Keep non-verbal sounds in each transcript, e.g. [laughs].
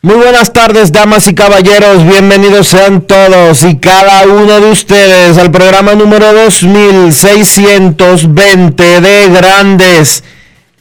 Muy buenas tardes, damas y caballeros. Bienvenidos sean todos y cada uno de ustedes al programa número 2620 de Grandes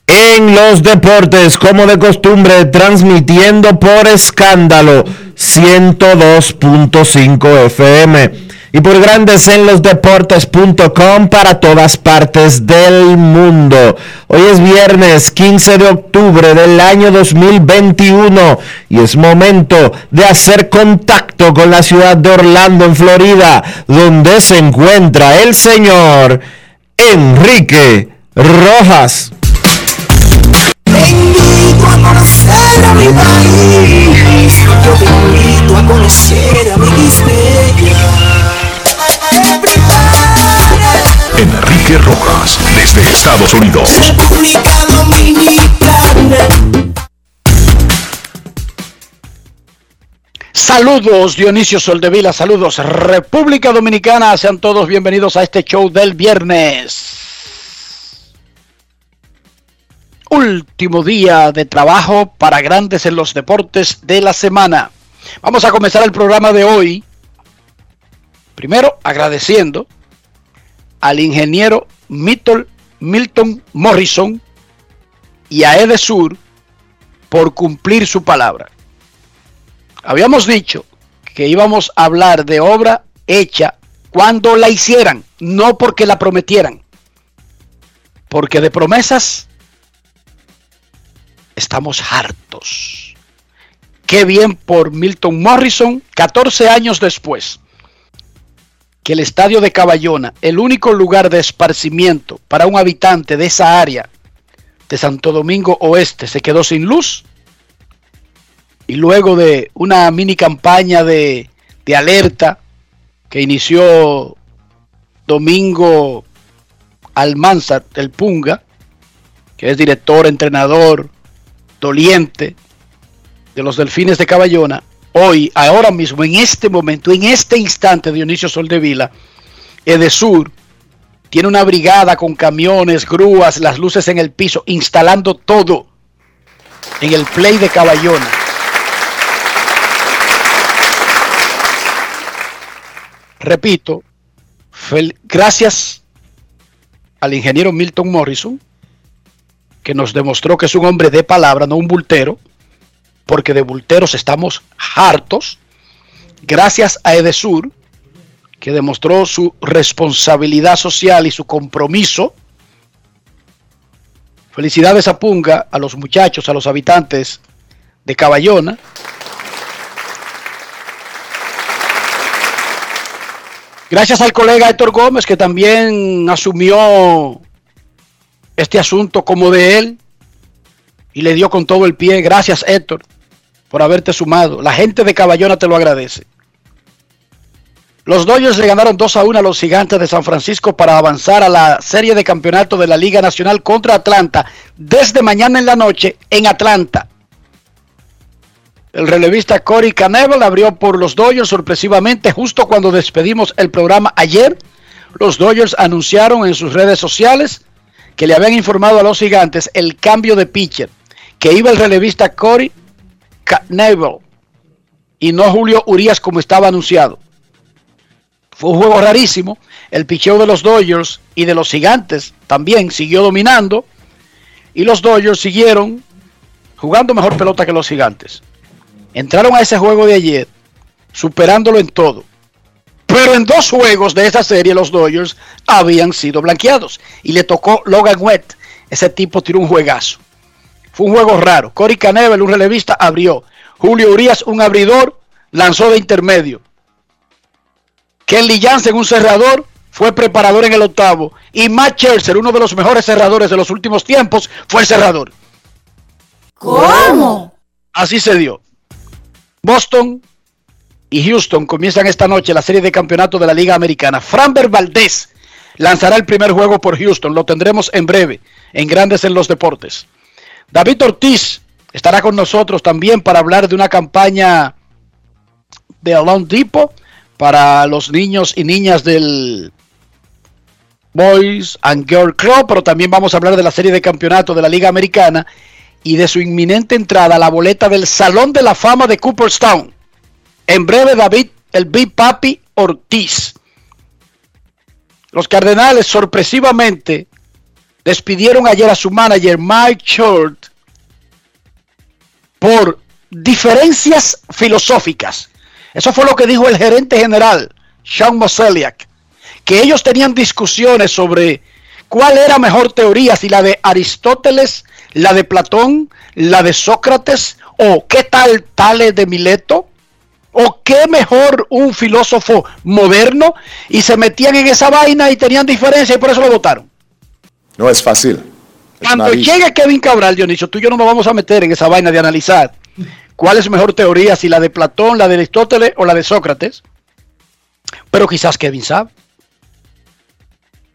en los Deportes, como de costumbre, transmitiendo por escándalo 102.5 FM y por grandes en los deportes.com para todas partes del mundo. Hoy es viernes 15 de octubre del año 2021 y es momento de hacer contacto con la ciudad de Orlando, en Florida, donde se encuentra el señor Enrique Rojas. Yo te invito a conocer a mi Enrique Rojas, desde Estados Unidos. República Dominicana. Saludos Dionisio Soldevila, saludos República Dominicana, sean todos bienvenidos a este show del viernes. Último día de trabajo para grandes en los deportes de la semana. Vamos a comenzar el programa de hoy. Primero agradeciendo al ingeniero Milton, Milton Morrison y a Edesur por cumplir su palabra. Habíamos dicho que íbamos a hablar de obra hecha cuando la hicieran, no porque la prometieran. Porque de promesas estamos hartos. Qué bien por Milton Morrison, 14 años después que el estadio de Caballona, el único lugar de esparcimiento para un habitante de esa área de Santo Domingo Oeste, se quedó sin luz. Y luego de una mini campaña de, de alerta que inició Domingo Almanzar, el Punga, que es director, entrenador, doliente de los Delfines de Caballona, hoy, ahora mismo, en este momento, en este instante, Dionisio Soldevila, Edesur tiene una brigada con camiones, grúas, las luces en el piso, instalando todo en el play de Caballona. Repito, gracias al ingeniero Milton Morrison, que nos demostró que es un hombre de palabra, no un bultero, porque de bulteros estamos hartos, gracias a Edesur, que demostró su responsabilidad social y su compromiso. Felicidades a Punga, a los muchachos, a los habitantes de Caballona. Gracias al colega Héctor Gómez, que también asumió este asunto como de él y le dio con todo el pie. Gracias, Héctor, por haberte sumado. La gente de Caballona te lo agradece. Los Dodgers le ganaron 2 a 1 a los Gigantes de San Francisco para avanzar a la serie de campeonato de la Liga Nacional contra Atlanta desde mañana en la noche en Atlanta. El relevista Corey Canevel abrió por los Dodgers sorpresivamente justo cuando despedimos el programa ayer. los Dodgers anunciaron en sus redes sociales que le habían informado a los gigantes el cambio de pitcher, que iba el relevista Corey Knebel y no Julio Urias como estaba anunciado. Fue un juego rarísimo. El picheo de los Dodgers y de los gigantes también siguió dominando. Y los Dodgers siguieron jugando mejor pelota que los gigantes. Entraron a ese juego de ayer superándolo en todo. Pero en dos juegos de esa serie los Dodgers habían sido blanqueados. Y le tocó Logan Wett. Ese tipo tiró un juegazo. Fue un juego raro. Cory Canevel, un relevista, abrió. Julio Urias, un abridor, lanzó de intermedio. Kelly Jansen, un cerrador, fue preparador en el octavo. Y Matt Scherzer, uno de los mejores cerradores de los últimos tiempos, fue el cerrador. ¿Cómo? Así se dio. Boston y Houston comienzan esta noche la serie de campeonato de la Liga Americana. Framber Valdez lanzará el primer juego por Houston. Lo tendremos en breve en Grandes en los Deportes. David Ortiz estará con nosotros también para hablar de una campaña de Alone Depot para los niños y niñas del Boys and Girl Club, pero también vamos a hablar de la serie de campeonato de la Liga Americana y de su inminente entrada a la boleta del Salón de la Fama de Cooperstown. En breve, David, el Big Papi Ortiz. Los Cardenales sorpresivamente despidieron ayer a su manager Mike Short por diferencias filosóficas. Eso fue lo que dijo el gerente general, Sean Moseliak, que ellos tenían discusiones sobre cuál era mejor teoría, si la de Aristóteles, la de Platón, la de Sócrates, o qué tal Tales de Mileto, o qué mejor un filósofo moderno, y se metían en esa vaina y tenían diferencias y por eso lo votaron. No es fácil. Es Cuando llegue Kevin Cabral, Dionisio, tú y yo no nos vamos a meter en esa vaina de analizar cuál es mejor teoría, si la de Platón, la de Aristóteles o la de Sócrates. Pero quizás Kevin sabe.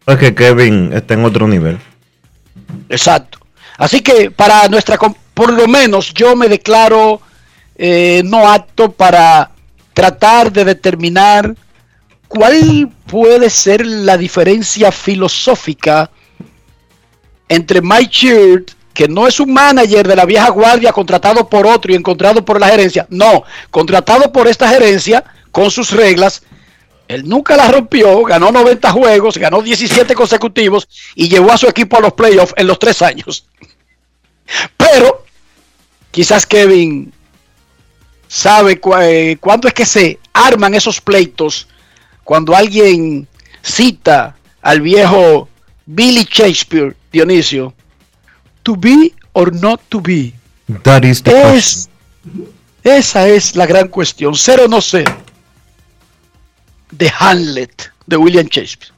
Es que Kevin está en otro nivel. Exacto. Así que para nuestra, por lo menos yo me declaro eh, no apto para tratar de determinar cuál puede ser la diferencia filosófica entre Mike Sheard, que no es un manager de la vieja guardia contratado por otro y encontrado por la gerencia, no, contratado por esta gerencia con sus reglas. Él nunca la rompió, ganó 90 juegos, ganó 17 consecutivos y llevó a su equipo a los playoffs en los tres años. Pero quizás Kevin sabe eh, cuándo es que se arman esos pleitos cuando alguien cita al viejo Billy Shakespeare, Dionisio, to be or not to be. That is the Es, esa es la gran cuestión, ser o no ser, de Hamlet, de William Shakespeare.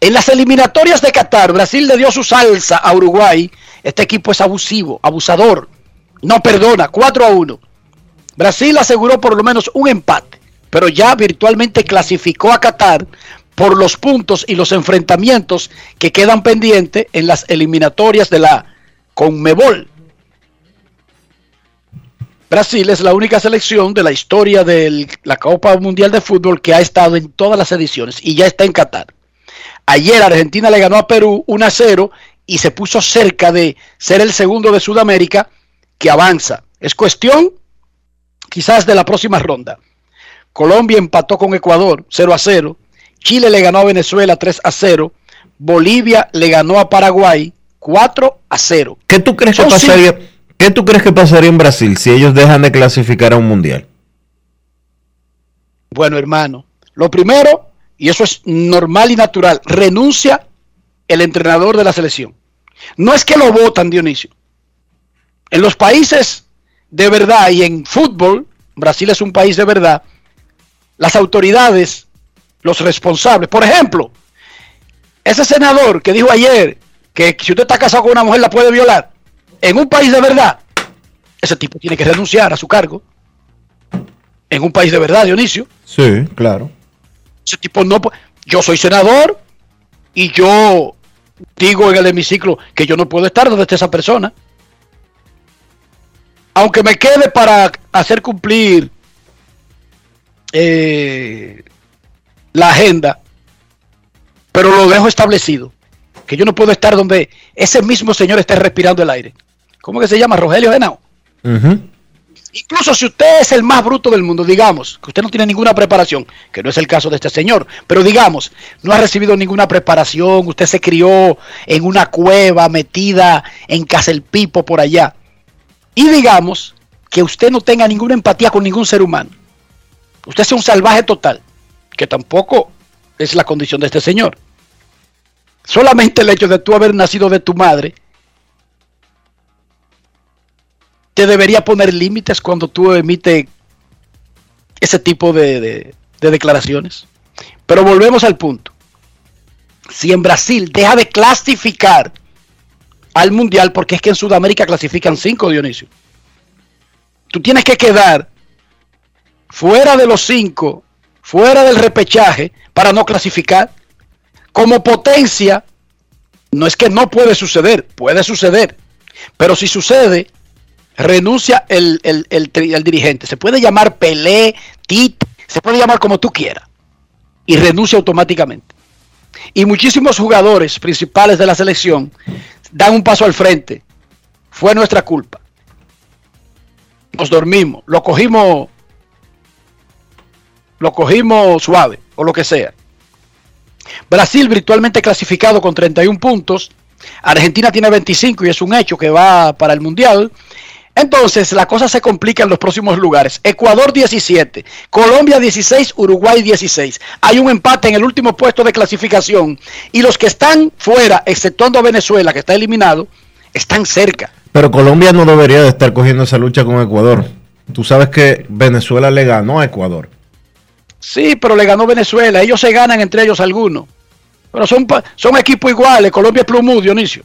En las eliminatorias de Qatar, Brasil le dio su salsa a Uruguay. Este equipo es abusivo, abusador. No perdona, 4 a 1. Brasil aseguró por lo menos un empate, pero ya virtualmente clasificó a Qatar por los puntos y los enfrentamientos que quedan pendientes en las eliminatorias de la Conmebol. Brasil es la única selección de la historia de la Copa Mundial de Fútbol que ha estado en todas las ediciones y ya está en Qatar. Ayer Argentina le ganó a Perú 1 a 0 y se puso cerca de ser el segundo de Sudamérica que avanza. Es cuestión quizás de la próxima ronda. Colombia empató con Ecuador 0 a 0. Chile le ganó a Venezuela 3 a 0. Bolivia le ganó a Paraguay 4 a 0. ¿Qué tú crees que pasaría? ¿Qué tú crees que pasaría en Brasil si ellos dejan de clasificar a un mundial? Bueno, hermano, lo primero, y eso es normal y natural, renuncia el entrenador de la selección. No es que lo votan, Dionisio. En los países de verdad y en fútbol, Brasil es un país de verdad, las autoridades, los responsables, por ejemplo, ese senador que dijo ayer que si usted está casado con una mujer la puede violar, en un país de verdad, ese tipo tiene que renunciar a su cargo. En un país de verdad, Dionisio. Sí, claro. Ese tipo no. Yo soy senador y yo digo en el hemiciclo que yo no puedo estar donde esté esa persona. Aunque me quede para hacer cumplir eh, la agenda, pero lo dejo establecido. Que yo no puedo estar donde ese mismo señor esté respirando el aire. ¿Cómo que se llama? Rogelio Genao. Incluso si usted es el más bruto del mundo, digamos que usted no tiene ninguna preparación, que no es el caso de este señor, pero digamos, no ha recibido ninguna preparación, usted se crió en una cueva metida en Pipo por allá, y digamos que usted no tenga ninguna empatía con ningún ser humano, usted es un salvaje total, que tampoco es la condición de este señor. Solamente el hecho de tú haber nacido de tu madre te debería poner límites cuando tú emites ese tipo de, declaraciones. Pero volvemos al punto. Si en Brasil deja de clasificar al Mundial, porque es que en Sudamérica clasifican cinco, Dionisio. Tú tienes que quedar fuera de los cinco, fuera del repechaje, para no clasificar. Como potencia, no es que no puede suceder, puede suceder. Pero si sucede, renuncia el, dirigente. Se puede llamar Pelé, Tit, se puede llamar como tú quieras. Y renuncia automáticamente. Y muchísimos jugadores principales de la selección dan un paso al frente. Fue nuestra culpa. Nos dormimos, lo cogimos, lo cogimos suave o lo que sea. Brasil virtualmente clasificado con 31 puntos. Argentina tiene 25 y es un hecho que va para el Mundial. Entonces, la cosa se complica en los próximos lugares. Ecuador 17, Colombia 16, Uruguay 16. Hay un empate en el último puesto de clasificación. Y los que están fuera, exceptuando a Venezuela, que está eliminado, están cerca. Pero Colombia no debería de estar cogiendo esa lucha con Ecuador. Tú sabes que Venezuela le ganó a Ecuador. Sí, pero le ganó Venezuela. Ellos se ganan entre ellos algunos. Pero son, son equipos iguales. Colombia es Plumú, Dionisio.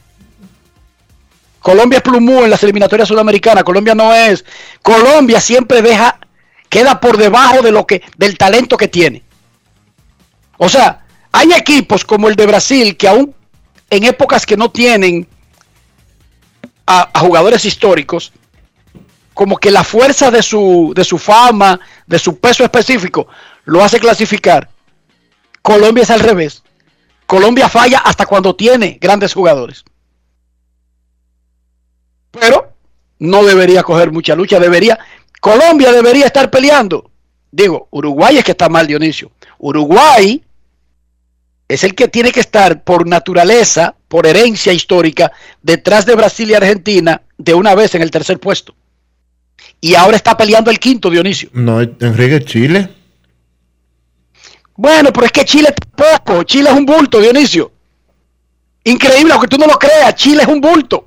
Colombia es plumú en las eliminatorias sudamericanas. Colombia no es. Colombia siempre deja, queda por debajo de lo que, del talento que tiene. O sea, hay equipos como el de Brasil que aún en épocas que no tienen a, a jugadores históricos, como que la fuerza de su, de su fama, de su peso específico, lo hace clasificar. Colombia es al revés. Colombia falla hasta cuando tiene grandes jugadores pero no debería coger mucha lucha, debería, Colombia debería estar peleando. Digo, Uruguay es que está mal, Dionisio. Uruguay es el que tiene que estar por naturaleza, por herencia histórica, detrás de Brasil y Argentina de una vez en el tercer puesto. Y ahora está peleando el quinto, Dionisio. No, Enrique Chile. Bueno, pero es que Chile tampoco. Chile es un bulto, Dionisio. Increíble, aunque tú no lo creas, Chile es un bulto.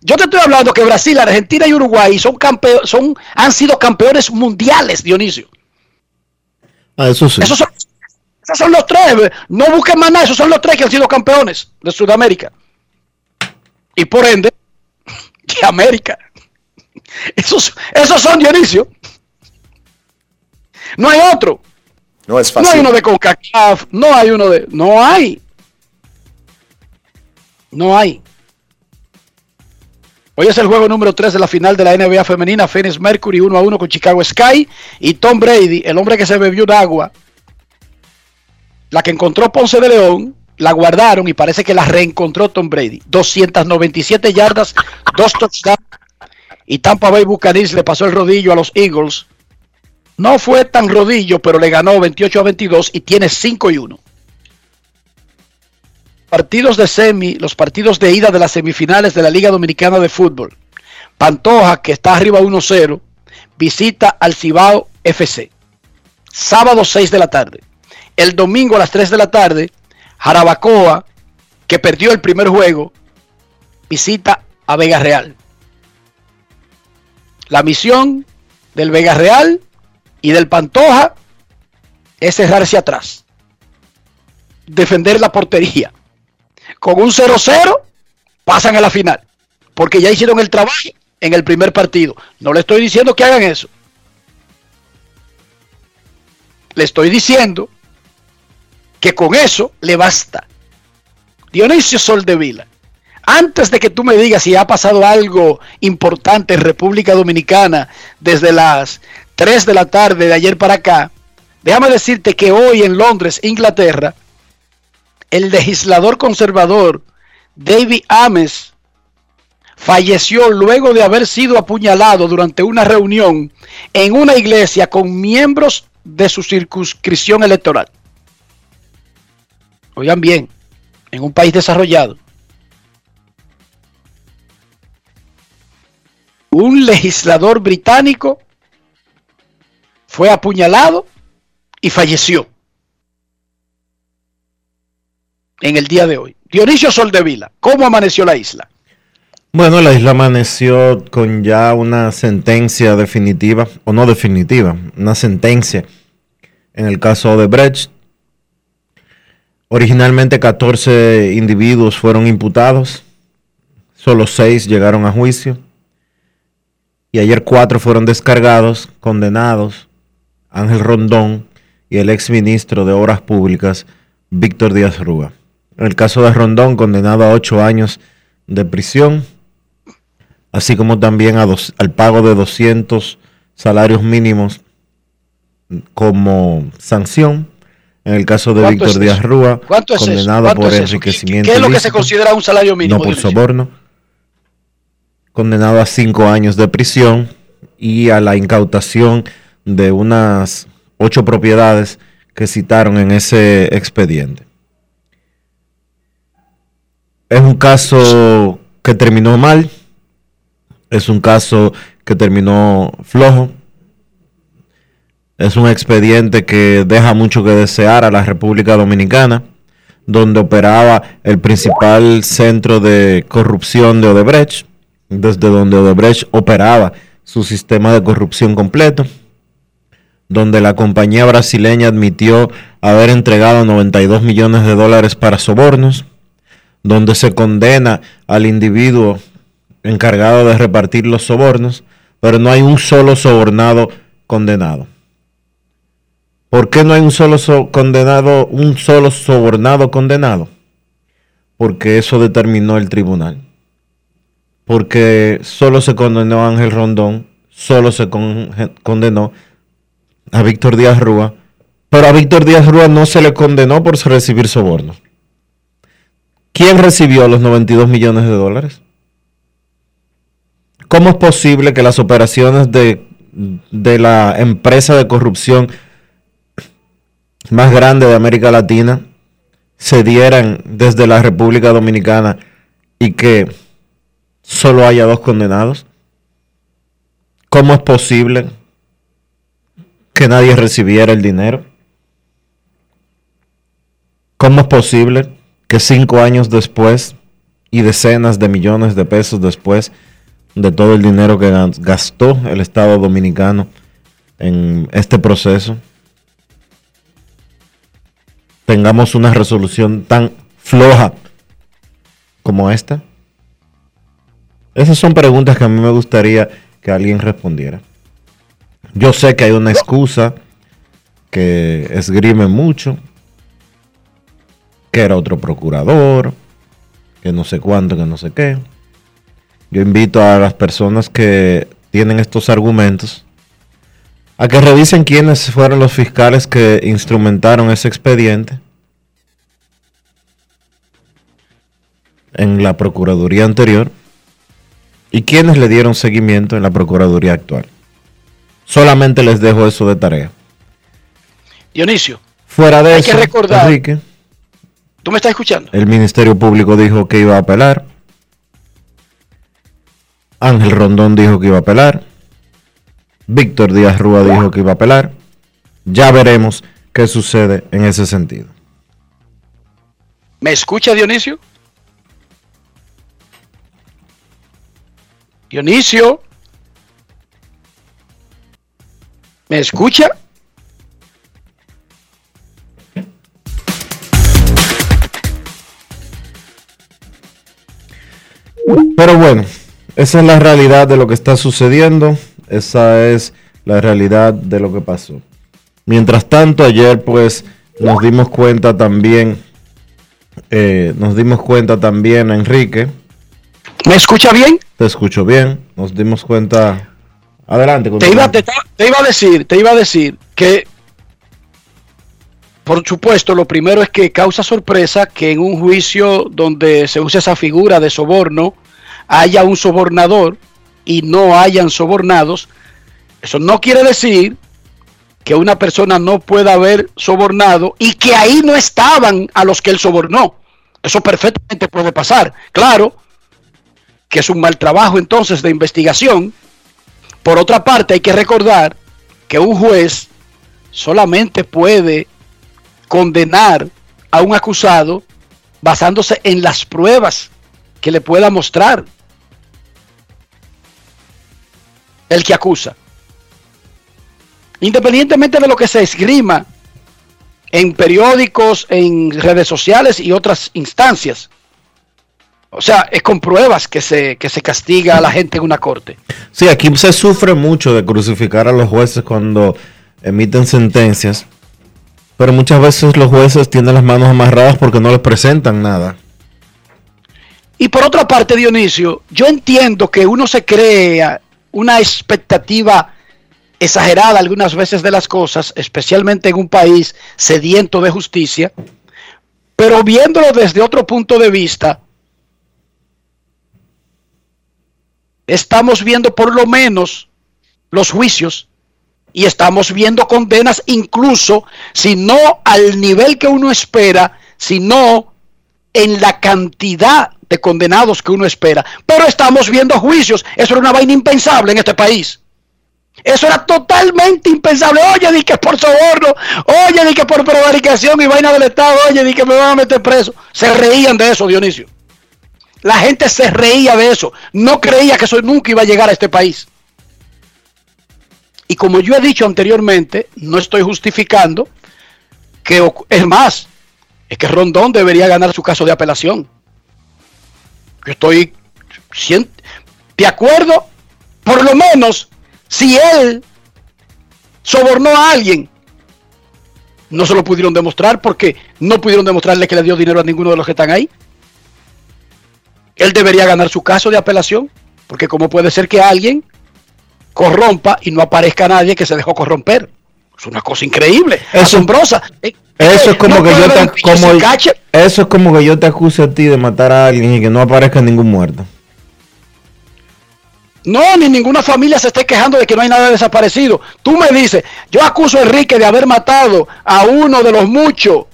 Yo te estoy hablando que Brasil, Argentina y Uruguay son campeones, son, han sido campeones mundiales, Dionisio. Ah, eso sí. Esos son, los tres. No busquen más nada, esos son los tres que han sido campeones de Sudamérica. Y por ende, [laughs] de América. Esos, esos son Dionisio. No hay otro. No es fácil. No hay uno de CONCACAF, no hay uno de. No hay. No hay. Hoy es el juego número 3 de la final de la NBA femenina. Phoenix Mercury 1 a 1 con Chicago Sky. Y Tom Brady, el hombre que se bebió un agua, la que encontró Ponce de León, la guardaron y parece que la reencontró Tom Brady. 297 yardas, dos touchdowns. Y Tampa Bay Buccaneers le pasó el rodillo a los Eagles. No fue tan rodillo, pero le ganó 28 a 22 y tiene 5 y 1 partidos de semi, los partidos de ida de las semifinales de la Liga Dominicana de Fútbol. Pantoja, que está arriba 1-0, visita al Cibao FC. Sábado 6 de la tarde. El domingo a las 3 de la tarde, Jarabacoa, que perdió el primer juego, visita a Vega Real. La misión del Vega Real y del Pantoja es cerrarse atrás. Defender la portería con un 0-0 pasan a la final, porque ya hicieron el trabajo en el primer partido. No le estoy diciendo que hagan eso. Le estoy diciendo que con eso le basta. Dionisio Soldevila, antes de que tú me digas si ha pasado algo importante en República Dominicana desde las 3 de la tarde de ayer para acá, Déjame decirte que hoy en Londres, Inglaterra, el legislador conservador David Ames falleció luego de haber sido apuñalado durante una reunión en una iglesia con miembros de su circunscripción electoral. Oigan bien, en un país desarrollado, un legislador británico fue apuñalado y falleció en el día de hoy. Dionisio Soldevila, ¿cómo amaneció la isla? Bueno, la isla amaneció con ya una sentencia definitiva, o no definitiva, una sentencia en el caso de Brecht. Originalmente 14 individuos fueron imputados, solo 6 llegaron a juicio y ayer 4 fueron descargados, condenados, Ángel Rondón y el ex ministro de Obras Públicas, Víctor Díaz Rúa. En el caso de Rondón, condenado a 8 años de prisión, así como también al pago de 200 salarios mínimos como sanción. En el caso de Víctor Díaz Rúa, condenado por enriquecimiento. ¿Qué es lo que se considera un salario mínimo? No por soborno. Condenado a cinco años de prisión y a la incautación de unas ocho propiedades que citaron en ese expediente. Es un caso que terminó mal, es un caso que terminó flojo, es un expediente que deja mucho que desear a la República Dominicana, donde operaba el principal centro de corrupción de Odebrecht, desde donde Odebrecht operaba su sistema de corrupción completo, donde la compañía brasileña admitió haber entregado 92 millones de dólares para sobornos, donde se condena al individuo encargado de repartir los sobornos, pero no hay un solo sobornado condenado. ¿Por qué no hay un solo condenado, un solo sobornado condenado? Porque eso determinó el tribunal. Porque solo se condenó a Ángel Rondón, solo se condenó a Víctor Díaz Rúa, pero a Víctor Díaz Rúa no se le condenó por recibir sobornos. ¿Quién recibió los 92 millones de dólares? ¿Cómo es posible que las operaciones de, de la empresa de corrupción más grande de América Latina se dieran desde la República Dominicana y que solo haya dos condenados? ¿Cómo es posible que nadie recibiera el dinero? ¿Cómo es posible que cinco años después y decenas de millones de pesos después de todo el dinero que gastó el Estado dominicano en este proceso, tengamos una resolución tan floja como esta? Esas son preguntas que a mí me gustaría que alguien respondiera. Yo sé que hay una excusa que esgrime mucho, que era otro procurador, que no sé cuánto, que no sé qué. Yo invito a las personas que tienen estos argumentos a que revisen quiénes fueron los fiscales que instrumentaron ese expediente en la Procuraduría anterior y quiénes le dieron seguimiento en la Procuraduría actual. Solamente les dejo eso de tarea. Dionisio. Fuera de eso, que recordar, Enrique, ¿Tú me estás escuchando? El Ministerio Público dijo que iba a apelar. Ángel Rondón dijo que iba a apelar. Víctor Díaz Rúa dijo que iba a apelar. Ya veremos qué sucede en ese sentido. ¿Me escucha Dionisio? Dionisio. ¿Me escucha? Pero bueno, esa es la realidad de lo que está sucediendo, esa es la realidad de lo que pasó. Mientras tanto, ayer pues nos dimos cuenta también, eh, nos dimos cuenta también, Enrique. ¿Me escucha bien? Te escucho bien, nos dimos cuenta. Adelante. Te iba, te, te iba a decir, te iba a decir que Por supuesto, lo primero es que causa sorpresa que en un juicio donde se usa esa figura de soborno haya un sobornador y no hayan sobornados. Eso no quiere decir que una persona no pueda haber sobornado y que ahí no estaban a los que él sobornó. Eso perfectamente puede pasar. Claro que es un mal trabajo entonces de investigación. Por otra parte, hay que recordar que un juez solamente puede condenar a un acusado basándose en las pruebas que le pueda mostrar el que acusa. Independientemente de lo que se esgrima en periódicos, en redes sociales y otras instancias. O sea, es con pruebas que se, que se castiga a la gente en una corte. Sí, aquí se sufre mucho de crucificar a los jueces cuando emiten sentencias, pero muchas veces los jueces tienen las manos amarradas porque no les presentan nada. Y por otra parte, Dionisio, yo entiendo que uno se crea una expectativa exagerada algunas veces de las cosas, especialmente en un país sediento de justicia, pero viéndolo desde otro punto de vista, estamos viendo por lo menos los juicios y estamos viendo condenas incluso si no al nivel que uno espera, sino en la cantidad de condenados que uno espera. Pero estamos viendo juicios. Eso era una vaina impensable en este país. Eso era totalmente impensable. Oye, di que por soborno, oye, di que por prevaricación y vaina del Estado, oye, di que me van a meter preso. Se reían de eso, Dionisio. La gente se reía de eso. No creía que eso nunca iba a llegar a este país. Y como yo he dicho anteriormente, no estoy justificando que, es más, es que Rondón debería ganar su caso de apelación. Yo estoy de acuerdo, por lo menos, si él sobornó a alguien, no se lo pudieron demostrar porque no pudieron demostrarle que le dio dinero a ninguno de los que están ahí. Él debería ganar su caso de apelación, porque como puede ser que alguien corrompa y no aparezca nadie que se dejó corromper. Es una cosa increíble, asombrosa. Eh, eso es como que yo te como eso es como que yo te acuse a ti de matar a alguien y que no aparezca ningún muerto. No, ni ninguna familia se esté quejando de que no hay nada desaparecido. Tú me dices, yo acuso a Enrique de haber matado a uno de los muchos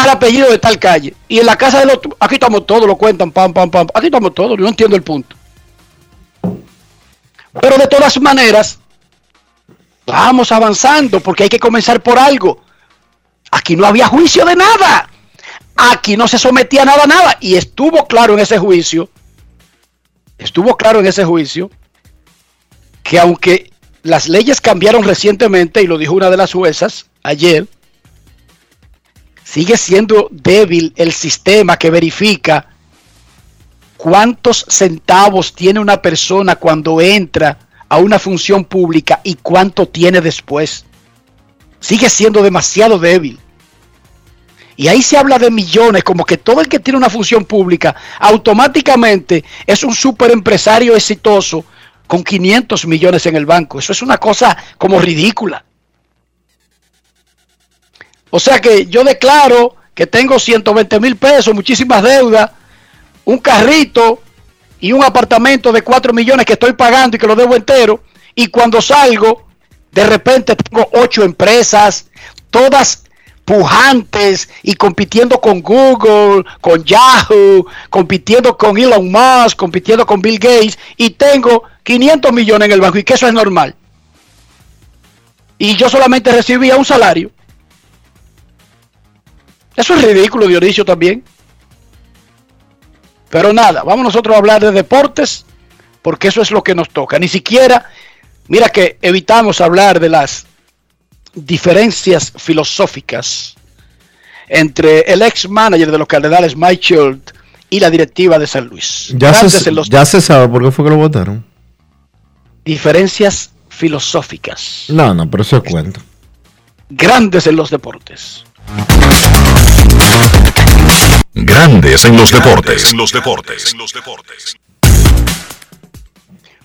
tal apellido de tal calle. Y en la casa de los aquí estamos todos, lo cuentan, pam, pam, pam. Aquí estamos todos, yo no entiendo el punto. Pero de todas maneras, Vamos avanzando porque hay que comenzar por algo. Aquí no había juicio de nada. Aquí no se sometía nada a nada. Y estuvo claro en ese juicio, estuvo claro en ese juicio, que aunque las leyes cambiaron recientemente, y lo dijo una de las juezas ayer, sigue siendo débil el sistema que verifica cuántos centavos tiene una persona cuando entra a una función pública y cuánto tiene después. Sigue siendo demasiado débil. Y ahí se habla de millones, como que todo el que tiene una función pública automáticamente es un super empresario exitoso con 500 millones en el banco. Eso es una cosa como ridícula. O sea que yo declaro que tengo 120 mil pesos, muchísimas deudas, un carrito y un apartamento de 4 millones que estoy pagando y que lo debo entero, y cuando salgo, de repente tengo ocho empresas, todas pujantes y compitiendo con Google, con Yahoo, compitiendo con Elon Musk, compitiendo con Bill Gates, y tengo 500 millones en el banco, y que eso es normal. Y yo solamente recibía un salario. Eso es ridículo, Dionisio, también. Pero nada, vamos nosotros a hablar de deportes, porque eso es lo que nos toca. Ni siquiera, mira que evitamos hablar de las diferencias filosóficas entre el ex manager de los Cardenales, Mike Schultz, y la directiva de San Luis. Ya, se, ya se sabe por qué fue que lo votaron. Diferencias filosóficas. No, no, pero eso cuenta. Grandes en los deportes. Grandes en los deportes. En los deportes. En los deportes.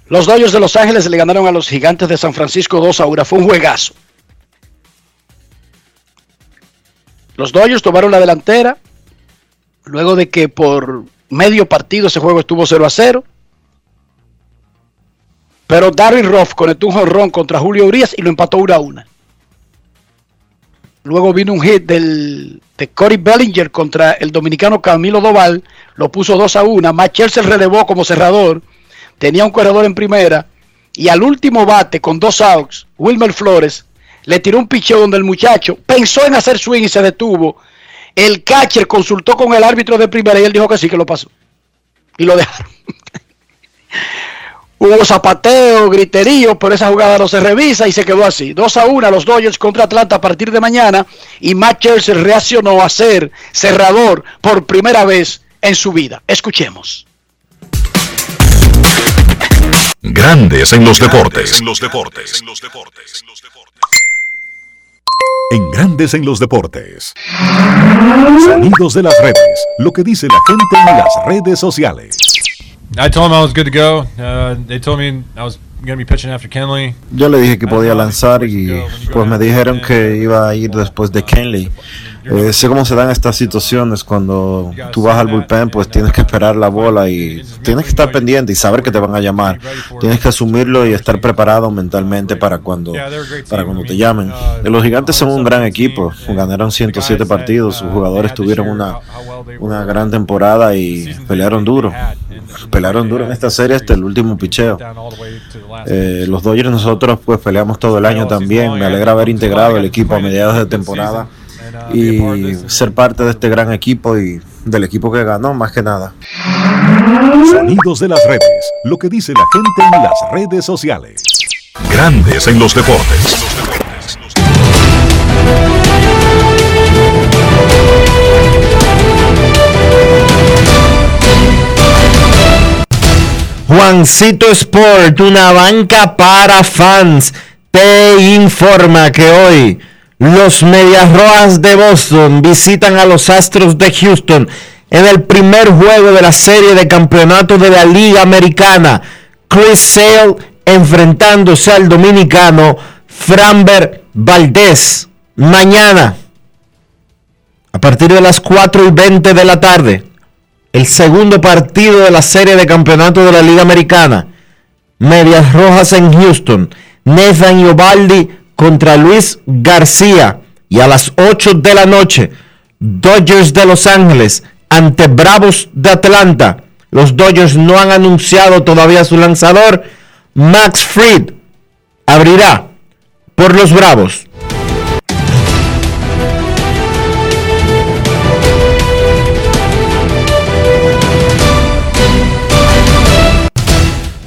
Los Dodgers de Los Ángeles le ganaron a los Gigantes de San Francisco 2 a 1. Fue un juegazo. Los Dodgers tomaron la delantera luego de que por medio partido ese juego estuvo 0 a 0. Pero Darryl Roth conectó un jonrón contra Julio Urias y lo empató 1 a 1. Luego vino un hit del, de Cory Bellinger contra el dominicano Camilo Doval, lo puso 2 a 1. Matt se relevó como cerrador, tenía un corredor en primera y al último bate con dos outs, Wilmer Flores le tiró un picheo donde el muchacho pensó en hacer swing y se detuvo. El catcher consultó con el árbitro de primera y él dijo que sí, que lo pasó. Y lo dejaron. [laughs] Hubo zapateo, griterío, pero esa jugada no se revisa y se quedó así. 2 a 1 los Dodgers contra Atlanta a partir de mañana y Matt Scherzer reaccionó a ser cerrador por primera vez en su vida. Escuchemos. Grandes en los deportes. En los deportes. En Grandes en los deportes. Sonidos de las redes. Lo que dice la gente en las redes sociales. I told him I was good to go. Uh, they told me I was going to be pitching after Kenley. Yo le dije que podía lanzar y pues me dijeron que iba a ir después de Kenley. Eh, sé cómo se dan estas situaciones cuando tú vas al bullpen, pues tienes que esperar la bola y tienes que estar pendiente y saber que te van a llamar. Tienes que asumirlo y estar preparado mentalmente para cuando, para cuando te llamen. Los gigantes son un gran equipo, ganaron 107 partidos, sus jugadores tuvieron una, una gran temporada y pelearon duro. Pelearon duro en esta serie hasta el último picheo. Eh, los Dodgers nosotros pues peleamos todo el año también. Me alegra haber integrado el equipo a mediados de temporada y ser parte de este gran equipo y del equipo que ganó más que nada. Sonidos de las redes, lo que dice la gente en las redes sociales. Grandes en los deportes. Juancito Sport, una banca para fans, te informa que hoy los Medias Rojas de Boston visitan a los Astros de Houston en el primer juego de la serie de campeonato de la Liga Americana. Chris Sale enfrentándose al dominicano Framber Valdez. Mañana, a partir de las 4 y 20 de la tarde, el segundo partido de la serie de campeonato de la Liga Americana. Medias Rojas en Houston. Nathan Iobaldi contra Luis García y a las 8 de la noche Dodgers de Los Ángeles ante Bravos de Atlanta. Los Dodgers no han anunciado todavía su lanzador. Max Fried abrirá por los Bravos.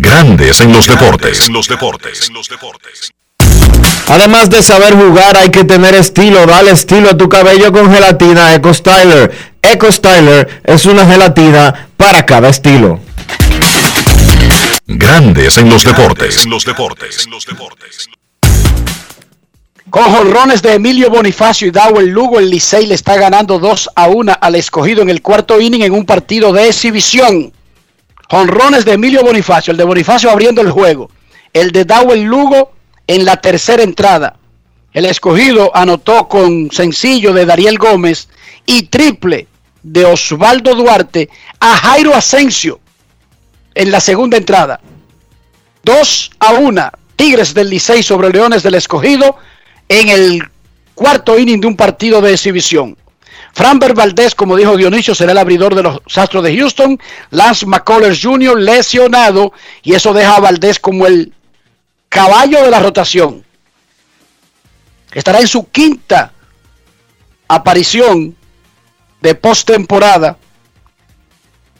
Grandes en los deportes. los deportes. Además de saber jugar, hay que tener estilo. Dale estilo a tu cabello con gelatina Eco Styler. Eco Styler es una gelatina para cada estilo. Grandes en los deportes. los deportes. Con jonrones de Emilio Bonifacio y Dawel Lugo, el Licey le está ganando 2 a 1 al escogido en el cuarto inning en un partido de exhibición. Honrones de Emilio Bonifacio, el de Bonifacio abriendo el juego, el de Dawel Lugo en la tercera entrada. El escogido anotó con sencillo de Dariel Gómez y triple de Osvaldo Duarte a Jairo Asensio en la segunda entrada. 2 a 1, Tigres del Licey sobre Leones del Escogido en el cuarto inning de un partido de exhibición. Framber Valdez, como dijo Dionisio, será el abridor de los Astros de Houston. Lance McCullers Jr. lesionado y eso deja a Valdez como el caballo de la rotación. Estará en su quinta aparición de postemporada.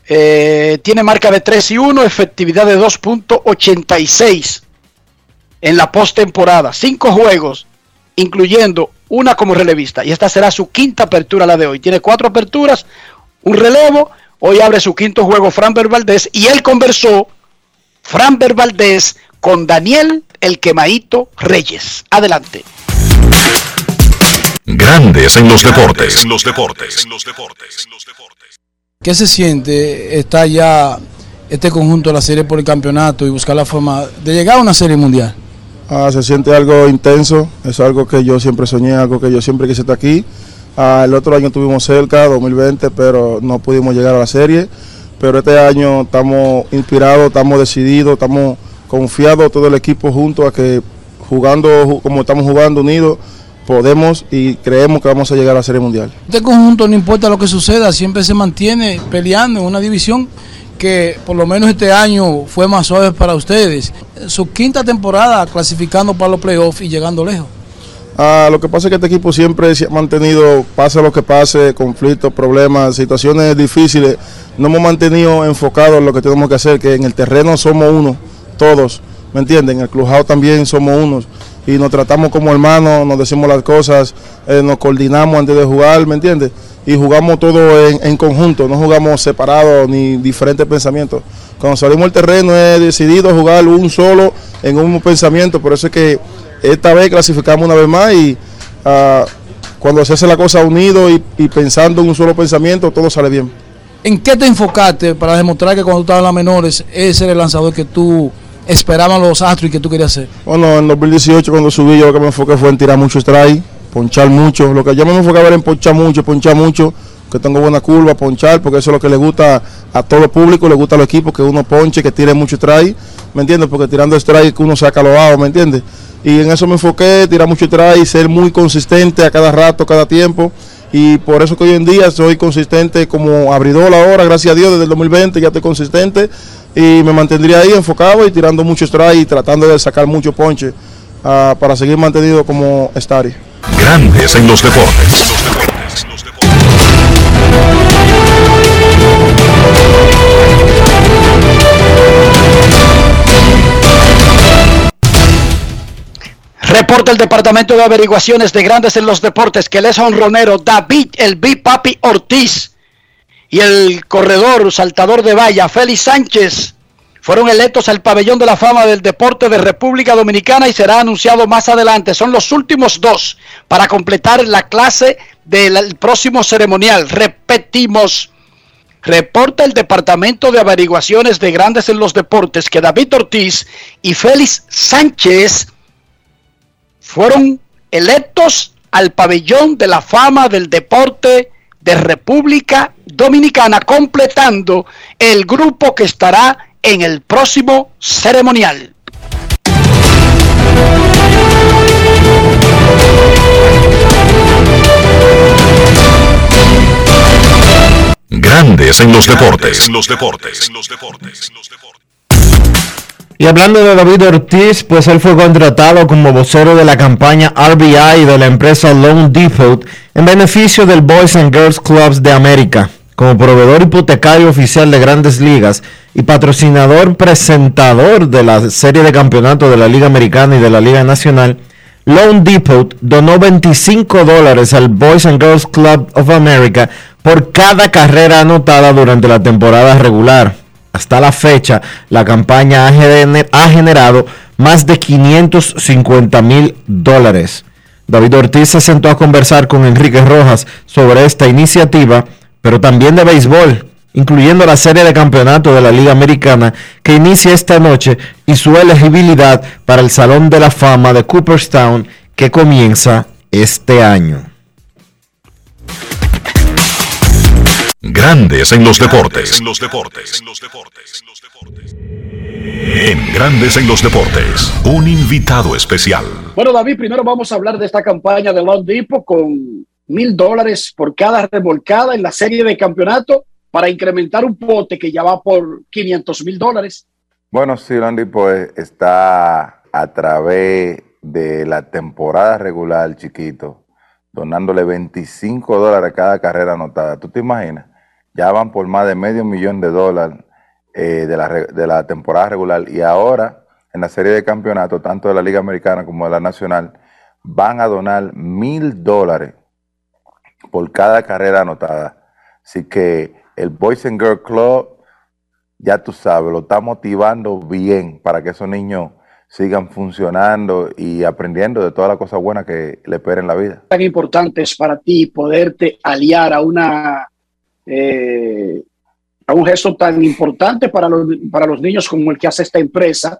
Eh, tiene marca de 3 y 1, efectividad de 2.86 en la postemporada. Cinco juegos, incluyendo una como relevista. Y esta será su quinta apertura la de hoy. Tiene cuatro aperturas, un relevo. Hoy abre su quinto juego Framber Valdés y él conversó, Framber Valdés, con Daniel El Quemaito Reyes. Adelante. Grandes en los deportes. En los deportes. En los deportes. ¿Qué se siente estar ya este conjunto de la serie por el campeonato y buscar la forma de llegar a una serie mundial? Ah, se siente algo intenso, es algo que yo siempre soñé, algo que yo siempre quise estar aquí. Ah, el otro año estuvimos cerca, 2020, pero no pudimos llegar a la serie. Pero este año estamos inspirados, estamos decididos, estamos confiados todo el equipo junto a que jugando como estamos jugando unidos podemos y creemos que vamos a llegar a la Serie Mundial. Este conjunto, no importa lo que suceda, siempre se mantiene peleando en una división que por lo menos este año fue más suave para ustedes. Su quinta temporada clasificando para los playoffs y llegando lejos. Ah, lo que pasa es que este equipo siempre ha mantenido, pase lo que pase, conflictos, problemas, situaciones difíciles, no hemos mantenido enfocados en lo que tenemos que hacer, que en el terreno somos uno, todos, ¿me entienden? En el clubhouse también somos unos y nos tratamos como hermanos, nos decimos las cosas, eh, nos coordinamos antes de jugar, ¿me entiendes? Y jugamos todo en, en, conjunto, no jugamos separados ni diferentes pensamientos. Cuando salimos al terreno he decidido jugar un solo en un mismo pensamiento, por eso es que esta vez clasificamos una vez más y uh, cuando se hace la cosa unido y, y, pensando en un solo pensamiento, todo sale bien. ¿En qué te enfocaste para demostrar que cuando tú estabas en las menores, ese era el lanzador que tú esperaban los Astros y que tú querías hacer? Bueno, en 2018 cuando subí yo lo que me enfoqué fue en tirar mucho strike, ponchar mucho. Lo que yo me enfocaba era en ponchar mucho, ponchar mucho, que tengo buena curva, ponchar, porque eso es lo que le gusta a todo el público, le gusta a los equipos, que uno ponche, que tire mucho strike, ¿me entiendes? Porque tirando strike uno saca los bajos, ¿me entiendes? Y en eso me enfoqué, tirar mucho strike, ser muy consistente a cada rato, cada tiempo. Y por eso que hoy en día soy consistente como abridor ahora, gracias a Dios, desde el 2020 ya estoy consistente y me mantendría ahí enfocado y tirando mucho strike y tratando de sacar mucho ponche uh, para seguir mantenido como Stari. Grandes en los deportes. Reporta el Departamento de Averiguaciones de Grandes en los Deportes que el es honronero David El Big Papi Ortiz y el corredor saltador de valla Félix Sánchez fueron electos al pabellón de la fama del deporte de República Dominicana y será anunciado más adelante. Son los últimos dos para completar la clase del próximo ceremonial. Repetimos. Reporta el Departamento de Averiguaciones de Grandes en los Deportes que David Ortiz y Félix Sánchez fueron electos al pabellón de la fama del deporte de República Dominicana, completando el grupo que estará en el próximo ceremonial. Grandes en los deportes. En los deportes. En los deportes. Y hablando de David Ortiz, pues él fue contratado como vocero de la campaña RBI de la empresa Loan Depot en beneficio del Boys and Girls Clubs de América, como proveedor hipotecario oficial de grandes ligas y patrocinador presentador de la serie de campeonato de la Liga Americana y de la Liga Nacional. Loan Depot donó 25 dólares al Boys and Girls Club of America por cada carrera anotada durante la temporada regular. Hasta la fecha, la campaña ha generado más de 550 mil dólares. David Ortiz se sentó a conversar con Enrique Rojas sobre esta iniciativa, pero también de béisbol, incluyendo la serie de campeonato de la Liga Americana que inicia esta noche y su elegibilidad para el Salón de la Fama de Cooperstown que comienza este año. Grandes en los deportes. En los deportes. En Grandes en los deportes, un invitado especial. Bueno, David, primero vamos a hablar de esta campaña de Long Depot con mil dólares por cada remolcada en la serie de campeonato para incrementar un pote que ya va por 500 mil dólares. Bueno, sí, Long Depot está a través de la temporada regular, chiquito, donándole 25 dólares a cada carrera anotada. ¿Tú te imaginas? ya van por más de medio millón de dólares eh, de, la, de la temporada regular y ahora en la serie de campeonatos, tanto de la Liga Americana como de la Nacional, van a donar mil dólares por cada carrera anotada. Así que el Boys and Girls Club, ya tú sabes, lo está motivando bien para que esos niños sigan funcionando y aprendiendo de todas las cosas buenas que le esperen en la vida. Tan importante es para ti poderte aliar a una eh, a un gesto tan importante para los, para los niños como el que hace esta empresa,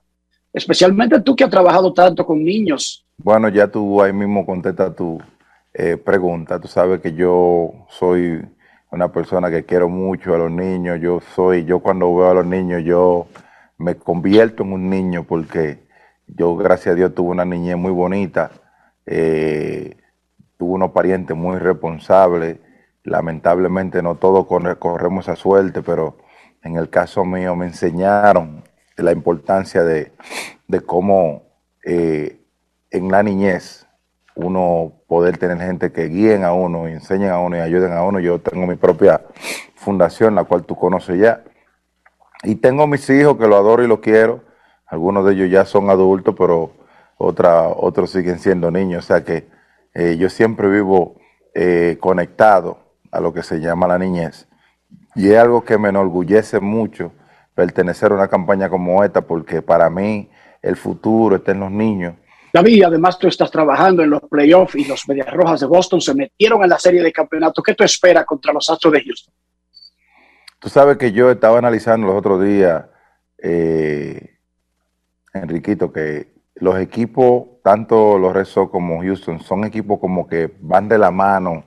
especialmente tú que has trabajado tanto con niños. Bueno, ya tú ahí mismo contestas tu eh, pregunta. Tú sabes que yo soy una persona que quiero mucho a los niños. Yo soy, yo cuando veo a los niños, yo me convierto en un niño porque yo, gracias a Dios, tuve una niñez muy bonita. Eh, tuve unos parientes muy responsables Lamentablemente no todos corremos esa suerte, pero en el caso mío me enseñaron la importancia de, cómo eh, en la niñez uno poder tener gente que guíen a uno, enseñen a uno y ayuden a uno. Yo tengo mi propia fundación, la cual tú conoces ya. Y tengo mis hijos que lo adoro y lo quiero. Algunos de ellos ya son adultos, pero otra, otros siguen siendo niños. O sea que eh, yo siempre vivo eh, conectado a lo que se llama la niñez. Y es algo que me enorgullece mucho pertenecer a una campaña como esta, porque para mí el futuro está en los niños. David, además tú estás trabajando en los playoffs y los Medias Rojas de Boston se metieron en la serie de campeonato. ¿Qué tú esperas contra los Astros de Houston? Tú sabes que yo estaba analizando los otros días, eh, Enriquito, que los equipos, tanto los Red Sox como Houston, son equipos como que van de la mano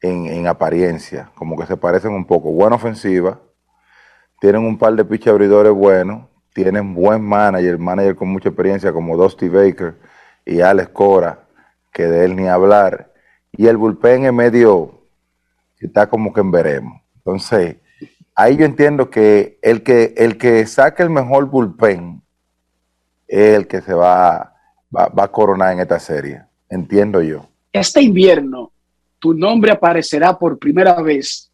en, apariencia, como que se parecen un poco. Buena ofensiva, tienen un par de pitch abridores buenos, tienen buen manager, manager con mucha experiencia como Dusty Baker y Alex Cora, que de él ni hablar. Y el bullpen en medio está como que en veremos. Entonces, ahí yo entiendo que el que, el que saque el mejor bullpen es el que se va, va, va a coronar en esta serie. Entiendo yo. Este invierno, tu nombre aparecerá por primera vez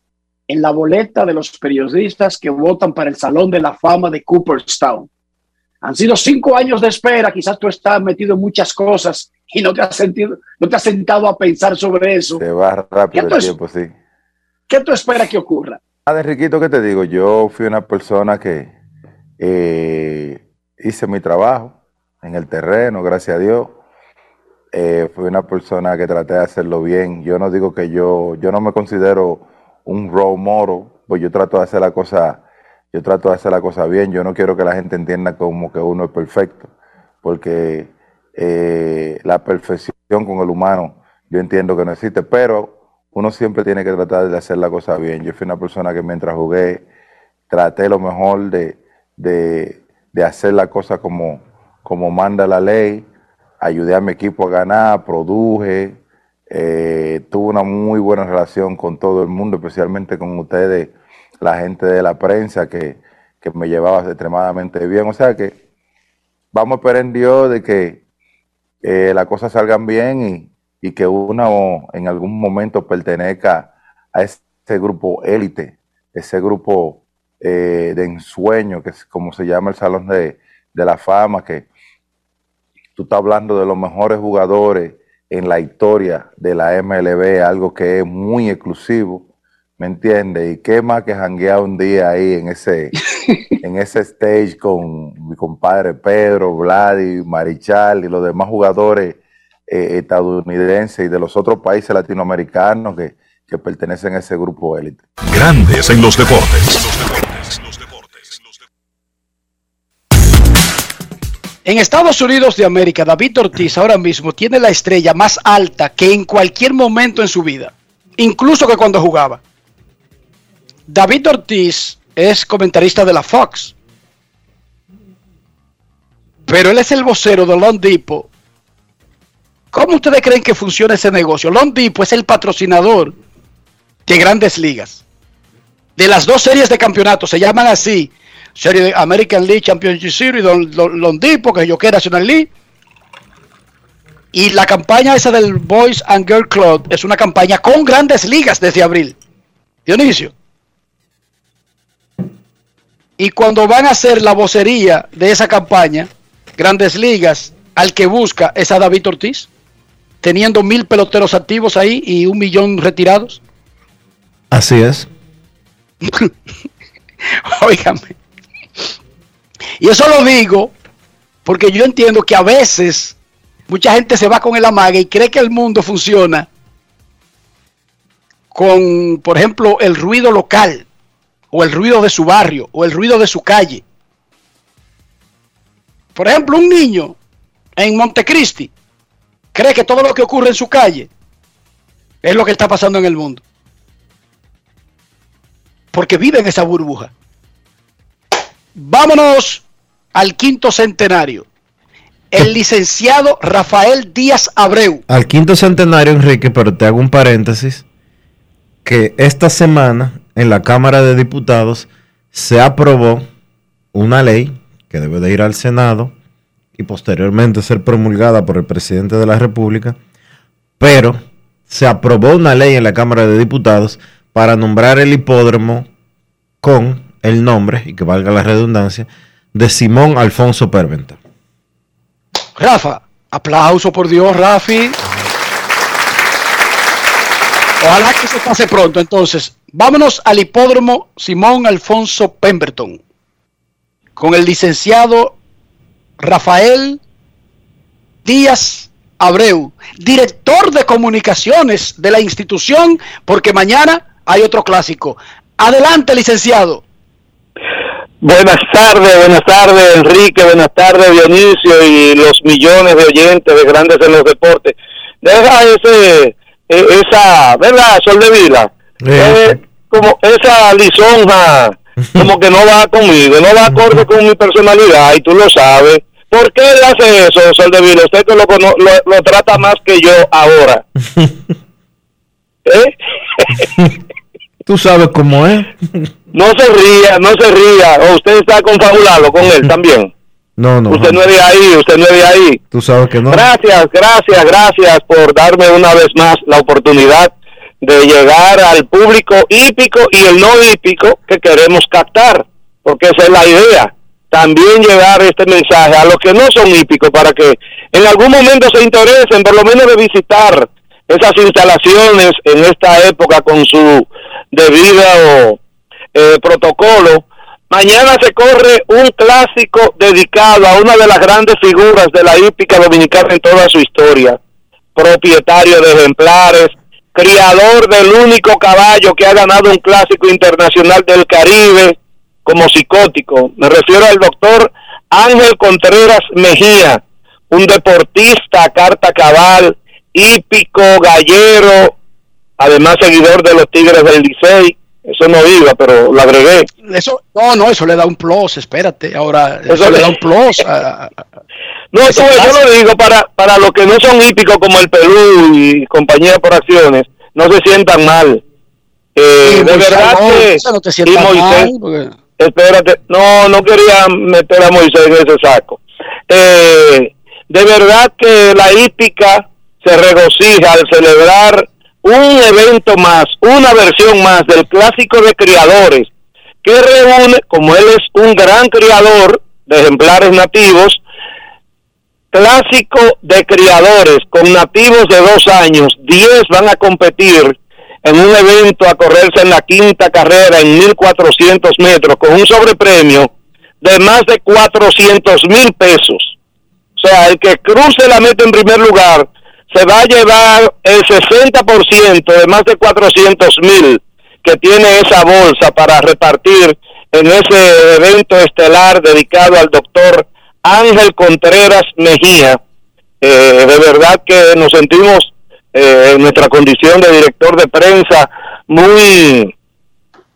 en la boleta de los periodistas que votan para el Salón de la Fama de Cooperstown. Han sido cinco años de espera, quizás tú estás metido en muchas cosas y no te has sentido, no te has sentado a pensar sobre eso. Se va rápido el tiempo, sí. ¿Qué tú esperas que ocurra? Ah, Enriquito, ¿qué te digo? Yo fui una persona que eh, hice mi trabajo en el terreno, gracias a Dios eh, fui una persona que traté de hacerlo bien. Yo no digo que yo, yo no me considero un role model, pues yo trato de hacer la cosa, yo trato de hacer la cosa bien. Yo no quiero que la gente entienda como que uno es perfecto, porque eh, la perfección con el humano yo entiendo que no existe, pero uno siempre tiene que tratar de hacer la cosa bien. Yo fui una persona que mientras jugué traté lo mejor de, de, hacer la cosa como, como manda la ley ayudé a mi equipo a ganar, produje, eh, tuve una muy buena relación con todo el mundo, especialmente con ustedes, la gente de la prensa que, me llevaba extremadamente bien. O sea que vamos a esperar en Dios de que eh, las cosas salgan bien y, que uno en algún momento pertenezca a ese grupo élite, ese grupo eh, de ensueño, que es como se llama el Salón de, de la Fama, que tú estás hablando de los mejores jugadores en la historia de la MLB, algo que es muy exclusivo, ¿me entiendes? Y qué más que janguear un día ahí en ese, [laughs] en ese stage con mi compadre Pedro, Vladi, Marichal y los demás jugadores eh, estadounidenses y de los otros países latinoamericanos que, que pertenecen a ese grupo élite. Grandes en los deportes. En Estados Unidos de América, David Ortiz ahora mismo tiene la estrella más alta que en cualquier momento en su vida, incluso que cuando jugaba. David Ortiz es comentarista de la Fox, pero él es el vocero de Long Depot. ¿Cómo ustedes creen que funciona ese negocio? Long Depot es el patrocinador de grandes ligas. De las dos series de campeonato, se llaman así, serie de American League Championship Series, Londipo, que yo quiera National League. Y la campaña esa del Boys and Girl Club es una campaña con grandes ligas desde abril. Dionisio. Y cuando van a hacer la vocería de esa campaña, grandes ligas, al que busca es a David Ortiz. teniendo mil peloteros activos ahí y un millón retirados. Así es. [laughs] Óigame. Y eso lo digo porque yo entiendo que a veces mucha gente se va con el amague y cree que el mundo funciona con, por ejemplo, el ruido local, o el ruido de su barrio, o el ruido de su calle. Por ejemplo, un niño en Montecristi cree que todo lo que ocurre en su calle es lo que está pasando en el mundo. Porque vive en esa burbuja. Vámonos al quinto centenario. El licenciado Rafael Díaz Abreu. Al quinto centenario, Enrique, pero te hago un paréntesis, que esta semana en la Cámara de Diputados se aprobó una ley que debe de ir al Senado y posteriormente ser promulgada por el presidente de la República, pero se aprobó una ley en la Cámara de Diputados para nombrar el hipódromo con el nombre, y que valga la redundancia, de Simón Alfonso Perventa. Rafa, aplauso por Dios, Rafi. Ojalá que se pase pronto. Entonces, vámonos al hipódromo Simón Alfonso Pemberton con el licenciado Rafael Díaz Abreu, director de comunicaciones de la institución, porque mañana hay otro clásico. Adelante, licenciado. Buenas tardes, buenas tardes Enrique, buenas tardes Dionisio y los millones de oyentes de Grandes en los Deportes. Deja ese, esa, ¿verdad? Sol de Vila. Eh, como esa lisonja, [laughs] como que no va conmigo, no va acorde con mi personalidad y tú lo sabes. ¿Por qué él hace eso, Sol de Vila? Usted que lo, lo, lo trata más que yo ahora. [laughs] ¿Eh? [laughs] Tú sabes cómo es. No se ría, no se ría. O usted está confabulado con él también. No, no. Usted no es de ahí, usted no es de ahí. Tú sabes que no. Gracias, gracias, gracias por darme una vez más la oportunidad de llegar al público hípico y el no hípico que queremos captar, porque esa es la idea. También llevar este mensaje a los que no son hípicos para que en algún momento se interesen, por lo menos de visitar esas instalaciones en esta época con su debido eh, protocolo. Mañana se corre un clásico dedicado a una de las grandes figuras de la hípica dominicana en toda su historia. Propietario de ejemplares, criador del único caballo que ha ganado un clásico internacional del Caribe como psicótico. Me refiero al doctor Ángel Contreras Mejía, un deportista carta cabal, hípico, gallero, además seguidor de los Tigres del Licey. Eso no iba, pero lo agregué. Eso, no, no, eso le da un plus, espérate. Ahora, eso, Eso le da un plus. a- a- No, ves, yo lo digo para, para los que no son hípicos como el Perú y compañía por acciones, no se sientan mal. Eh, de verdad no, que... No te y sientas Moisés, mal, porque- espérate, no, no quería meter a Moisés en ese saco. Eh, de verdad que la hípica se regocija al celebrar un evento más, una versión más del clásico de criadores, que reúne, como él es un gran criador de ejemplares nativos, clásico de criadores con nativos de dos años, 10 van a competir en un evento a correrse en la quinta carrera en 1400 metros con un sobrepremio de más de 400 mil pesos. O sea, el que cruce la meta en primer lugar se va a llevar el 60% de más de 400 mil que tiene esa bolsa para repartir en ese evento estelar dedicado al doctor Ángel Contreras Mejía. Eh, de verdad que nos sentimos eh, en nuestra condición de director de prensa muy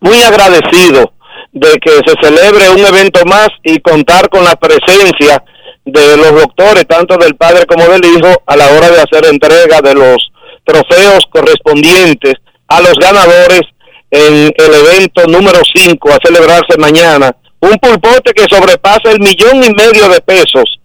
muy agradecido de que se celebre un evento más y contar con la presencia de los doctores, tanto del padre como del hijo, a la hora de hacer entrega de los trofeos correspondientes a los ganadores en el evento número 5 a celebrarse mañana. Un pulpote que sobrepasa el millón y medio de pesos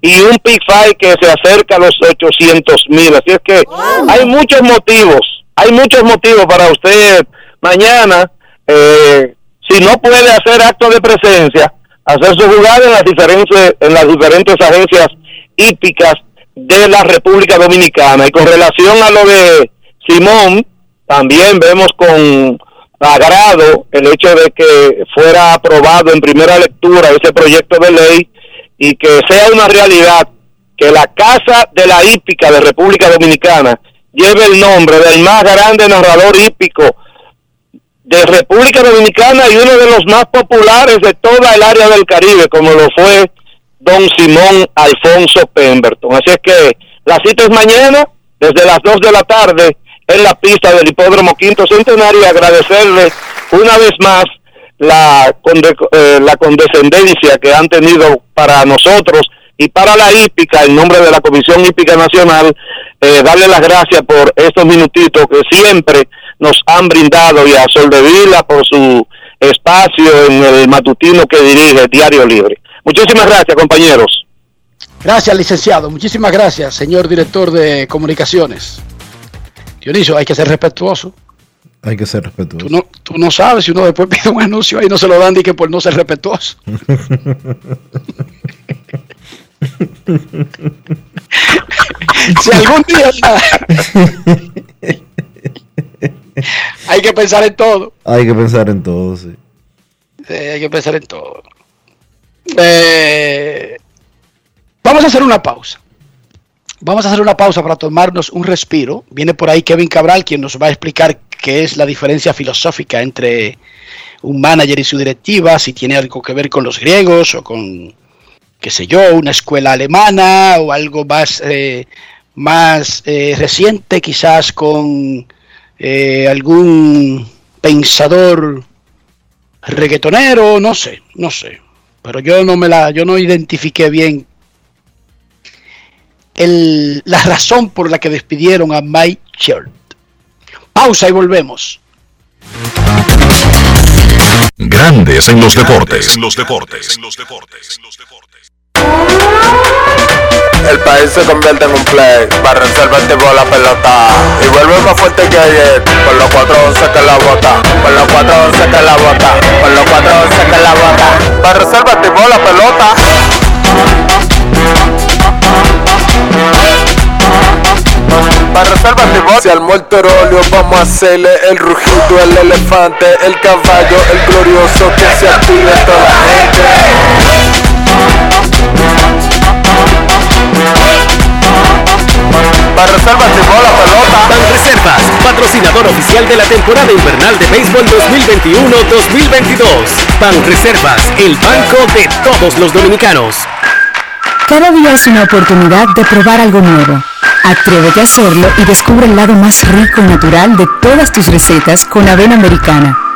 y un Big Five que se acerca a los 800 mil. Así es que hay muchos motivos, hay muchos motivos para usted mañana, eh, si no puede hacer acto de presencia, hacer su jugada en las diferentes, en las diferentes agencias hípicas de la República Dominicana. Y con relación a lo de Simón, también vemos con agrado el hecho de que fuera aprobado en primera lectura ese proyecto de ley y que sea una realidad que la Casa de la Hípica de República Dominicana lleve el nombre del más grande narrador hípico de República Dominicana y uno de los más populares de toda el área del Caribe, como lo fue don Simón Alfonso Pemberton. Así es que la cita es mañana, desde las 2 de la tarde, en la pista del Hipódromo Quinto Centenario y agradecerle una vez más la, eh, la condescendencia que han tenido para nosotros y para la hípica, en nombre de la Comisión Hípica Nacional, eh, darle las gracias por estos minutitos que siempre nos han brindado y a Sol de Vila por su espacio en el matutino que dirige Diario Libre. Muchísimas gracias, compañeros. Gracias, licenciado. Muchísimas gracias, señor director de comunicaciones. Dionisio, hay que ser respetuoso. Hay que ser respetuoso. Tú no, tú no sabes si uno después [laughs] pide un anuncio y no se lo dan y que por no ser respetuoso. [laughs] si algún día [laughs] [laughs] hay que pensar en todo. Hay que pensar en todo, sí. hay que pensar en todo. Eh, vamos a hacer una pausa. Vamos a hacer una pausa para tomarnos un respiro. Viene por ahí Kevin Cabral, quien nos va a explicar qué es la diferencia filosófica entre un manager y su directiva, si tiene algo que ver con los griegos o con, qué sé yo, una escuela alemana o algo más, eh, más eh, reciente, quizás con eh, algún pensador reggaetonero, no sé, no sé. Pero yo no me la, yo no identifiqué bien el, la razón por la que despidieron a Mike Shirt. Pausa y volvemos. Grandes en los deportes. En los deportes. En los deportes. El país se convierte en un play. Para reservar el tipo la pelota. Y vuelve más fuerte que ayer. Con los 411 que la bota, con los 411 que la bota, con los 411 que la bota, para reservar el tipo la pelota. Para reservar el Si al muerto vamos a hacerle el rugido, el elefante, el caballo, el glorioso que se active toda la gente. Para reservas la pelota. Ban Reservas, patrocinador oficial de la temporada invernal de béisbol 2021-2022. Ban Reservas, el banco de todos los dominicanos. Cada día es una oportunidad de probar algo nuevo. Atrévete a hacerlo y descubre el lado más rico y natural de todas tus recetas con avena americana.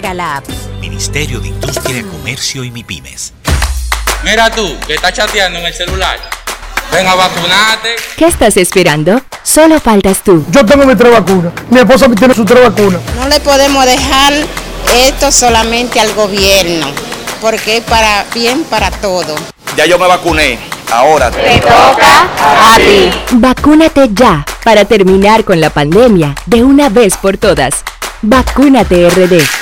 la app. Ministerio de Industria, Comercio y MIPIMES. Mira tú, que estás chateando en el celular. Ven a vacunarte. ¿Qué estás esperando? Solo faltas tú. Yo tengo mi tres vacunas. Mi esposa tiene su tres vacunas. No le podemos dejar esto solamente al gobierno, porque es para bien para todo. Ya yo me vacuné. Ahora te toca a ti. Vacúnate ya para terminar con la pandemia de una vez por todas. Vacúnate RD.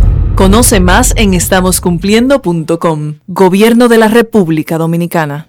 Conoce más en estamoscumpliendo.com. Gobierno de la República Dominicana.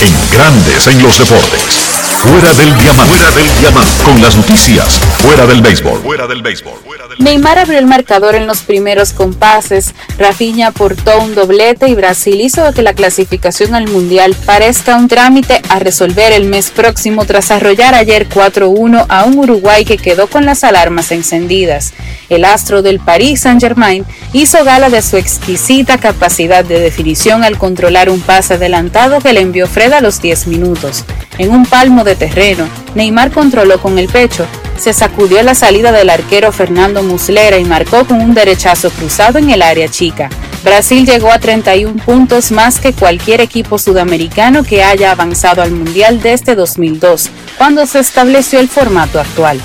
En Grandes en los Deportes. Fuera del diamante. Fuera del diamante. Con las noticias. Fuera del béisbol. Fuera del béisbol. Neymar abrió el marcador en los primeros compases, Rafinha aportó un doblete y Brasil hizo que la clasificación al Mundial parezca un trámite a resolver el mes próximo tras arrollar ayer 4-1 a un Uruguay que quedó con las alarmas encendidas. El astro del Paris Saint-Germain hizo gala de su exquisita capacidad de definición al controlar un pase adelantado que le envió Fred a los 10 minutos. En un palmo de terreno, Neymar controló con el pecho, se sacudió la salida del arquero Fernando Muslera y marcó con un derechazo cruzado en el área chica. Brasil llegó a 31 puntos más que cualquier equipo sudamericano que haya avanzado al Mundial desde 2002, cuando se estableció el formato actual.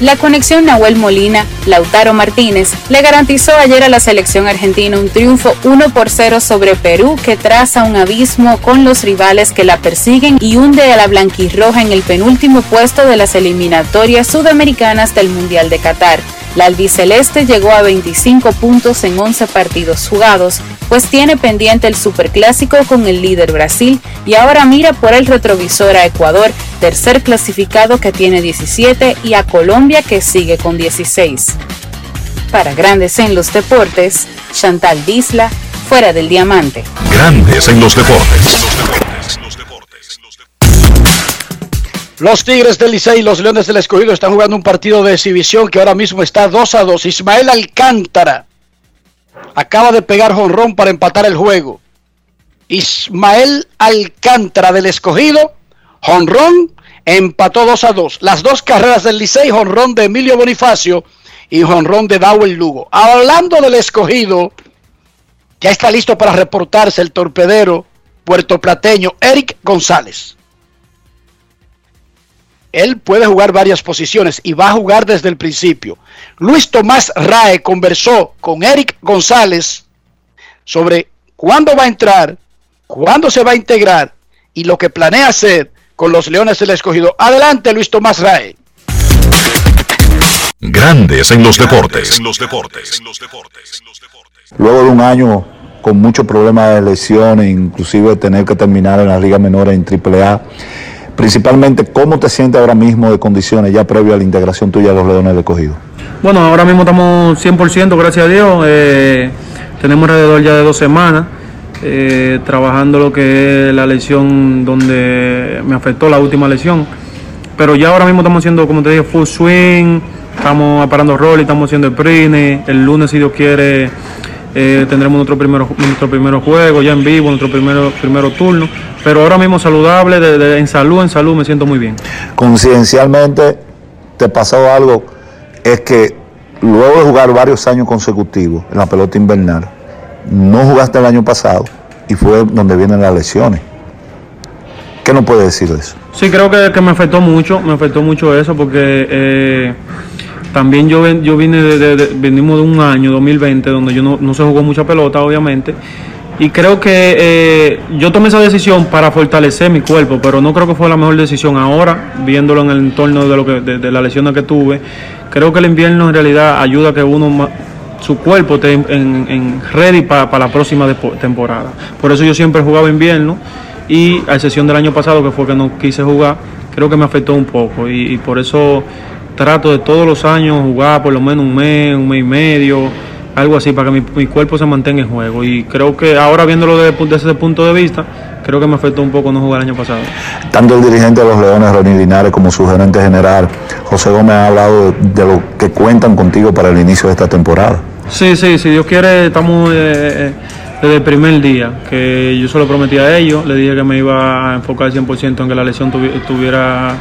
La conexión Nahuel Molina, Lautaro Martínez, le garantizó ayer a la selección argentina un triunfo 1 por 0 sobre Perú que traza un abismo con los rivales que la persiguen y hunde a la blanquirroja en el penúltimo puesto de las eliminatorias sudamericanas del Mundial de Qatar. La albiceleste llegó a 25 puntos en 11 partidos jugados, pues tiene pendiente el superclásico con el líder Brasil y ahora mira por el retrovisor a Ecuador, tercer clasificado que tiene 17, y a Colombia que sigue con 16. Para Grandes en los Deportes, Chantal Disla, fuera del diamante. Grandes en los deportes. Los Tigres del Licey y los Leones del Escogido están jugando un partido de exhibición que ahora mismo está 2 a 2. Ismael Alcántara acaba de pegar jonrón para empatar el juego. Ismael Alcántara del Escogido, jonrón, empató 2 a 2. Las dos carreras del Licey, jonrón de Emilio Bonifacio y jonrón de Dawel Lugo. Hablando del Escogido, ya está listo para reportarse el torpedero puertoplateño Eric González. Él puede jugar varias posiciones y va a jugar desde el principio. Luis Tomás Rae conversó con Eric González sobre cuándo va a entrar, cuándo se va a integrar y lo que planea hacer con los Leones del Escogido. Adelante, Luis Tomás Rae. Grandes en los deportes. Luego de un año con muchos problemas de lesiones, inclusive tener que terminar en las ligas menores en AAA, principalmente cómo te sientes ahora mismo de condiciones ya previo a la integración tuya a los Leones del Escogido. Bueno, ahora mismo estamos 100%, gracias a Dios. Eh, tenemos alrededor ya de dos semanas eh, trabajando lo que es la lesión donde me afectó la última lesión. Pero ya ahora mismo estamos haciendo, como te dije, full swing, estamos parando rol, estamos haciendo el. El lunes, si Dios quiere, eh, tendremos nuestro primer, nuestro juego ya en vivo, nuestro primero, primero turno. Pero ahora mismo saludable, de- de- en salud, en salud me siento muy bien. Conciencialmente te pasó algo, es que luego de jugar varios años consecutivos en la pelota invernal, no jugaste el año pasado y fue donde vienen las lesiones. ¿Qué nos puede decir de eso? Sí, creo que, que me afectó mucho, me afectó mucho eso porque eh, también yo, yo vine de, venimos de un año, 2020, donde yo no, no se jugó mucha pelota, obviamente. Y creo que eh, yo tomé esa decisión para fortalecer mi cuerpo, pero no creo que fue la mejor decisión ahora, viéndolo en el entorno de, lo que, de, de las lesiones que tuve. Creo que el invierno en realidad ayuda a que uno, su cuerpo esté en, en- ready para la próxima temporada. Por eso yo siempre jugaba invierno y a excepción del año pasado que fue que no quise jugar, creo que me afectó un poco y, y por eso trato de todos los años jugar por lo menos un mes, un mes y medio, algo así para que mi, mi cuerpo se mantenga en juego y creo que ahora viéndolo desde, desde ese punto de vista, creo que me afectó un poco no jugar el año pasado. Tanto el dirigente de los Leones, Ronnie Linares, como su gerente general, José Gómez, ha hablado de, de lo que cuentan contigo para el inicio de esta temporada. Sí, sí, si Dios quiere, estamos eh, desde el primer día, que yo se lo prometí a ellos, le dije que me iba a enfocar 100% en que la lesión tuvi- tuviera,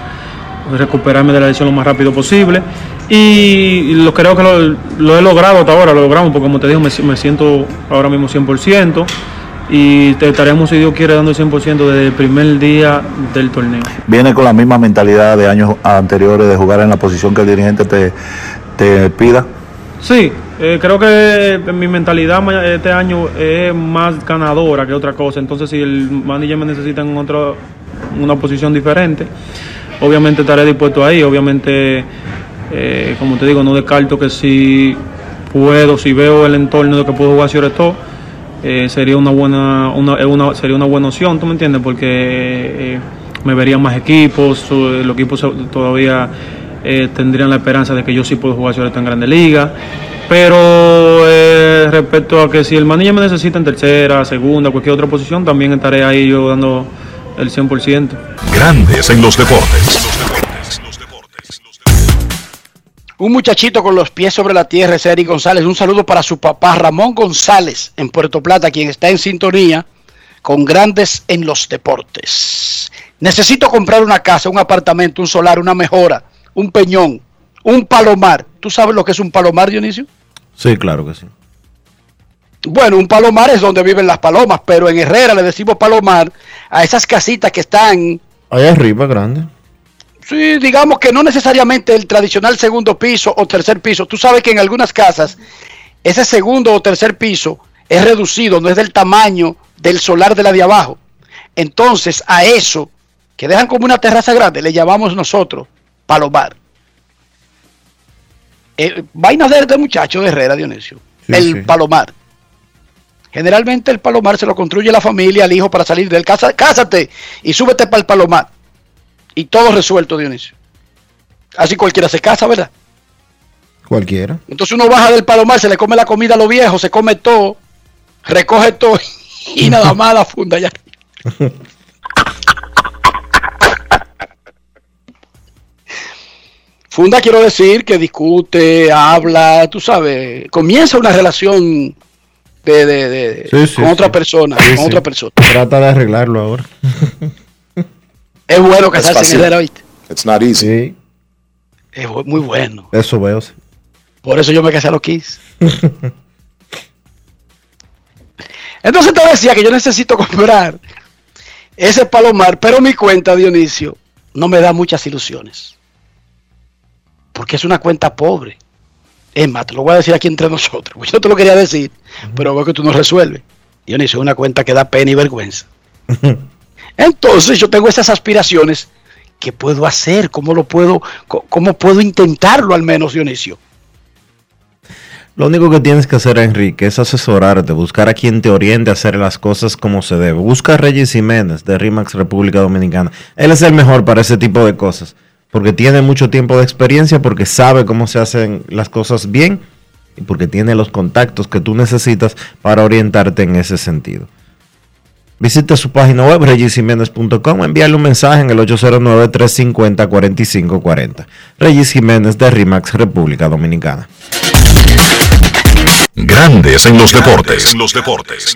recuperarme de la lesión lo más rápido posible. Y lo creo que lo, lo he logrado hasta ahora, lo logramos, porque como te digo, me, me siento ahora mismo 100%. Y te estaremos, si Dios quiere, dando el 100% desde el primer día del torneo. Viene con la misma mentalidad de años anteriores de jugar en la posición que el dirigente te, te pida. Sí, eh, creo que mi mentalidad este año es más ganadora que otra cosa. Entonces, si el manager me necesita en otra, una posición diferente, obviamente estaré dispuesto ahí. Obviamente, eh, como te digo, no descarto que si puedo, si veo el entorno de que puedo jugar todo, eh, sería una buena, una, sería una buena opción, ¿tú me entiendes? Porque eh, me verían más equipos, su- los equipos todavía eh, tendrían la esperanza de que yo sí puedo jugar todo en Grande Liga. Pero eh, respecto a que si el manager me necesita en tercera, segunda, cualquier otra posición, también estaré ahí yo dando el 100%. Grandes en los deportes. Un muchachito con los pies sobre la tierra es Eric González. Un saludo para su papá Ramón González en Puerto Plata, quien está en sintonía con Grandes en los Deportes. Necesito comprar una casa, un apartamento, un solar, una mejora, un peñón, un palomar. ¿Tú sabes lo que es un palomar, Dionisio? Sí, claro que sí. Bueno, un palomar es donde viven las palomas, pero en Herrera le decimos palomar a esas casitas que están Allá arriba, grande. Sí, digamos que no necesariamente el tradicional segundo piso o tercer piso. Tú sabes que en algunas casas ese segundo o tercer piso es reducido, no es del tamaño del solar de la de abajo. Entonces a eso, que dejan como una terraza grande, le llamamos nosotros palomar. Eh, vaina de, de muchacho de Herrera, Dionisio. Sí, el sí. palomar. Generalmente el palomar se lo construye la familia al hijo para salir del casa. Cásate y súbete para el palomar. Y todo resuelto, Dionisio. Así cualquiera se casa, ¿verdad? Cualquiera. Entonces uno baja del palomar, se le come la comida a los viejos, se come todo, recoge todo y [laughs] nada más la funda ya. [laughs] Funda quiero decir que discute, habla, tú sabes, comienza una relación de, de- de- Sí, sí, con otra persona, Sí, con sí. otra persona. Trata de arreglarlo ahora. [laughs] Es bueno Es casarse en fácil. Herrera, ¿viste? It's not easy. Sí, Es muy bueno. eso veo. sí. Por eso yo me casé a los 15. [laughs] Entonces te decía que yo necesito comprar ese palomar, pero mi cuenta, Dionisio, no me da muchas ilusiones. Porque es una cuenta pobre. Es más, te lo voy a decir aquí entre nosotros. Yo te lo quería decir, pero veo que tú no resuelves. Dionisio, es una cuenta que da pena y vergüenza. [laughs] Entonces yo tengo esas aspiraciones. ¿Qué puedo hacer? ¿Cómo lo puedo, cómo puedo intentarlo al menos, Dionisio? Lo único que tienes que hacer, Enrique, es asesorarte, buscar a quien te oriente a hacer las cosas como se debe. Busca a Reyes Jiménez de RIMAX República Dominicana. Él es el mejor para ese tipo de cosas, porque tiene mucho tiempo de experiencia, porque sabe cómo se hacen las cosas bien y porque tiene los contactos que tú necesitas para orientarte en ese sentido. Visita su página web regisiménez.com, envíale un mensaje en el 809-350-4540. Reyes Jiménez de RIMAX República Dominicana. Grandes en los deportes. En los deportes.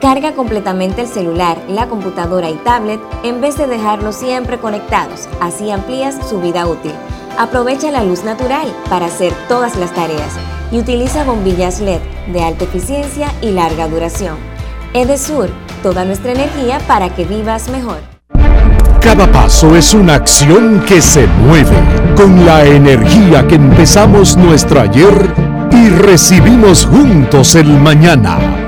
Carga completamente el celular, la computadora y tablet en vez de dejarlos siempre conectados, así amplías su vida útil. Aprovecha la luz natural para hacer todas las tareas. y utiliza bombillas LED de alta eficiencia y larga duración. Edesur, toda nuestra energía para que vivas mejor. Cada paso es una acción que se mueve con la energía que empezamos nuestro ayer y recibimos juntos el mañana,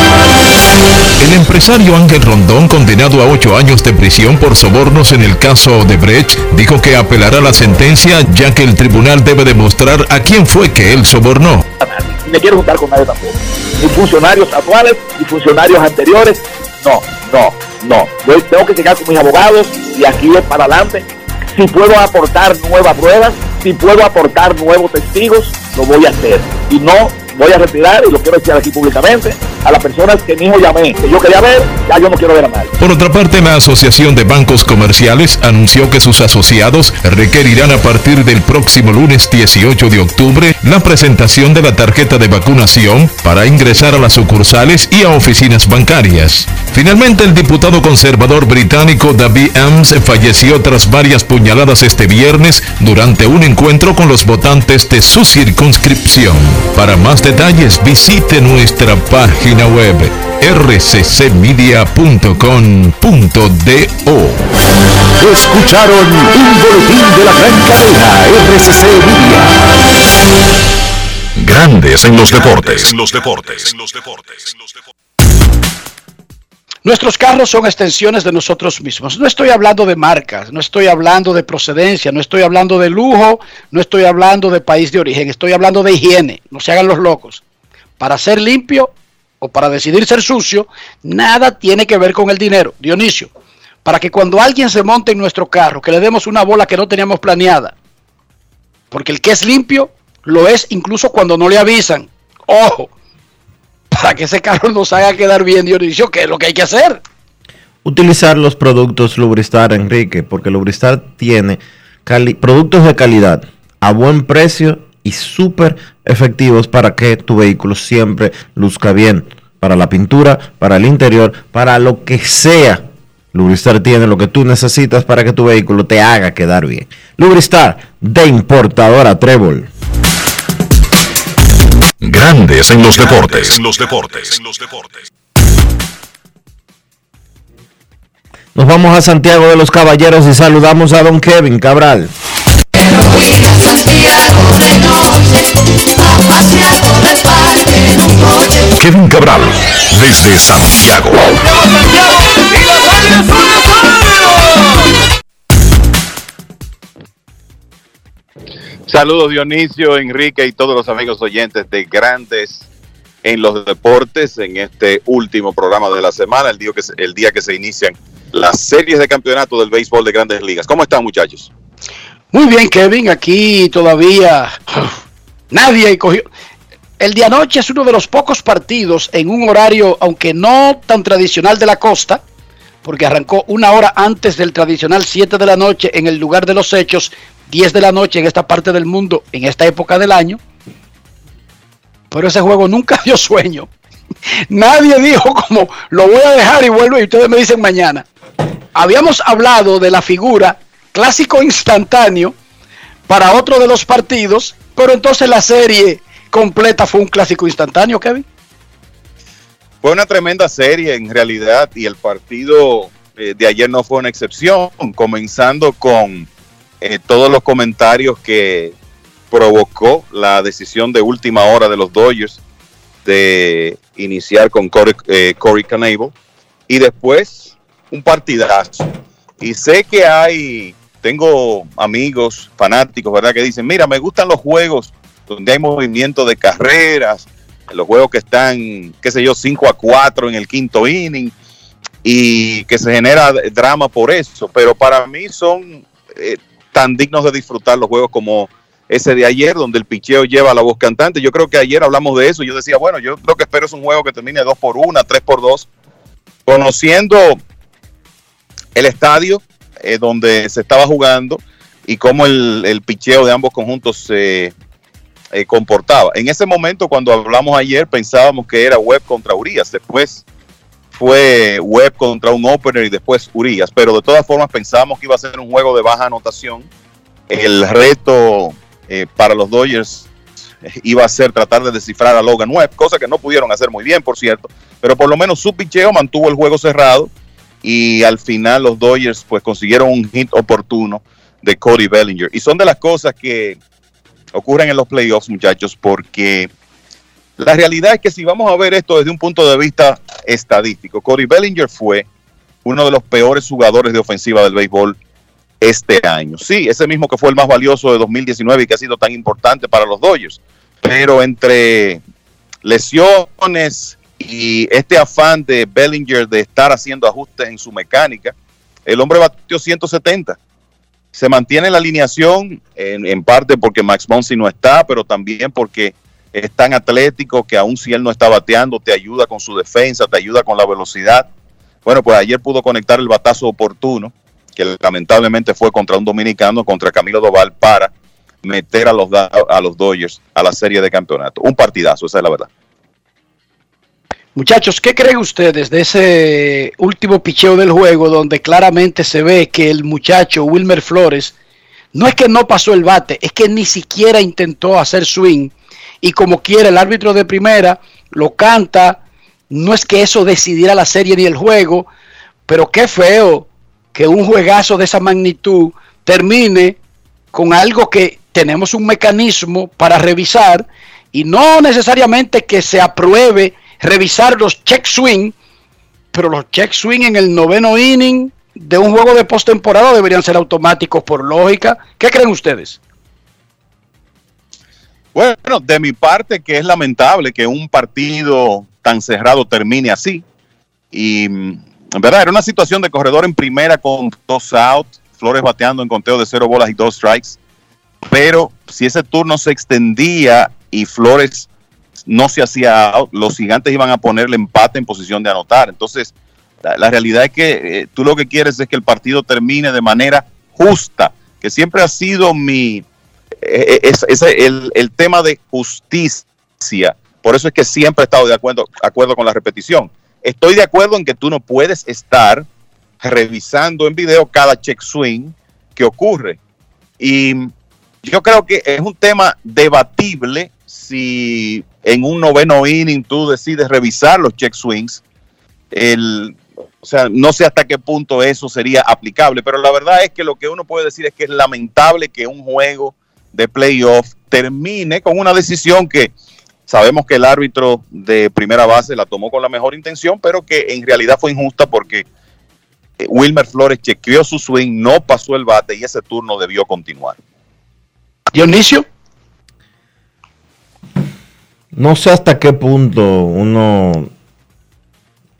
El empresario Ángel Rondón, condenado a ocho años de prisión por sobornos en el caso de Brecht, dijo que apelará la sentencia ya que el tribunal debe demostrar a quién fue que él sobornó. me quiero juntar con nadie tampoco. Ni funcionarios actuales, ni funcionarios anteriores. No, no, no. Yo tengo que llegar con mis abogados y aquí es para adelante. Si puedo aportar nuevas pruebas, si puedo aportar nuevos testigos, lo voy a hacer. Y no voy a retirar, y lo quiero decir aquí públicamente, a las personas que mi hijo llamé, que yo quería ver, ya yo no quiero ver a nadie. Por otra parte, la Asociación de Bancos Comerciales anunció que sus asociados requerirán a partir del próximo lunes 18 de octubre la presentación de la tarjeta de vacunación para ingresar a las sucursales y a oficinas bancarias. Finalmente, el diputado conservador británico David Ames falleció tras varias puñaladas este viernes durante un encuentro con los votantes de su circunscripción. Para más detalles, visite nuestra página web rccmedia.com.do. Escucharon un boletín de la gran cadena RCC Media. Grandes en los deportes. los deportes. los deportes. Nuestros carros son extensiones de nosotros mismos. No estoy hablando de marcas, no estoy hablando de procedencia, no estoy hablando de lujo, no estoy hablando de país de origen, estoy hablando de higiene. No se hagan los locos. Para ser limpio o para decidir ser sucio, nada tiene que ver con el dinero. Dionisio, para que cuando alguien se monte en nuestro carro, que le demos una bola que no teníamos planeada, porque el que es limpio lo es incluso cuando no le avisan. Ojo, para que ese carro nos haga quedar bien, Dionisio, ¿qué es lo que hay que hacer? Utilizar los productos Lubristar, Enrique, porque Lubristar tiene productos de calidad a buen precio y súper efectivos para que tu vehículo siempre luzca bien. Para la pintura, para el interior, para lo que sea. Lubristar tiene lo que tú necesitas para que tu vehículo te haga quedar bien. Lubristar de importadora Trébol. Grandes en los deportes. En los deportes. En los deportes. Nos vamos a Santiago de los Caballeros y saludamos a don Kevin Cabral. Kevin Cabral, desde Santiago. Saludos Dionisio, Enrique y todos los amigos oyentes de Grandes en los Deportes en este último programa de la semana, el día que se, el día que se inician las series de campeonato del béisbol de Grandes Ligas. ¿Cómo están muchachos? Muy bien, Kevin, aquí todavía nadie cogió. El de anoche es uno de los pocos partidos en un horario, aunque no tan tradicional de la costa, porque arrancó una hora antes del tradicional 7 de la noche en el lugar de los hechos, 10 de la noche en esta parte del mundo, en esta época del año. Pero ese juego nunca [laughs] dio sueño. Nadie dijo como lo voy a dejar y vuelvo y ustedes me dicen mañana. Habíamos hablado de la figura clásico instantáneo para otro de los partidos, pero entonces la serie completa fue un clásico instantáneo, Kevin. Fue una tremenda serie en realidad y el partido eh, de ayer no fue una excepción, comenzando con eh, todos los comentarios que provocó la decisión de última hora de los Dodgers de iniciar con Corey, eh, Canable y después un partidazo. Y sé que hay tengo amigos fanáticos, ¿verdad? Que dicen, mira, me gustan los juegos donde hay movimiento de carreras, los juegos que están, qué sé yo, 5 a 4 en el quinto inning y que se genera drama por eso. Pero para mí son eh, tan dignos de disfrutar los juegos como ese de ayer, donde el picheo lleva la voz cantante. Yo creo que ayer hablamos de eso. Yo decía, bueno, yo lo que espero es un juego que termine 2 por 1, 3 por 2. Conociendo el estadio, eh, donde se estaba jugando y cómo el, el picheo de ambos conjuntos se eh, comportaba. En ese momento, cuando hablamos ayer, pensábamos que era Webb contra Urias. Después fue Webb contra un opener y después Urias. Pero de todas formas pensábamos que iba a ser un juego de baja anotación. El reto eh, para los Dodgers iba a ser tratar de descifrar a Logan Webb, cosa que no pudieron hacer muy bien, por cierto. Pero por lo menos su picheo mantuvo el juego cerrado y al final los Dodgers pues consiguieron un hit oportuno de Cody Bellinger. Y son de las cosas que ocurren en los playoffs, muchachos, porque la realidad es que si vamos a ver esto desde un punto de vista estadístico, Cody Bellinger fue uno de los peores jugadores de ofensiva del béisbol este año. Sí, ese mismo que fue el más valioso de 2019 y que ha sido tan importante para los Dodgers. Pero entre lesiones y este afán de Bellinger de estar haciendo ajustes en su mecánica, el hombre batió 170. Se mantiene la alineación en, parte porque Max Monsi no está, pero también porque es tan atlético que aún si él no está bateando, te ayuda con su defensa, te ayuda con la velocidad. Bueno, pues ayer pudo conectar el batazo oportuno que lamentablemente fue contra un dominicano, contra Camilo Doval, para meter a los, a los Dodgers a la serie de campeonato. Un partidazo, esa es la verdad. Muchachos, ¿qué creen ustedes de ese último picheo del juego donde claramente se ve que el muchacho Wilmer Flores no es que no pasó el bate, es que ni siquiera intentó hacer swing y como quiere el árbitro de primera lo canta, no es que eso decidiera la serie ni el juego, pero qué feo que un juegazo de esa magnitud termine con algo que tenemos un mecanismo para revisar y no necesariamente que se apruebe revisar los check swing, pero los check swing en el noveno inning de un juego de postemporada deberían ser automáticos por lógica. ¿Qué creen ustedes? Bueno, de mi parte que es lamentable que un partido tan cerrado termine así. Y en verdad, era una situación de corredor en primera con dos outs, Flores bateando en conteo de cero bolas y dos strikes. Pero si ese turno se extendía y Flores no se hacía out, los gigantes iban a ponerle empate en posición de anotar. Entonces, la, realidad es que eh, tú lo que quieres es que el partido termine de manera justa, que siempre ha sido mi, eh, eh, es, el, el, tema de justicia. Por eso es que siempre he estado de acuerdo, acuerdo con la repetición Estoy de acuerdo en que tú no puedes estar revisando en video cada check swing que ocurre. Y yo creo que es un tema debatible si en un noveno inning tú decides revisar los check swings. El, o sea, no sé hasta qué punto eso sería aplicable, pero la verdad es que lo que uno puede decir es que es lamentable que un juego de playoff termine con una decisión que Sabemos que el árbitro de primera base la tomó con la mejor intención, pero que en realidad fue injusta porque eh, Wilmer Flores chequeó su swing, no pasó el bate y ese turno debió continuar. Dionisio. No sé hasta qué punto uno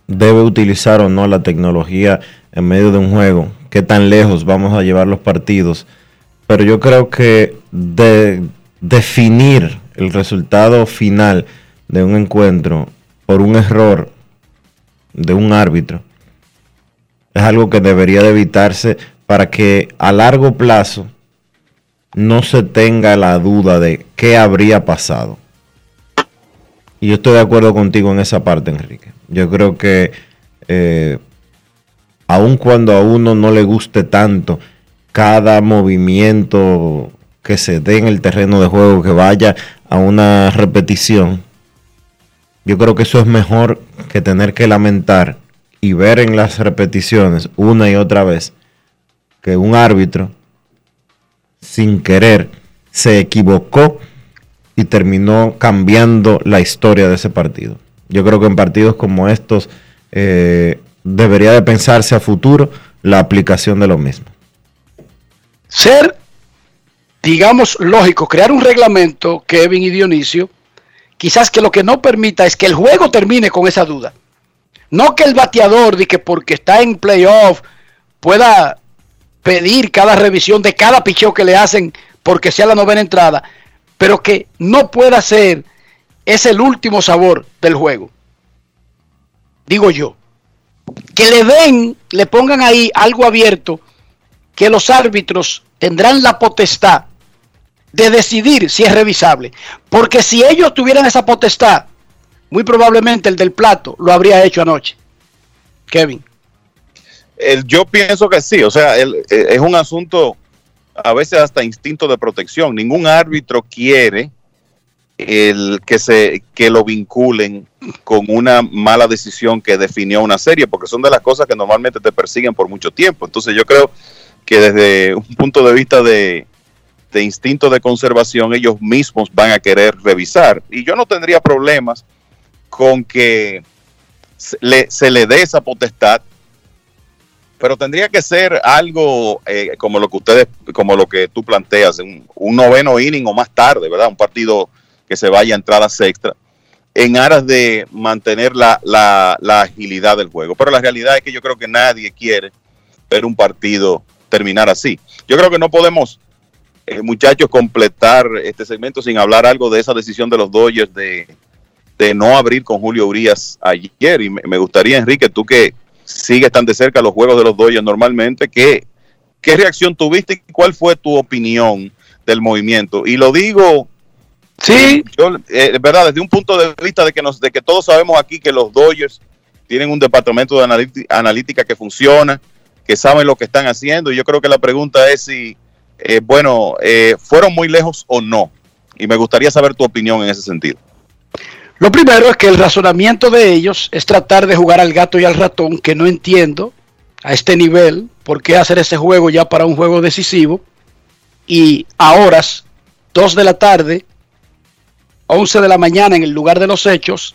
debe utilizar o no la tecnología en medio de un juego, qué tan lejos vamos a llevar los partidos, pero yo creo que de definir el resultado final de un encuentro por un error de un árbitro es algo que debería de evitarse para que a largo plazo no se tenga la duda de qué habría pasado. Y yo estoy de acuerdo contigo en esa parte, Enrique. Yo creo que eh, aun cuando a uno no le guste tanto cada movimiento que se dé en el terreno de juego, que vaya a una repetición, yo creo que eso es mejor que tener que lamentar y ver en las repeticiones una y otra vez que un árbitro sin querer se equivocó y terminó cambiando la historia de ese partido. Yo creo que en partidos como estos eh, debería de pensarse a futuro la aplicación de lo mismo. Ser digamos, lógico, crear un reglamento, Kevin y Dionisio, quizás que lo que no permita es que el juego termine con esa duda. No que el bateador, de que porque está en playoff, pueda pedir cada revisión de cada picheo que le hacen porque sea la novena entrada, pero que no pueda ser, es el último sabor del juego. Digo yo. Que le den, le pongan ahí algo abierto que los árbitros tendrán la potestad de decidir si es revisable. Porque si ellos tuvieran esa potestad, muy probablemente el del plato lo habría hecho anoche. Kevin. El- yo pienso que sí, o sea, eh, es un asunto a veces hasta instinto de protección. Ningún árbitro quiere el que se que lo vinculen con una mala decisión que definió una serie, porque son de las cosas que normalmente te persiguen por mucho tiempo. Entonces yo creo que desde un punto de vista de, de instinto de conservación, ellos mismos van a querer revisar. Y yo no tendría problemas con que le, se le dé esa potestad pero tendría que ser algo eh, como lo que ustedes, como lo que tú planteas, un, un noveno inning o más tarde, ¿verdad? Un partido que se vaya a entradas extra, en aras de mantener la, la, la agilidad del juego. Pero la realidad es que yo creo que nadie quiere ver un partido terminar así. Yo creo que no podemos, eh, muchachos, completar este segmento sin hablar algo de esa decisión de los Dodgers de, de no abrir con Julio Urias ayer. Y me, me gustaría, Enrique, tú que sigues tan de cerca los juegos de los Dodgers normalmente, ¿qué, ¿qué reacción tuviste y cuál fue tu opinión del movimiento? Y lo digo, sí, yo, eh, verdad, desde un punto de vista de que, nos, de que todos sabemos aquí que los Dodgers tienen un departamento de analí- analítica que funciona, que saben lo que están haciendo, y yo creo que la pregunta es si, eh, bueno, eh, ¿fueron muy lejos o no? Y me gustaría saber tu opinión en ese sentido. Lo primero es que el razonamiento de ellos es tratar de jugar al gato y al ratón, que no entiendo a este nivel por qué hacer ese juego ya para un juego decisivo. Y a horas, 2 de la tarde, 11 de la mañana en el lugar de los hechos,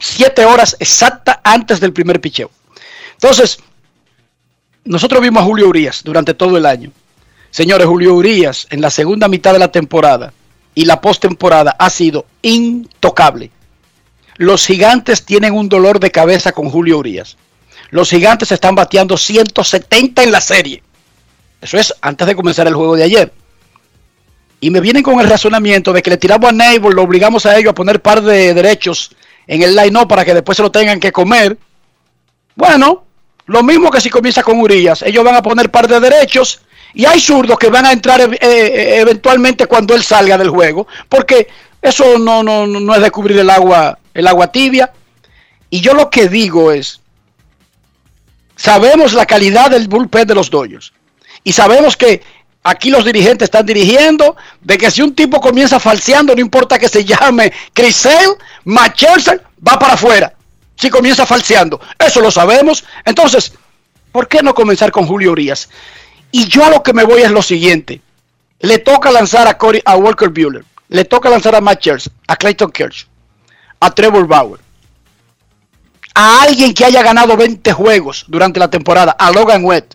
7 horas exacta antes del primer picheo. Entonces, nosotros vimos a Julio Urias durante todo el año. Señores, Julio Urias en la segunda mitad de la temporada y la postemporada ha sido intocable. Los gigantes tienen un dolor de cabeza con Julio Urias. Los gigantes están bateando 170 en la serie. Eso es antes de comenzar el juego de ayer. Y me vienen con el razonamiento de que le tiramos a Neighbor, lo obligamos a ellos a poner par de derechos en el line-up para que después se lo tengan que comer. Bueno, lo mismo que si comienza con Urias. Ellos van a poner par de derechos y hay zurdos que van a entrar eh, eh, eventualmente cuando él salga del juego. Porque eso no, no, no es descubrir el agua, el agua tibia. Y yo lo que digo es, sabemos la calidad del bullpen de los Dodgers. Y sabemos que aquí los dirigentes están dirigiendo de que si un tipo comienza falseando, no importa que se llame Matt Scherzer, va para afuera. Si comienza falseando, eso lo sabemos. Entonces, ¿por qué no comenzar con Julio Urias? Y yo a lo que me voy es lo siguiente. Le toca lanzar a, Corey, a Walker Bueller, le toca lanzar a Matt Scherzer, a Clayton Kershaw, a Trevor Bauer, a alguien que haya ganado 20 juegos durante la temporada, a Logan Webb.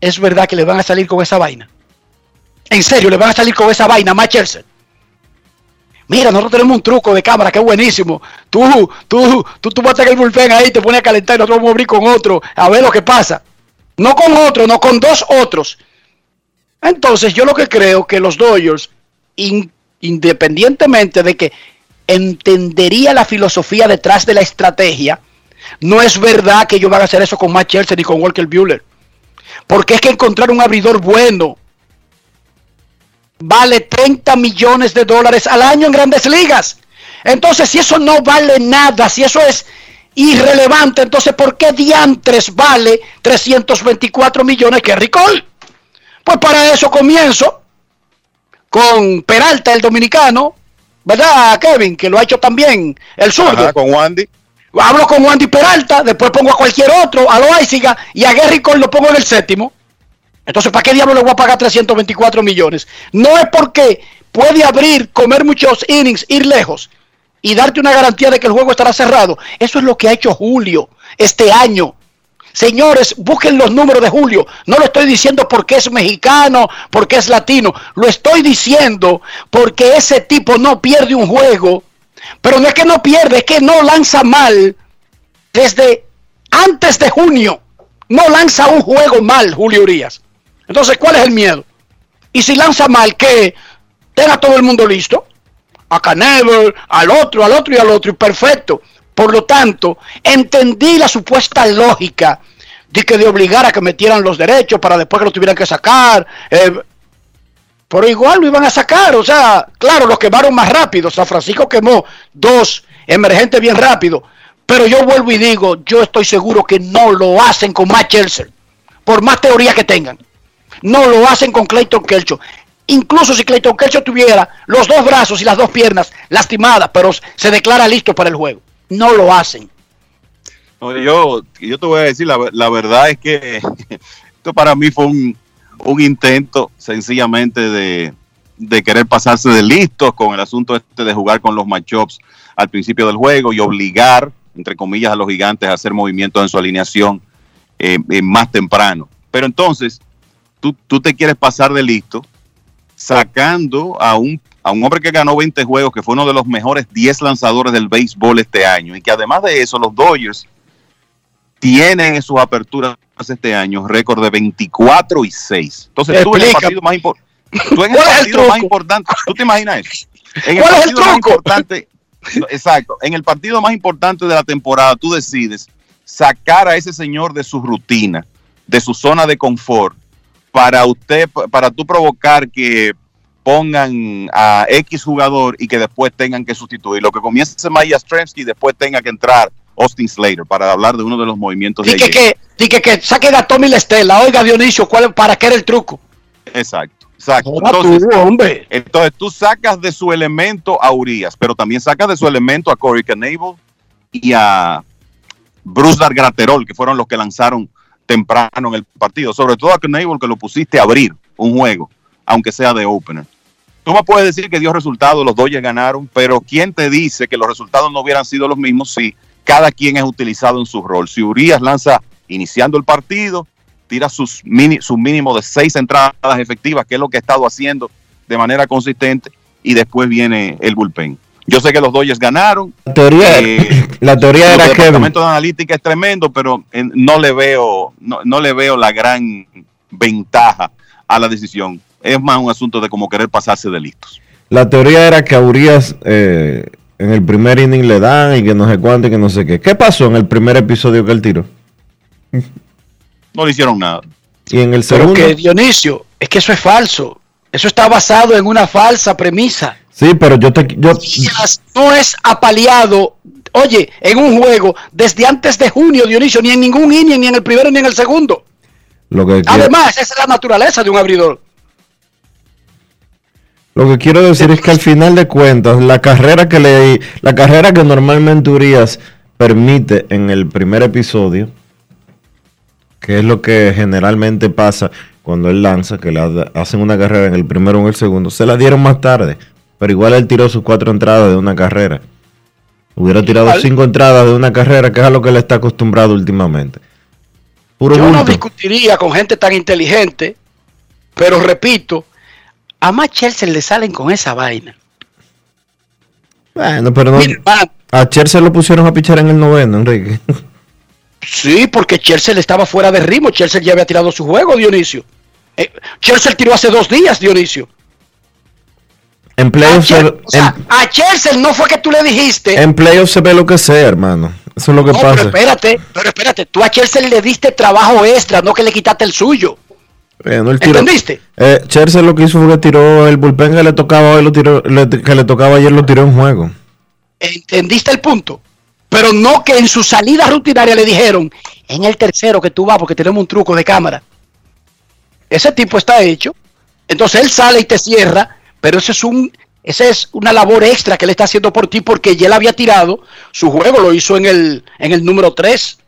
¿Es verdad que le van a salir con esa vaina? En serio, le van a salir con esa vaina a Matt Scherzer. Mira, nosotros tenemos un truco de cámara que es buenísimo. Tú, tú, tú, tú vas a el bullpen ahí, te pones a calentar y nosotros vamos a abrir con otro, a ver lo que pasa. No con otro, no con dos otros. Entonces, yo lo que creo que los Dodgers, in- independientemente de que entendería la filosofía detrás de la estrategia, no es verdad que ellos van a hacer eso con Matt Scherzer y con Walker Bueller. Porque es que encontrar un abridor bueno vale 30 millones de dólares al año en grandes ligas. Entonces, si eso no vale nada, si eso es irrelevante, entonces, ¿por qué diantres vale 324 millones que Cole? Pues para eso comienzo con Peralta, el dominicano, ¿verdad, Kevin? Que lo ha hecho también el zurdo. Ajá, con Wandy. Hablo con Wandy Peralta, después pongo a cualquier otro, a Loaiziga y a Gary Cole lo pongo en el séptimo. Entonces, ¿para qué diablo le voy a pagar 324 millones? No es porque puede abrir, comer muchos innings, ir lejos y darte una garantía de que el juego estará cerrado. Eso es lo que ha hecho Julio este año. Señores, busquen los números de Julio. No lo estoy diciendo porque es mexicano, porque es latino. Lo estoy diciendo porque ese tipo no pierde un juego. Pero no es que no pierde, es que no lanza mal desde antes de junio. No lanza un juego mal, Julio Urias. Entonces, ¿cuál es el miedo? Y si lanza mal, que tenga todo el mundo listo. A Canever, al otro, al otro y al otro, y perfecto. Por lo tanto, entendí la supuesta lógica de que de obligar a que metieran los derechos para después que lo tuvieran que sacar. eh, pero igual lo iban a sacar, o sea, claro, los quemaron más rápido. San Francisco quemó dos emergentes bien rápido. Pero yo vuelvo y digo, yo estoy seguro que no lo hacen con Matt Chelsea, por más teoría que tengan. No lo hacen con Clayton Kershaw. Incluso si Clayton Kershaw tuviera los dos brazos y las dos piernas lastimadas, pero se declara listo para el juego. No lo hacen. Yo, yo te voy a decir, la, verdad es que [laughs] esto para mí fue un, intento sencillamente de, de querer pasarse de listos con el asunto este de jugar con los matchups al principio del juego y obligar, entre comillas, a los gigantes a hacer movimientos en su alineación eh, eh, más temprano. Pero entonces, tú, tú te quieres pasar de listo sacando a un, a un hombre que ganó 20 juegos, que fue uno de los mejores 10 lanzadores del béisbol este año, y que además de eso, los Dodgers tienen en sus aperturas este año récord de 24 y 6. Entonces, tú en el partido más importante, tú en el ¿Cuál es el partido más importante, ¿tú te imaginas eso? En el ¿Cuál es el partido más importante, exacto, en el partido más importante de la temporada, tú decides sacar a ese señor de su rutina, de su zona de confort, para usted, para tú provocar que pongan a X jugador y que después tengan que sustituir. Lo que comience Maya Stremski y después tenga que entrar Austin Slater para hablar de uno de los movimientos de Di que, ayer. que, di que, que saquen a Tommy la Estela. Oiga, Dionisio, ¿cuál, ¿para qué era el truco? Exacto, exacto. Joda Entonces, tú, hombre. entonces tú sacas de su elemento a Urias, pero también sacas de su elemento a Corey Knable y a Bruce Dargraterol, que fueron los que lanzaron temprano en el partido. Sobre todo a Knable, que lo pusiste a abrir un juego, aunque sea de opener. Tú me puedes decir que dio resultados, los Dodgers ganaron, pero ¿quién te dice que los resultados no hubieran sido los mismos si cada quien es utilizado en su rol? Si Urias lanza iniciando el partido, tira sus mini, su mínimo de seis entradas efectivas, que es lo que ha estado haciendo de manera consistente, y después viene el bullpen. Yo sé que los Dodgers ganaron. La teoría, Eh, [laughs] la teoría el era que departamento de analítica es tremendo, pero eh, no le veo, no, no le veo la gran ventaja a la decisión. Es más un asunto de como querer pasarse de listos. la teoría era que a Urias eh, en el primer inning le dan y que no sé cuánto y que no sé qué. ¿Qué pasó en el primer episodio que él tiró? No le hicieron nada. Y en el Pero segundo. que Dionisio, es que eso es falso. Eso está basado en una falsa premisa. Sí, pero yo te yo, no es apaleado, oye, en un juego desde antes de junio, Dionisio, ni en ningún inning, ni en el primero ni en el segundo. lo que quiero, Además, esa es la naturaleza de un abridor. lo que quiero decir es que al final de cuentas la carrera que le la carrera que normalmente Urias permite en el primer episodio, que es lo que generalmente pasa cuando él lanza, que le ha- hacen una carrera en el primero o en el segundo, se la dieron más tarde, pero igual él tiró sus cuatro entradas de una carrera. Hubiera tirado cinco entradas de una carrera, que es a lo que él está acostumbrado últimamente. Puro Yo no discutiría con gente tan inteligente, pero repito, a más Chelsea le salen con esa vaina. Bueno, pero no, a Chelsea lo pusieron a pichar en el noveno, Enrique. sí, porque Chelsea le estaba fuera de ritmo. Chelsea ya había tirado su juego, Dionisio. Eh, Chelsea tiró hace dos días, Dionisio. En playoffs, se, Chel- o sea, en, a Chelsea no fue que tú le dijiste. en playoffs se ve lo que sea, hermano. Eso es lo que no, pero pasa. espérate, pero espérate, tú a Chelsea le diste trabajo extra, no que le quitaste el suyo. Bueno, ¿Entendiste? Eh, Chelsea lo que hizo fue que tiró el bullpen que le tocaba hoy, lo tiró, le- que le tocaba ayer, lo tiró en juego. ¿Entendiste el punto? Pero no que en su salida rutinaria le dijeron, en el tercero que tú vas porque tenemos un truco de cámara. Ese tipo está hecho. Entonces él sale y te cierra, pero ese es un, esa es una labor extra que él está haciendo por ti porque ya él había tirado su juego, lo hizo en el, en el número 3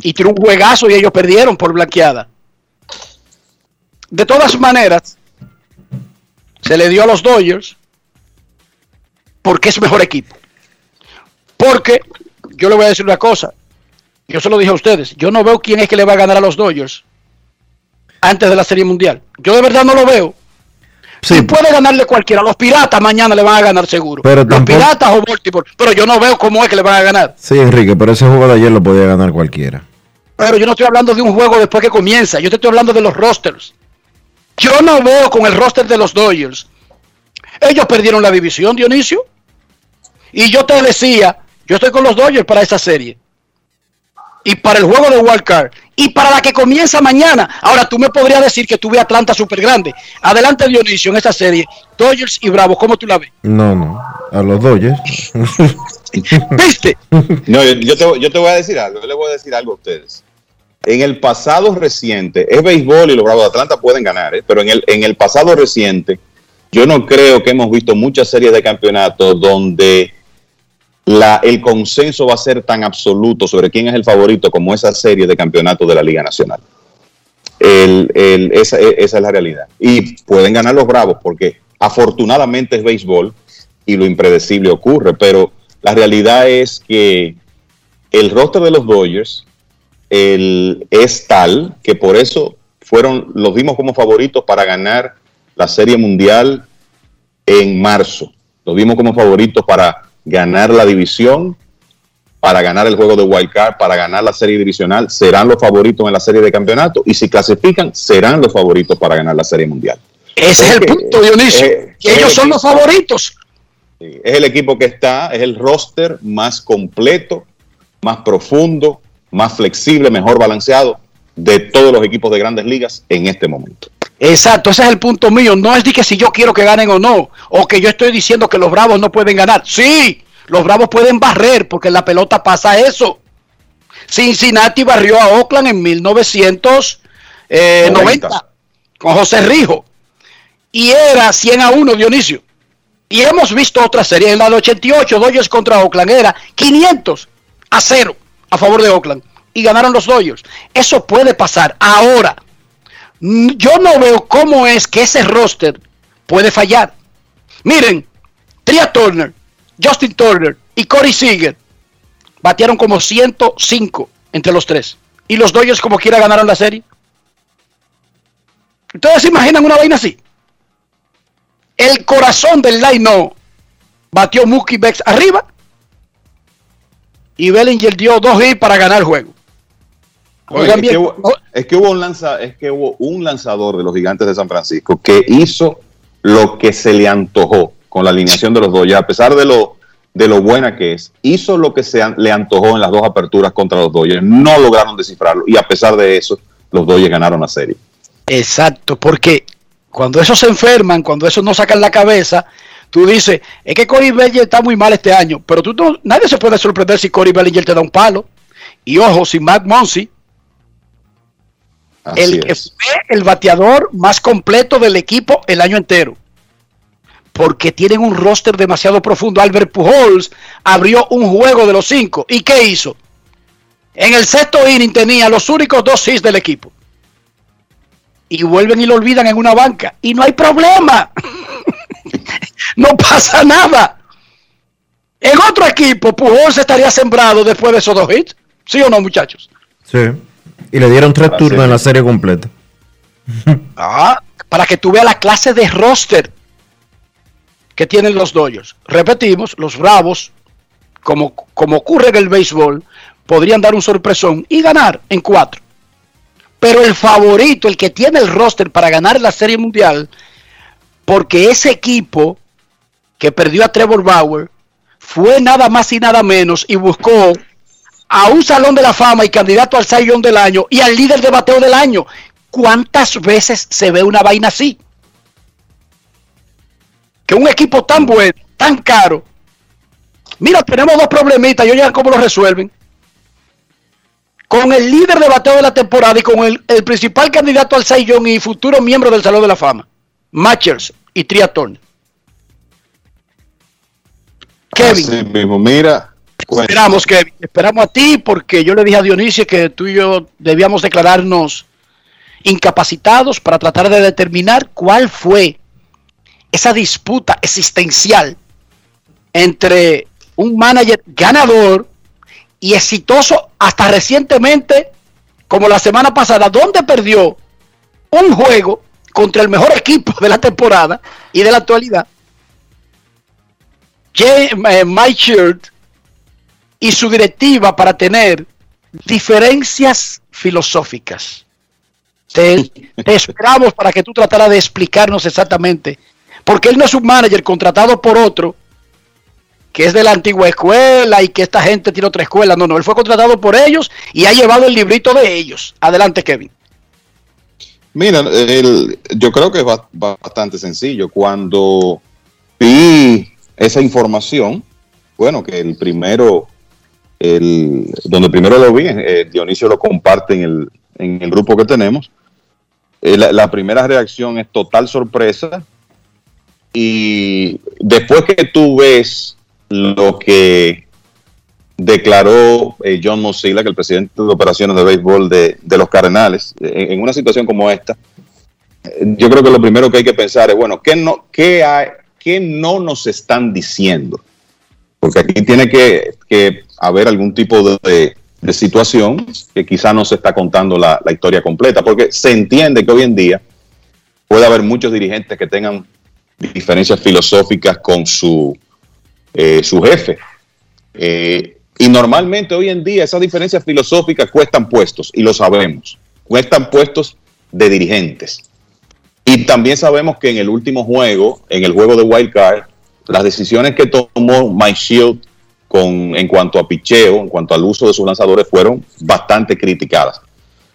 y tiró un juegazo y ellos perdieron por blanqueada. De todas maneras, se le dio a los Dodgers porque es mejor equipo. Porque yo le voy a decir una cosa. Yo se lo dije a ustedes. Yo no veo quién es que le va a ganar a los Dodgers antes de la Serie Mundial. Yo de verdad no lo veo. Sí, Y puede ganarle cualquiera. Los Piratas mañana le van a ganar seguro. Pero los tampoco- Piratas o Baltimore. Pero yo no veo cómo es que le van a ganar. sí, Enrique, pero ese juego de ayer lo podía ganar cualquiera. Pero yo no estoy hablando de un juego después que comienza. Yo te estoy hablando de los rosters. Yo no veo con el roster de los Dodgers. Ellos perdieron la división, Dionisio. Y yo te decía, yo estoy con los Dodgers para esa serie. Y para el juego de Wild Card. Y para la que comienza mañana. Ahora tú me podrías decir que tuve Atlanta súper grande. Adelante Dionisio en esta serie. Dodgers y Bravos, ¿cómo tú la ves? No, no, a los Dodgers. [laughs] ¿Viste? No, yo, yo te, yo te voy a decir algo, yo le voy a decir algo a ustedes. En el pasado reciente, es béisbol y los Bravos de Atlanta pueden ganar, ¿eh? pero en el, en el pasado reciente, yo no creo que hemos visto muchas series de campeonatos donde el consenso va a ser tan absoluto sobre quién es el favorito como esa serie de campeonatos de la Liga Nacional. El- esa, es la realidad. Y pueden ganar los Bravos porque afortunadamente es béisbol y lo impredecible ocurre, pero la realidad es que el roster de los Dodgers es tal que por eso fueron, los vimos como favoritos para ganar la Serie Mundial en marzo. Los vimos como favoritos para ganar la división, para ganar el juego de Wild Card, para ganar la serie divisional. Serán los favoritos en la serie de campeonato y si clasifican, serán los favoritos para ganar la Serie Mundial. Ese es el punto, Dionisio. eh, que ellos son los favoritos. Es el equipo que está, es el roster más completo, más profundo, más flexible, mejor balanceado de todos los equipos de grandes ligas en este momento. Exacto, ese es el punto mío. No es de que si yo quiero que ganen o no, o que yo estoy diciendo que los Bravos no pueden ganar. Sí, los Bravos pueden barrer porque en la pelota pasa eso. Cincinnati barrió a Oakland en 1990 con José Rijo y era 100 a 1 Dionisio. Y hemos visto otra serie en la de 88, Dodgers contra Oakland, era 500 a 0 a favor de Oakland y ganaron los Dodgers. Eso puede pasar. Ahora, yo no veo cómo es que ese roster puede fallar. Miren, Tria Turner, Justin Turner y Corey Seager batearon como 105 entre los tres. Y los Dodgers como quiera ganaron la serie. ¿Ustedes se imaginan una vaina así? El corazón del line no batió Mookie Betts arriba y Bellinger dio dos hits para ganar el juego. Oye, Oigan es, que hubo, es que hubo un lanza, es que hubo un lanzador de los gigantes de San Francisco que hizo lo que se le antojó con la alineación de los Dodgers, a pesar de lo, de lo buena que es, hizo lo que se an- le antojó en las dos aperturas contra los Dodgers. No lograron descifrarlo y a pesar de eso, los Dodgers ganaron la serie. Exacto, porque cuando esos se enferman, cuando esos no sacan la cabeza, tú dices, es que Corey Bellinger está muy mal este año, pero tú no- nadie se puede sorprender si Corey Bellinger te da un palo. Y ojo, si Matt Monsi, Así el que es. fue el bateador más completo del equipo el año entero. Porque tienen un roster demasiado profundo. Albert Pujols abrió un juego de los cinco. ¿Y qué hizo? En el sexto inning tenía los únicos dos hits del equipo. Y vuelven y lo olvidan en una banca. Y no hay problema. [laughs] no pasa nada. En otro equipo, Pujols estaría sembrado después de esos dos hits. ¿Sí o no, muchachos? Sí. Y le dieron tres turnos en la serie completa. [laughs] Ah, para que tú veas la clase de roster que tienen los Dodgers. Repetimos, los Bravos, como, como ocurre en el béisbol, podrían dar un sorpresón y ganar en cuatro. Pero el favorito, el que tiene el roster para ganar la Serie Mundial, porque ese equipo que perdió a Trevor Bauer fue nada más y nada menos y buscó a un Salón de la Fama y candidato al Young del año y al líder de bateo del año. ¿Cuántas veces se ve una vaina así? Que un equipo tan bueno, tan caro. Mira, tenemos dos problemitas, yo ya cómo lo resuelven. Con el líder de bateo de la temporada y con el, el principal candidato al Young y futuro miembro del Salón de la Fama, Matchers y Triatón. Kevin. Así mismo, mira. Esperamos, que esperamos a ti porque yo le dije a Dionisio que tú y yo debíamos declararnos incapacitados para tratar de determinar cuál fue esa disputa existencial entre un manager ganador y exitoso hasta recientemente, como la semana pasada, donde perdió un juego contra el mejor equipo de la temporada y de la actualidad. Jay- eh, Shirt y su directiva para tener diferencias filosóficas. Te, [laughs] te esperamos para que tú trataras de explicarnos exactamente, porque él no es un manager contratado por otro que es de la antigua escuela y que esta gente tiene otra escuela. No, no, él fue contratado por ellos y ha llevado el librito de ellos. Adelante, Kevin. Mira, el- yo creo que es ba- bastante sencillo. Cuando vi esa información, bueno, que el primero, el, donde primero lo vi, eh, Dionisio lo comparte en el, en el grupo que tenemos, eh, la, primera reacción es total sorpresa y después que tú ves lo que declaró eh, John Mozilla, que el presidente de operaciones de béisbol de, de los Cardenales, en, una situación como esta, yo creo que lo primero que hay que pensar es, bueno, ¿qué no, qué qué no nos están diciendo? Porque aquí tiene que, haber algún tipo de, situación que quizá no se está contando la, la historia completa, porque se entiende que hoy en día puede haber muchos dirigentes que tengan diferencias filosóficas con su, eh, su jefe. Eh, y normalmente hoy en día esas diferencias filosóficas cuestan puestos, y lo sabemos, cuestan puestos de dirigentes. Y también sabemos que en el último juego, en el juego de Wild Card, las decisiones que tomó Mike Shield con, en cuanto a picheo, en cuanto al uso de sus lanzadores, fueron bastante criticadas.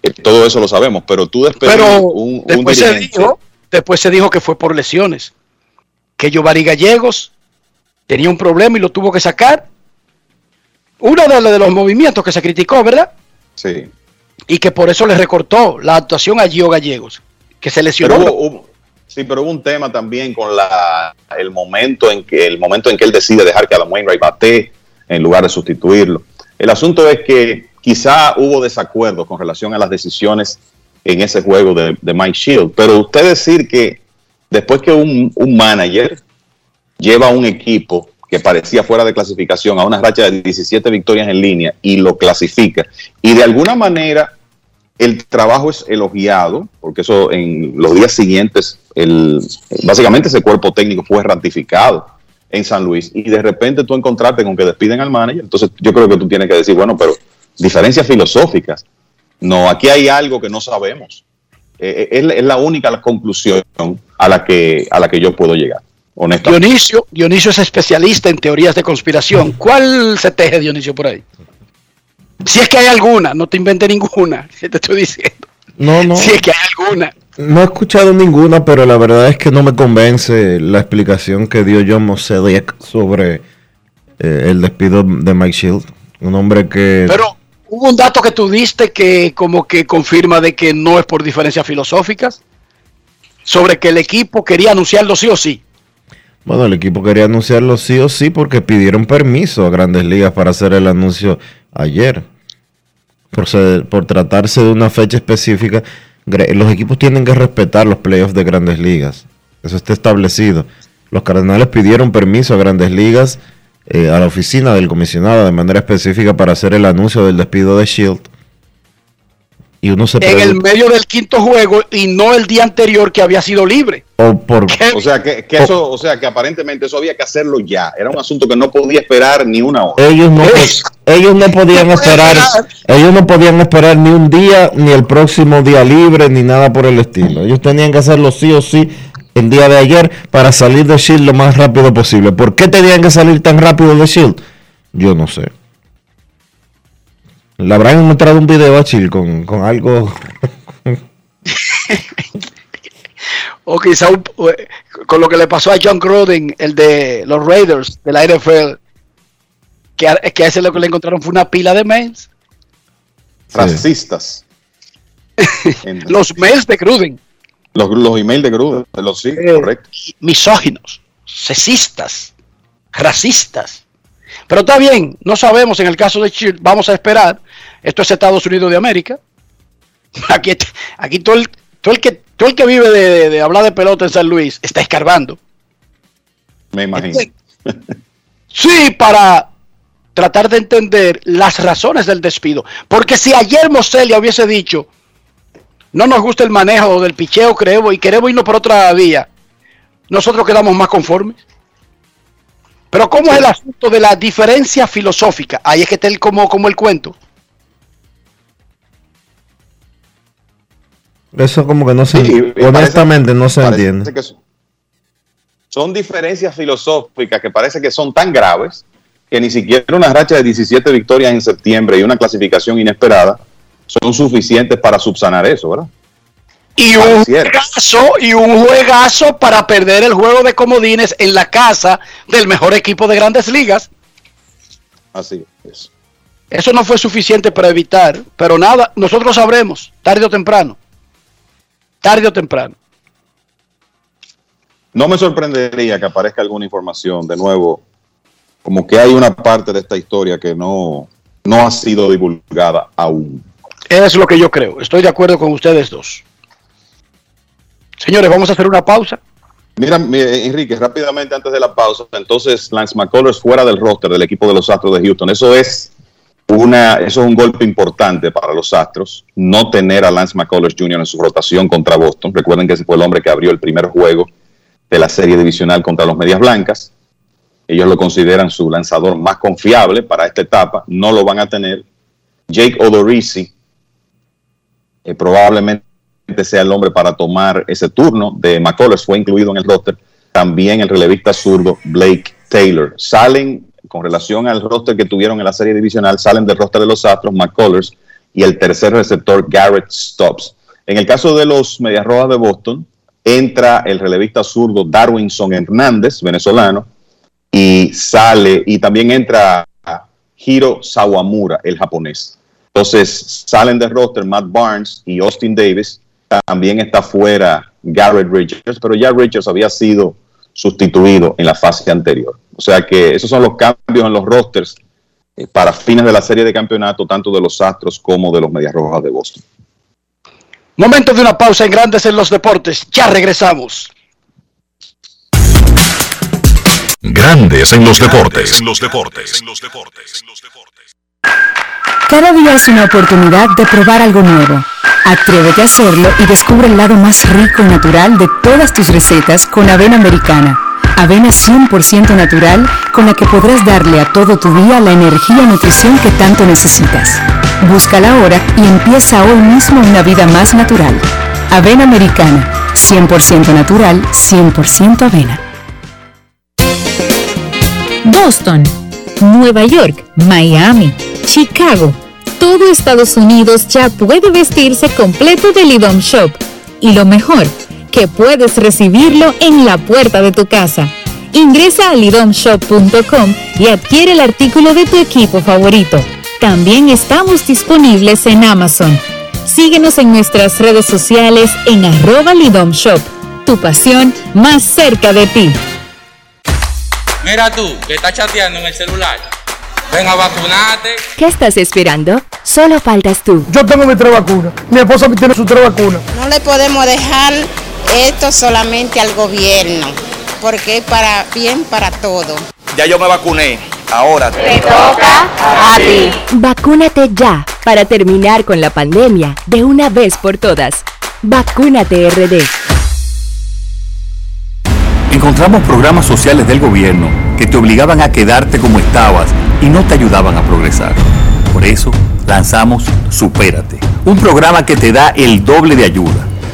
Eh, todo eso lo sabemos, pero tú despedir Pero un, un después se dijo, después se dijo que fue por lesiones, que Giovanni Gallegos tenía un problema y lo tuvo que sacar. Uno de, los- de los movimientos que se criticó, ¿verdad? Sí. Y que por eso le recortó la actuación a Gio Gallegos, que se lesionó. Pero hubo- hubo- sí, pero hubo un tema también con la, el momento en que el momento en que él decide dejar que Adam Wainwright bate en lugar de sustituirlo. El asunto es que quizá hubo desacuerdo con relación a las decisiones en ese juego de, de Mike Shield, pero usted decir que después que un, un manager lleva un equipo que parecía fuera de clasificación a una racha de 17 victorias en línea y lo clasifica y de alguna manera el trabajo es elogiado, porque eso en los días siguientes, el, básicamente ese cuerpo técnico fue ratificado en San Luis y de repente tú encontrarte con que despiden al manager, entonces yo creo que tú tienes que decir, bueno, pero diferencias filosóficas. No, aquí hay algo que no sabemos. Eh, es, la- es la única conclusión a la que, a la que yo puedo llegar, honestamente. Dionisio, Dionisio es especialista en teorías de conspiración. ¿Cuál se teje, Dionisio, por ahí? Si es que hay alguna, no te invente ninguna, [laughs] te estoy diciendo. No, no. Si es que hay alguna. No he escuchado ninguna, pero la verdad es que no me convence la explicación que dio John Moseliak sobre eh, el despido de Mike Shield. Un hombre que... Pero hubo un dato que tú diste que como que confirma de que no es por diferencias filosóficas, sobre que el equipo quería anunciarlo sí o sí. Bueno, el equipo quería anunciarlo sí o sí porque pidieron permiso a Grandes Ligas para hacer el anuncio ayer. Por, ser- por tratarse de una fecha específica, los equipos tienen que respetar los playoffs de Grandes Ligas. Eso está establecido. Los Cardenales pidieron permiso a Grandes Ligas, eh, a la oficina del comisionado de manera específica para hacer el anuncio del despido de Shield. Y uno se En el medio del quinto juego y no el día anterior que había sido libre. o por, O sea que, que eso, o sea que aparentemente eso había que hacerlo ya. Era un asunto que no podía esperar ni una hora. ellos no, ellos no podían esperar, ellos no podían esperar ni un día, ni el próximo día libre, ni nada por el estilo. Ellos tenían que hacerlo sí o sí el día de ayer para salir de Shield lo más rápido posible. ¿Por qué tenían que salir tan rápido de Shield? Yo no sé. Le habrán mostrado un video a Shield con, con algo. [laughs] O quizá un- con lo que le pasó a John Gruden, el de los Raiders de la NFL, que a, que a ese lo que le encontraron fue una pila de mails. Racistas. [laughs] Los mails de Gruden. Los, los emails de Gruden, los sí, Eh, correcto. misóginos, sexistas, racistas. Pero está bien, no sabemos en el caso de Chile, vamos a esperar. Esto es Estados Unidos de América. [laughs] Aquí, aquí todo, el, todo, el que, todo el que vive de, de- de hablar de pelota en San Luis está escarbando. Me imagino. Sí, para tratar de entender las razones del despido. Porque si ayer Moselia hubiese dicho, no nos gusta el manejo del picheo, creemos, y queremos irnos por otra vía, nosotros quedamos más conformes. Pero ¿cómo es el asunto de la diferencia filosófica? Ahí es que está el, como, como el cuento. Eso como que no se Sí, honestamente no se entiende. que son diferencias filosóficas que parece que son tan graves que ni siquiera una racha de 17 victorias en septiembre y una clasificación inesperada son suficientes para subsanar eso, ¿verdad? Y un juegazo, y un juegazo para perder el juego de comodines en la casa del mejor equipo de grandes ligas. Así es. Eso no fue suficiente para evitar, pero nada, nosotros sabremos, tarde o temprano. Tarde o temprano. No me sorprendería que aparezca alguna información de nuevo, como que hay una parte de esta historia que no, no ha sido divulgada aún. Es lo que yo creo. Estoy de acuerdo con ustedes dos. Señores, vamos a hacer una pausa. Mira, Enrique, rápidamente antes de la pausa, entonces Lance McCullers fuera del roster del equipo de los Astros de Houston. Eso es eso es un golpe importante para los Astros, no tener a Lance McCullers Jr. en su rotación contra Boston. Recuerden que ese fue el hombre que abrió el primer juego de la serie divisional contra los Medias Blancas. Ellos lo consideran su lanzador más confiable para esta etapa. No lo van a tener. Jake Odorizzi eh, probablemente sea el hombre para tomar ese turno de McCullers. Fue incluido en el roster. También el relevista zurdo Blake Taylor. Salen con relación al roster que tuvieron en la serie divisional, salen del roster de los Astros, McCullers y el tercer receptor Garrett Stops. En el caso de los Medias Rojas de Boston, entra el relevista zurdo Darwinson Hernández, venezolano, y sale, y también entra Hiro Sawamura, el japonés. Entonces salen del roster Matt Barnes y Austin Davis. También está fuera Garrett Richards, pero ya Richards había sido sustituido en la fase anterior. O sea que esos son los cambios en los rosters eh, para fines de la serie de campeonato, tanto de los Astros como de los Medias Rojas de Boston. Momento de una pausa en Grandes en los Deportes. Ya regresamos. Grandes en los deportes. En los deportes. Cada día es una oportunidad de probar algo nuevo. Atrévete a hacerlo y descubre el lado más rico y natural de todas tus recetas con avena americana. Avena 100% natural con la que podrás darle a todo tu día la energía y nutrición que tanto necesitas. Búscala ahora y empieza hoy mismo una vida más natural. Avena americana, 100% natural, 100% avena. Boston, Nueva York, Miami, Chicago. Todo Estados Unidos ya puede vestirse completo del IDOM Shop. Y lo mejor, que puedes recibirlo en la puerta de tu casa. Ingresa a lidomshop.com y adquiere el artículo de tu equipo favorito. También estamos disponibles en Amazon. Síguenos en nuestras redes sociales en arroba lidomshop. Tu pasión más cerca de ti. Mira tú, que estás chateando en el celular. Ven a vacunarte. ¿Qué estás esperando? Solo faltas tú. Yo tengo mi tres vacunas. Mi esposa tiene su tres vacunas. No le podemos dejar esto solamente al gobierno, porque es para bien para todo. Ya yo me vacuné. Ahora te toca a ti. Vacúnate ya para terminar con la pandemia de una vez por todas. Vacúnate RD. Encontramos programas sociales del gobierno que te obligaban a quedarte como estabas y no te ayudaban a progresar. Por eso lanzamos Supérate, un programa que te da el doble de ayuda.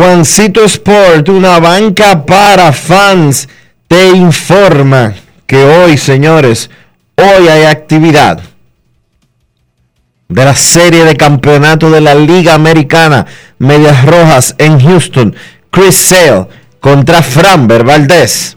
Juancito Sport, una banca para fans, te informa que hoy, señores, hoy hay actividad de la serie de campeonato de la Liga Americana, Medias Rojas en Houston, Chris Sale contra Framber Valdez.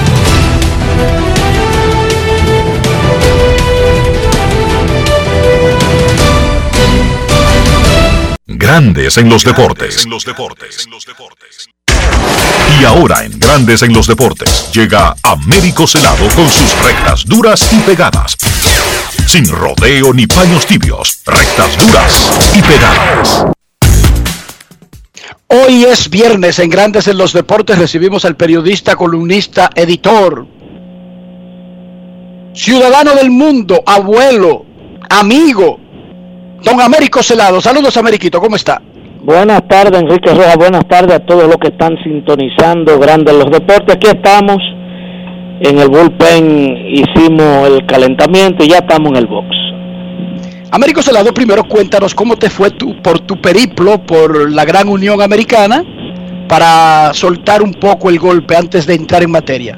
Grandes en los deportes. Y ahora en Grandes en los deportes llega Américo Celado con sus rectas duras y pegadas. Sin rodeo ni paños tibios, rectas duras y pegadas. Hoy es viernes en Grandes en los Deportes. Recibimos al periodista, columnista, editor, ciudadano del mundo, abuelo, amigo, don Américo Celado. Saludos, Ameriquito, ¿cómo está? Buenas tardes, Enrique Rojas. Buenas tardes a todos los que están sintonizando Grandes los Deportes. Aquí estamos en el bullpen, hicimos el calentamiento y ya estamos en el box. Américo Celado, primero cuéntanos cómo te fue tú por tu periplo por la Gran Unión Americana para soltar un poco el golpe antes de entrar en materia.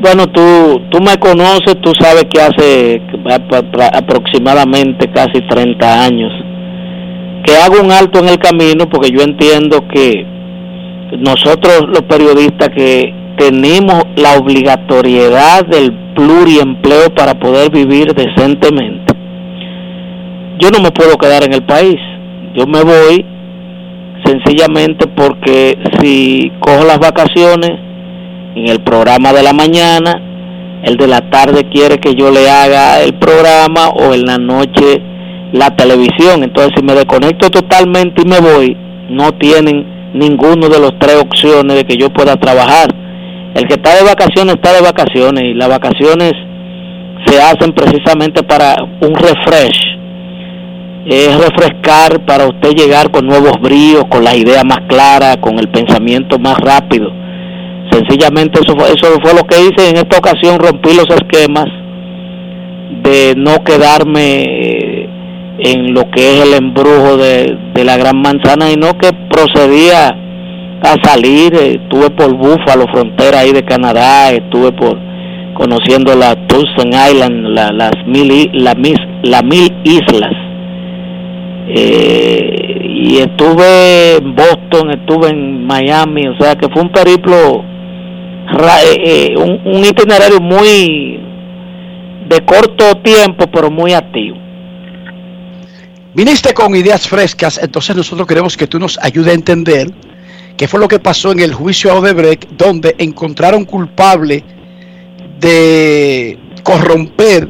Bueno, tú, tú me conoces, tú sabes que hace aproximadamente casi 30 años que hago un alto en el camino porque yo entiendo que nosotros los periodistas que tenemos la obligatoriedad del pluriempleo para poder vivir decentemente yo no me puedo quedar en el país. Yo me voy sencillamente porque si cojo las vacaciones en el programa de la mañana, el de la tarde quiere que yo le haga el programa o en la noche la televisión. Entonces si me desconecto totalmente y me voy, no tienen ninguno de los tres opciones de que yo pueda trabajar. El que está de vacaciones está de vacaciones y las vacaciones se hacen precisamente para un refresh es refrescar para usted llegar con nuevos bríos, con las ideas más claras, con el pensamiento más rápido. Sencillamente eso fue, eso fue lo que hice. En esta ocasión, rompí los esquemas de no quedarme eh, en lo que es el embrujo de, la gran manzana y no que procedía a salir, estuve por Búfalo, frontera ahí de Canadá, estuve por conociendo la Tucson Island, las mil, la, las mil islas. Eh, y estuve en Boston, estuve en Miami, o sea que fue un periplo, eh, eh, un, itinerario muy de corto tiempo, pero muy activo. Viniste con ideas frescas, entonces nosotros queremos que tú nos ayudes a entender qué fue lo que pasó en el juicio a Odebrecht, donde encontraron culpable de corromper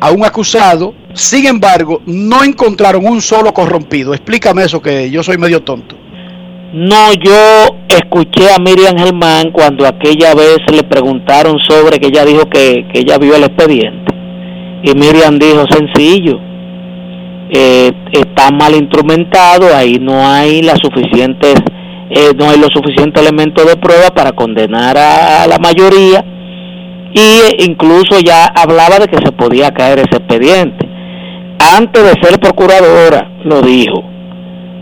a un acusado sin embargo, no encontraron un solo corrompido. Explícame eso que yo soy medio tonto. No, yo escuché a Miriam Germán cuando aquella vez le preguntaron sobre que ella dijo que, ella vio el expediente. Y Miriam dijo sencillo, eh, está mal instrumentado, ahí no hay las suficientes, eh, no hay los suficientes elementos de prueba para condenar a la mayoría y incluso ya hablaba de que se podía caer ese expediente antes de ser procuradora lo dijo.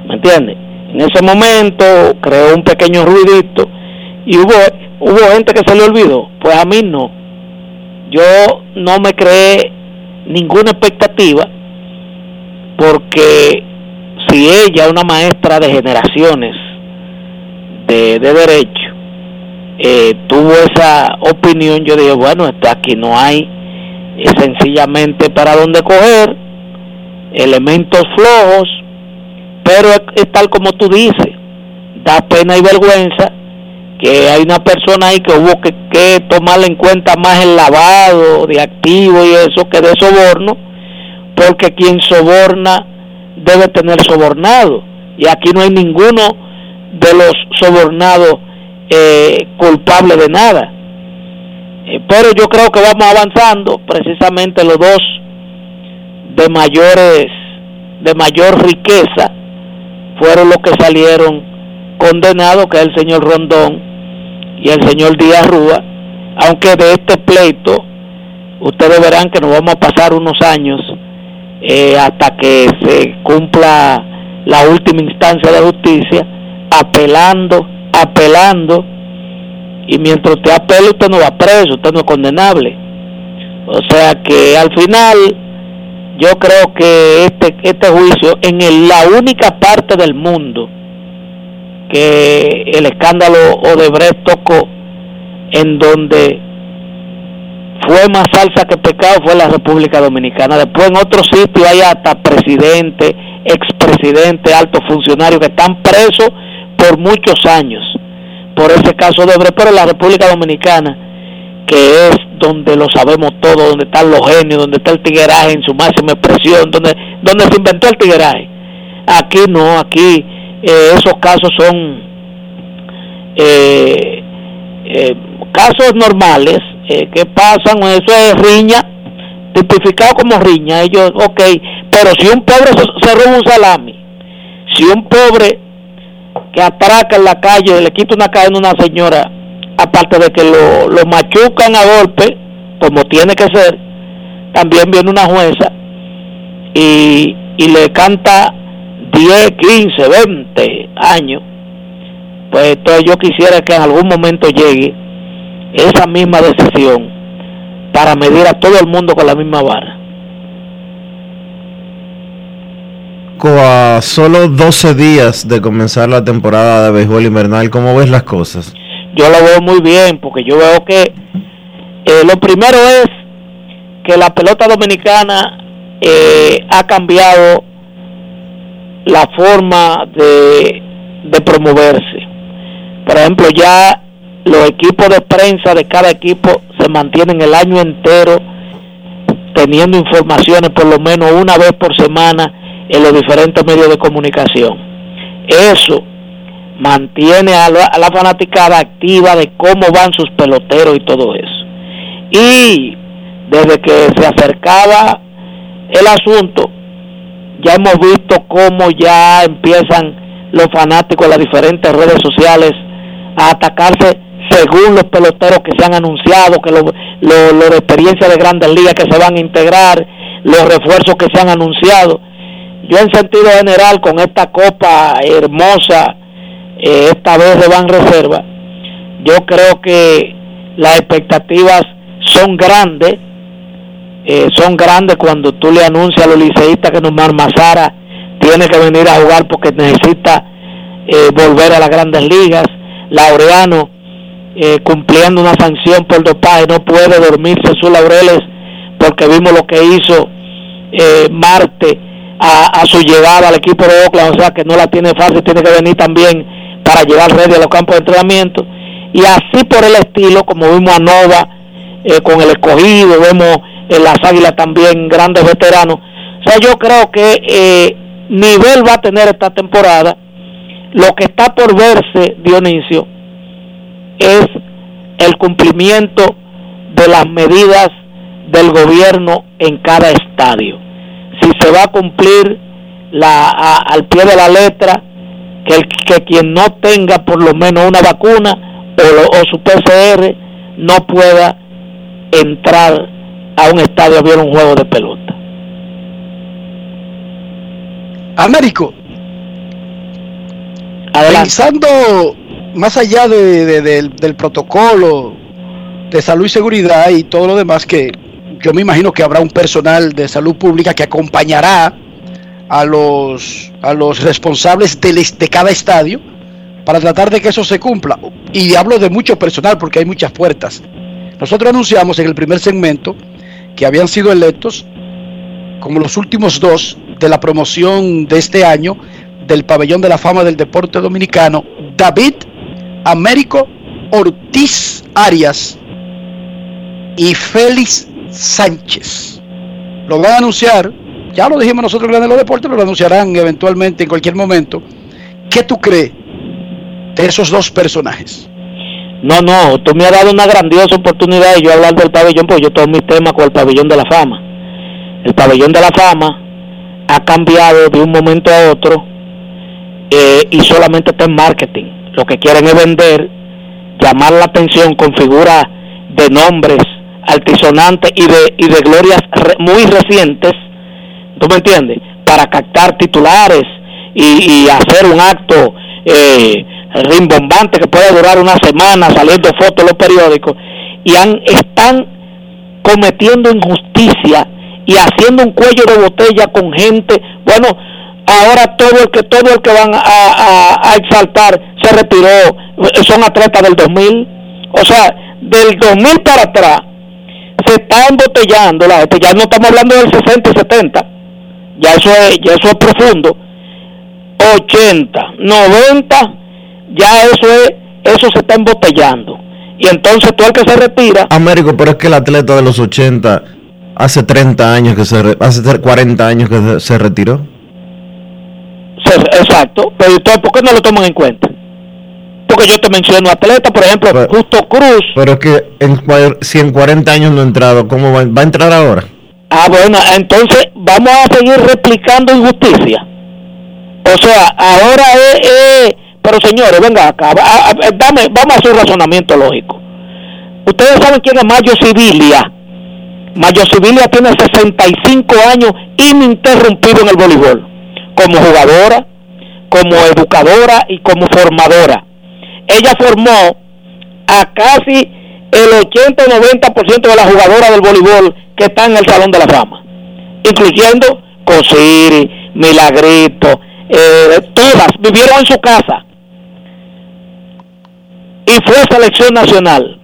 ¿Me entiendes? En ese momento creó un pequeño ruidito y hubo, hubo gente que se le olvidó. Pues a mí no. Yo no me creé ninguna expectativa porque si ella, una maestra de generaciones de, de derecho, eh, tuvo esa opinión, yo dije, bueno, está aquí no hay sencillamente para dónde coger elementos flojos, pero es, tal como tú dices, da pena y vergüenza que hay una persona ahí que hubo que, que tomar en cuenta más el lavado de activos y eso que de soborno, porque quien soborna debe tener sobornado, y aquí no hay ninguno de los sobornados eh, culpable de nada. Eh, pero yo creo que vamos avanzando, precisamente los dos de mayores de mayor riqueza fueron los que salieron condenados que es el señor Rondón y el señor Díaz Rúa. Aunque de este pleito ustedes verán que nos vamos a pasar unos años eh, hasta que se cumpla la última instancia de justicia apelando apelando. Y mientras usted apela usted no va preso usted no es condenable. O sea que al final yo creo que este, este juicio en la única parte del mundo que el escándalo Odebrecht tocó, en donde fue más salsa que pecado, fue la República Dominicana. Después en otros sitios hay hasta presidente, expresidente, altos funcionarios que están presos por muchos años por ese caso de Odebrecht, pero la República Dominicana, que es donde lo sabemos todo, donde están los genios, donde está el tigueraje en su máxima expresión, donde, donde se inventó el tigueraje. Aquí no, aquí eh, esos casos son eh, eh, casos normales que pasan, eso es riña, tipificado como riña, ellos, ok, pero si un pobre se, se roba un salami, si un pobre que atraca en la calle, le quita una cadena a una señora, aparte de que lo, lo machucan a golpe, como tiene que ser, también viene una jueza y, y le canta 10, 15, 20 años. Pues entonces yo quisiera que en algún momento llegue esa misma decisión para medir a todo el mundo con la misma vara. a solo 12 días de comenzar la temporada de béisbol invernal, ¿cómo ves las cosas? Yo lo veo muy bien, porque yo veo que eh, lo primero es que la pelota dominicana eh, ha cambiado la forma de, de promoverse. Por ejemplo, ya los equipos de prensa de cada equipo se mantienen el año entero teniendo informaciones por lo menos una vez por semana en los diferentes medios de comunicación. Eso mantiene a la, a la fanaticada activa de cómo van sus peloteros y todo eso. Y desde que se acercaba el asunto, ya hemos visto cómo ya empiezan los fanáticos de las diferentes redes sociales a atacarse según los peloteros que se han anunciado, que los lo, de de grandes ligas que se van a integrar, los refuerzos que se han anunciado yo en sentido general con esta copa hermosa, eh, esta vez de Ban Reserva, yo creo que las expectativas son grandes, eh, son grandes cuando tú le anuncias a los liceístas que Nomar Mazara tiene que venir a jugar porque necesita eh, volver a las grandes ligas, Laureano cumpliendo una sanción por dopaje no puede dormirse en sus laureles porque vimos lo que hizo Marte a, su llegada al equipo de Oakland, o sea que no la tiene fácil, tiene que venir también para llevar ready a los campos de entrenamiento. Y así por el estilo, como vimos a Nova eh, con el escogido, vemos en las águilas también grandes veteranos. O sea, yo creo que eh, nivel va a tener esta temporada. Lo que está por verse, Dionisio, es el cumplimiento de las medidas del gobierno en cada estadio si se va a cumplir la, al pie de la letra que, el, que quien no tenga por lo menos una vacuna o, su PCR no pueda entrar a un estadio a ver un juego de pelota. Américo, pensando más allá de, del protocolo de salud y seguridad y todo lo demás que yo me imagino que habrá un personal de salud pública que acompañará a los, a los responsables de, de cada estadio para tratar de que eso se cumpla. Y hablo de mucho personal porque hay muchas puertas. Nosotros anunciamos en el primer segmento que habían sido electos como los últimos dos de la promoción de este año del Pabellón de la Fama del Deporte Dominicano, David Américo Ortiz Arias y Félix Sánchez. Lo van a anunciar, ya lo dijimos nosotros en los deportes, lo anunciarán eventualmente en cualquier momento. ¿Qué tú crees de esos dos personajes? No, no, tú me has dado una grandiosa oportunidad de yo hablar del pabellón, porque yo tomo mis temas con el pabellón de la fama. El pabellón de la fama ha cambiado de un momento a otro eh, y solamente está en marketing. Lo que quieren es vender, llamar la atención con figuras de nombres altisonantes y de, y de glorias muy recientes, ¿tú me entiendes? Para captar titulares y, hacer un acto eh, rimbombante que puede durar una semana saliendo fotos en los periódicos y han, están cometiendo injusticia y haciendo un cuello de botella con gente, bueno, ahora todo el que todo el que van a, a, exaltar se retiró son atletas del 2000. O sea, del 2000 para atrás se está embotellando la gente. Ya no estamos hablando del 60 y 70. Ya eso es, ya eso es profundo. 80, 90, ya eso es, eso se está embotellando. Y entonces todo el que se retira, Américo, pero es que el atleta de los 80 hace 30 años que se hace 40 años que se, retiró. exacto, pero entonces ¿por qué no lo toman en cuenta? Porque yo te menciono atletas, por ejemplo, Justo Cruz, Pero es que en, si en 40 años no ha entrado, ¿cómo va, va a entrar ahora? Ah, bueno, entonces vamos a seguir replicando injusticia. O sea, ahora es, es- pero señores, venga acá, a- a- dame, vamos a un razonamiento lógico. Ustedes saben quién es Mayo Civilia. Mayo Civilia tiene 65 años ininterrumpido en el voleibol, como jugadora, como educadora y como formadora. Ella formó a casi el 80 o 90% de las jugadoras del voleibol que están en el Salón de la Fama, incluyendo Cosiri, Milagrito, eh, todas vivieron en su casa y fue selección nacional.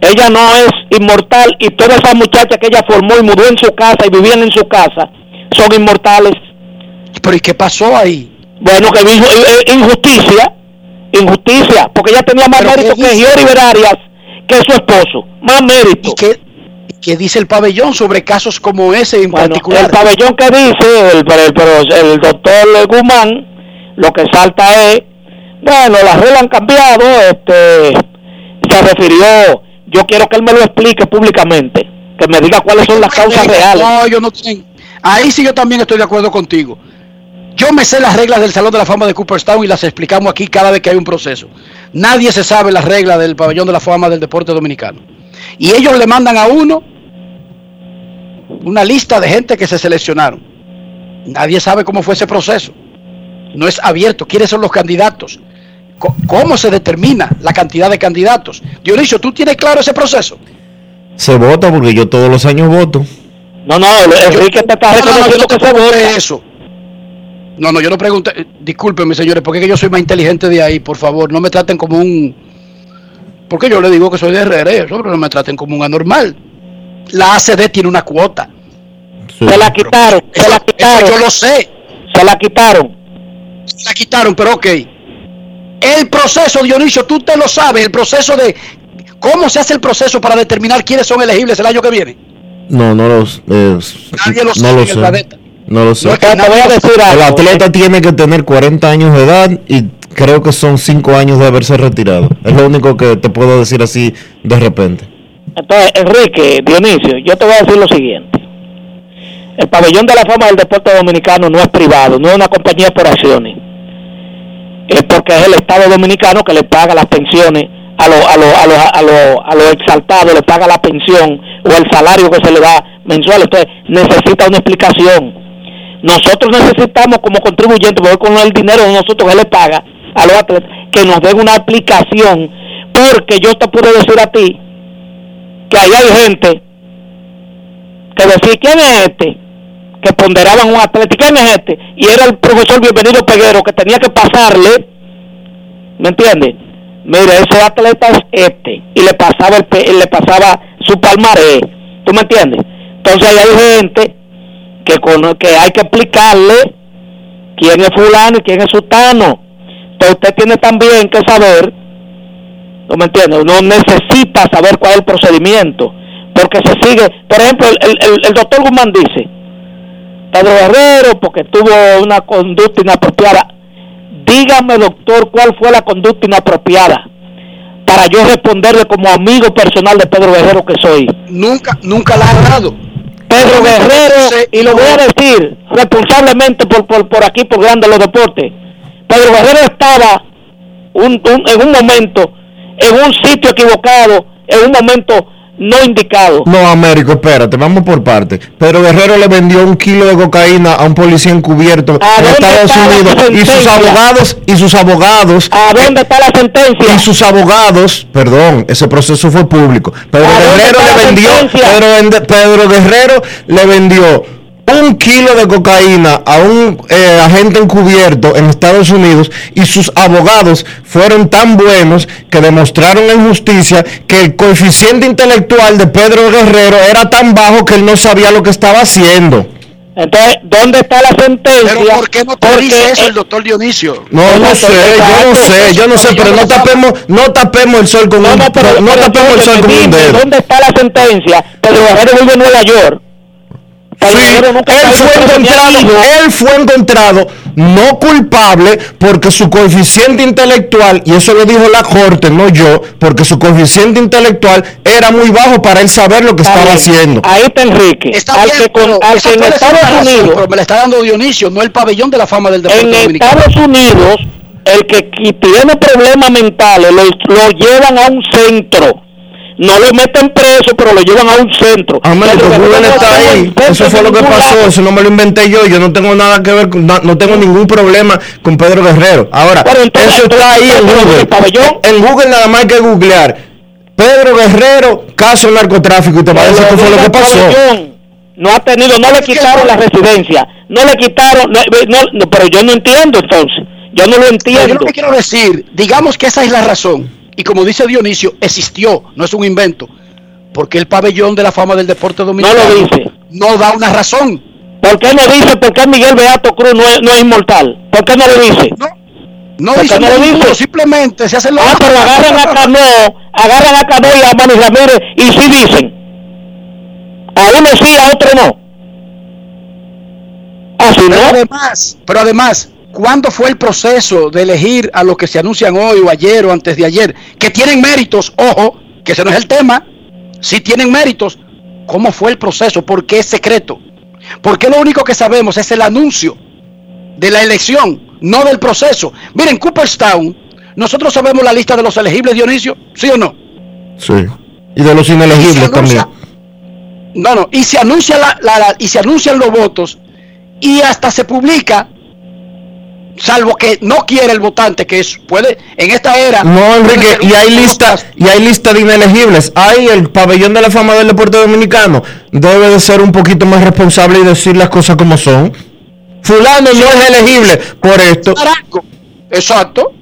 Ella no es inmortal y todas esas muchachas que ella formó y mudó en su casa y vivían en su casa son inmortales. Pero ¿y qué pasó ahí? Bueno, que dijo eh, eh, injusticia, injusticia, porque ella tenía más ¿Pero qué mérito que? Giori Berarias, que su esposo, más mérito. ¿Y qué, qué dice el pabellón sobre casos como ese en Bueno, particular? el pabellón que dice el, el, doctor Guzmán, lo que salta es, bueno, las reglas han cambiado, este, se refirió, yo quiero que él me lo explique públicamente, que me diga cuáles son las causas reales. No, yo no tengo. Ahí sí yo también estoy de acuerdo contigo. Yo me sé las reglas del Salón de la Fama de Cooperstown y las explicamos aquí cada vez que hay un proceso. Nadie se sabe las reglas del Pabellón de la Fama del Deporte Dominicano. Y ellos le mandan a uno una lista de gente que se seleccionaron. Nadie sabe cómo fue ese proceso. No es abierto. ¿Quiénes son los candidatos? ¿Cómo se determina la cantidad de candidatos? Dionisio, ¿tú tienes claro ese proceso? Se vota porque yo todos los años voto. No, no, Enrique te está No, yo reconociendo no te que se vota. eso. No, no, yo no pregunté. eh, Discúlpenme, señores, porque es que yo soy más inteligente de ahí, por favor. No me traten como un. Porque yo le digo que soy de RR, pero no me traten como un anormal. La ACD tiene una cuota. Se la quitaron, se la quitaron. yo lo sé. Se la quitaron. Se la quitaron, pero ok. El proceso, Dionisio, tú te lo sabes, el proceso de. ¿Cómo se hace el proceso para determinar quiénes son elegibles el año que viene? No, no los, eh, Nadie lo no sabe lo en el sé. planeta. No lo sé. No Te voy a el atleta tiene que tener 40 años de edad y creo que son 5 años de haberse retirado. Es lo único que te puedo decir así de repente. Entonces, Enrique, Dionisio, yo te voy a decir lo siguiente. El pabellón de la fama del deporte dominicano no es privado, no es una compañía por acciones. Es porque es el Estado dominicano que le paga las pensiones a los a los a los a los a los exaltados, le paga la pensión o el salario que se le da mensual. Entonces, necesita una explicación. Nosotros necesitamos como contribuyentes, porque con el dinero de nosotros que le paga a los atletas, que nos den una explicación, porque yo te puedo decir a ti que ahí hay gente que decía, ¿quién es este? Que ponderaban un atleta, ¿y quién es este? Y era el profesor Bienvenido Peguero que tenía que pasarle, ¿me entiendes? Mire, ese atleta es este, y le pasaba el pe- le pasaba su palmarés, ¿tú me entiendes? Entonces ahí hay gente que, cono- que hay que explicarle quién es fulano y quién es sutano. Entonces usted tiene también que saber ¿No me entiendes? Uno necesita saber cuál es el procedimiento. Porque se sigue. Por ejemplo, el, el, el doctor Guzmán dice: Pedro Guerrero, porque tuvo una conducta inapropiada. Dígame, doctor, cuál fue la conducta inapropiada. Para yo responderle como amigo personal de Pedro Guerrero que soy. Nunca, nunca la ha dado. Pedro Guerrero, y lo voy a decir responsablemente por, por, por aquí, por Grande los Deportes. Pedro Guerrero estaba un- un- en un momento, en un sitio equivocado, en un momento no indicado. No, Américo, espérate, vamos por parte. Pero Guerrero le vendió un kilo de cocaína a un policía encubierto en Estados Unidos y sus abogados y sus abogados ¿A dónde está la sentencia? y sus abogados, perdón, ese proceso fue público. Pedro ¿A dónde Guerrero le vendió, Pedro Guerrero le vendió un kilo de cocaína a un eh, agente encubierto en Estados Unidos y sus abogados fueron tan buenos que demostraron en justicia que el coeficiente intelectual de Pedro Guerrero era tan bajo que él no sabía lo que estaba haciendo. Entonces, ¿dónde está la sentencia? Pero ¿por qué no te Porque, dice eso el doctor Dionisio? No, no sé, yo no sé, yo no sé, pero no tapemos, no tapemos el sol con un, no pero tapemos el sol con un dedo. ¿Dónde está la sentencia? Pedro Guerrero vive en Nueva York. Nunca él fue encontrado, él fue encontrado no culpable porque su coeficiente intelectual, y eso lo dijo la corte, no yo, porque su coeficiente intelectual era muy bajo para él saber lo que Está estaba bien. haciendo. Ahí está Enrique. Está al bien, que, con- al que en Estados razón, Unidos, pero me la está dando Dionisio, no el pabellón de la fama del deporte en dominicano. Estados Unidos, el que tiene problemas mentales lo, lo llevan a un centro. No lo meten preso, pero lo llevan a un centro. Amén, Pedro que Guerrero Google no está estuvo en ahí. Eso fue lo que pasó, lado. eso no me lo inventé yo. Yo no tengo nada que ver, con- no, no tengo ningún problema con Pedro Guerrero. Ahora, Pero entonces, eso está ahí en Google. el pabellón- En Google nada más hay que googlear. Pedro Guerrero, caso de narcotráfico, y te va a decir qué fue lo que pasó. pabellón No ha tenido, no le quitaron la residencia, no le quitaron, no, no, no, pero yo no entiendo entonces, yo no lo Pero yo entiendo. lo que quiero decir, digamos que esa es la razón, y como dice Dionisio, existió, no es un invento, porque el pabellón de la fama del deporte dominicano No lo dice. no da una razón. ¿Por qué no dice por qué Miguel Beato Cruz no es, no es inmortal? ¿Por qué no lo dice? No ¿Por dice no lo dice? simplemente se hacen los... Ah, pero agarran a Cano, agarran a Cano y a Manny Ramírez y sí dicen. A uno sí, a otro no. Así Pero no. además, pero además, ¿cuándo fue el proceso de elegir a los que se anuncian hoy o ayer o antes de ayer? Que tienen méritos, ojo, que ese no es el tema. Si tienen méritos, ¿cómo fue el proceso? ¿Por qué es secreto? Porque lo único que sabemos es el anuncio de la elección, no del proceso. Miren, Cooperstown, nosotros sabemos la lista de los elegibles, Dionisio, ¿sí o no? Sí. Y de los inelegibles también. No, no, y se anuncia la, la- la- y se anuncian los votos y hasta se publica, salvo que no quiere el votante, que es, puede, en esta era. No, Enrique, y hay lista, y hay lista de inelegibles. Hay el pabellón de la fama del deporte dominicano. Debe de ser un poquito más responsable y decir las cosas como son. Fulano no es elegible por esto. Exacto.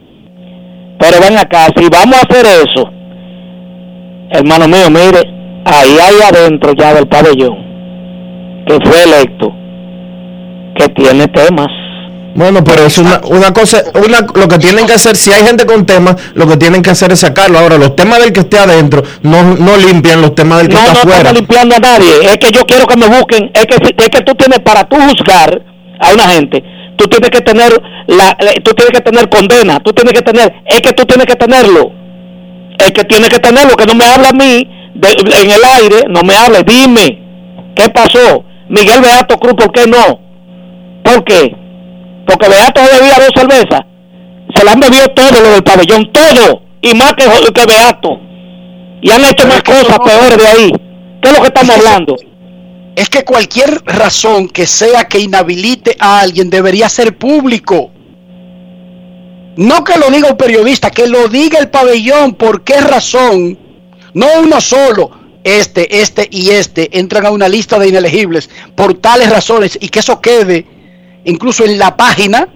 Pero ven acá, si vamos a hacer eso, hermano mío, mire, ahí hay adentro ya del pabellón, que fue electo, que tiene temas. Bueno, pero es una, una cosa, una, lo que tienen que hacer, si hay gente con temas, lo que tienen que hacer es sacarlo. Ahora, los temas del que esté adentro no, no limpian los temas del que No, está no afuera. estamos limpiando a nadie, es que yo quiero que me busquen, es que, es que tú tienes, para tú juzgar a una gente, tú tienes que tener, la, tú tienes que tener condena, tú tienes que tener, es que tú tienes que tenerlo, es que tiene que tenerlo, que no me habla a mí de- en el aire, no me hable, dime, ¿qué pasó? Miguel Beato Cruz, ¿por qué no? ¿Por qué? Porque Beato bebía dos cervezas, se la han bebido todo lo del pabellón, todo, y más que, que Beato, y han hecho más cosas peores de ahí. ¿Qué es lo que estamos hablando? Es que cualquier razón que sea que inhabilite a alguien debería ser público. No que lo diga un periodista, que lo diga el pabellón. ¿Por qué razón? No uno solo. Este, este y este entran a una lista de inelegibles por tales razones y que eso quede incluso en la página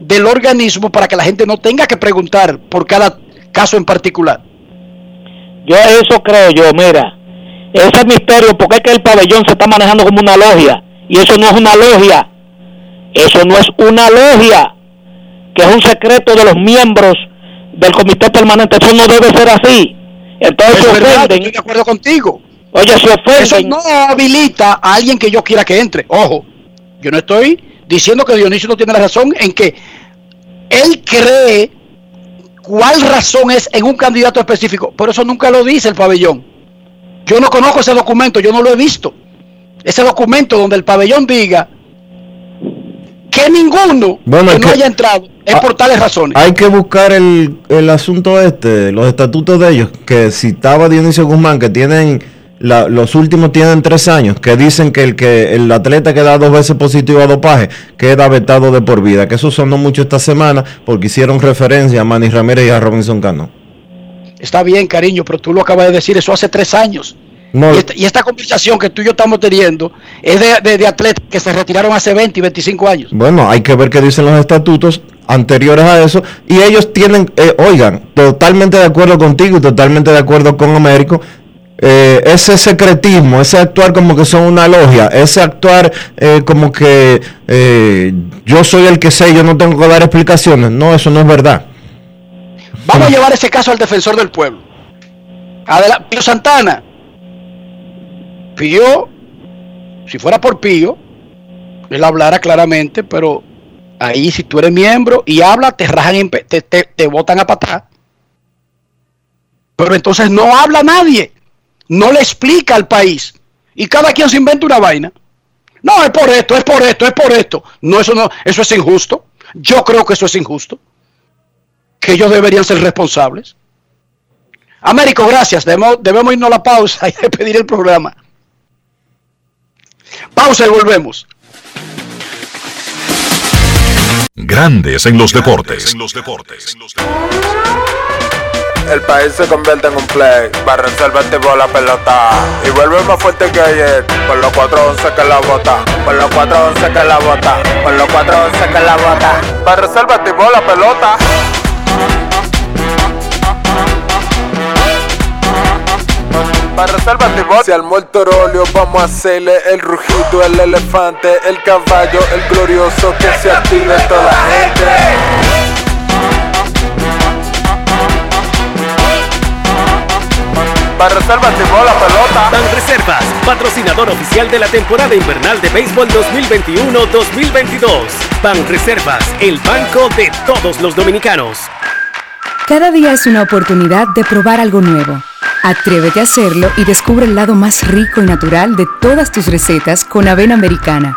del organismo para que la gente no tenga que preguntar por cada caso en particular. Yo eso creo yo, mira, ese es misterio porque es que el pabellón se está manejando como una logia y eso no es una logia, eso no es una logia, que es un secreto de los miembros del comité permanente, eso no debe ser así. Entonces Es verdad, ofenden, estoy de acuerdo contigo. oye, se ofenden. Eso no habilita a alguien que yo quiera que entre. Ojo, yo no estoy diciendo que Dionisio no tiene la razón en que él cree cuál razón es en un candidato específico, pero eso nunca lo dice el pabellón. Yo no conozco ese documento, yo no lo he visto. Ese documento donde el pabellón diga que ninguno Bueno, que no que- haya entrado es por tales razones. Hay que buscar el, el asunto este, los estatutos de ellos, que citaba Dionisio Guzmán, que tienen, la- los últimos tienen tres años, que dicen que el que el atleta que da dos veces positivo a dopaje queda vetado de por vida, que eso sonó mucho esta semana porque hicieron referencia a Manny Ramírez y a Robinson Cano. Está bien, cariño, pero tú lo acabas de decir, eso hace tres años. No. Y, esta, y esta conversación que tú y yo estamos teniendo es de, de- de atletas que se retiraron hace 20 y 25 años. Bueno, hay que ver qué dicen los estatutos anteriores a eso. Y ellos tienen, eh, oigan, totalmente de acuerdo contigo y totalmente de acuerdo con Américo. Eh, ese secretismo, ese actuar como que son una logia, ese actuar eh, como que eh, yo soy el que sé, yo no tengo que dar explicaciones. No, eso no es verdad. Vamos a llevar ese caso al defensor del pueblo. Adela- Pío Santana. Pío, si fuera por Pío, él hablara claramente, pero ahí si tú eres miembro y habla, te rajan, te, te, te botan a patar. Pero entonces no habla nadie, no le explica al país. Y cada quien se inventa una vaina. No, es por esto, es por esto, es por esto. No, eso no, eso es injusto. Yo creo que eso es injusto que ellos deberían ser responsables. Américo, gracias. Debemos, debemos irnos a la pausa y [laughs] despedir el programa. Pausa y volvemos. Grandes en los deportes. El país se convierte en un play. Barra reserva activó la pelota. Y vuelve más fuerte que ayer. Por los 411 que la bota. Por los 411 que la bota. Por los 411 que la bota. Barra reserva activó la pelota. Para reserva activó. Si al muerto rolio vamos a hacerle el rugido, el elefante, el caballo, el glorioso que se active toda la gente. Para reserva activó la pelota. Ban Reservas, patrocinador oficial de la temporada invernal de béisbol 2021-2022. Ban Reservas, el banco de todos los dominicanos. Cada día es una oportunidad de probar algo nuevo. Atrévete a hacerlo y descubre el lado más rico y natural de todas tus recetas con avena americana.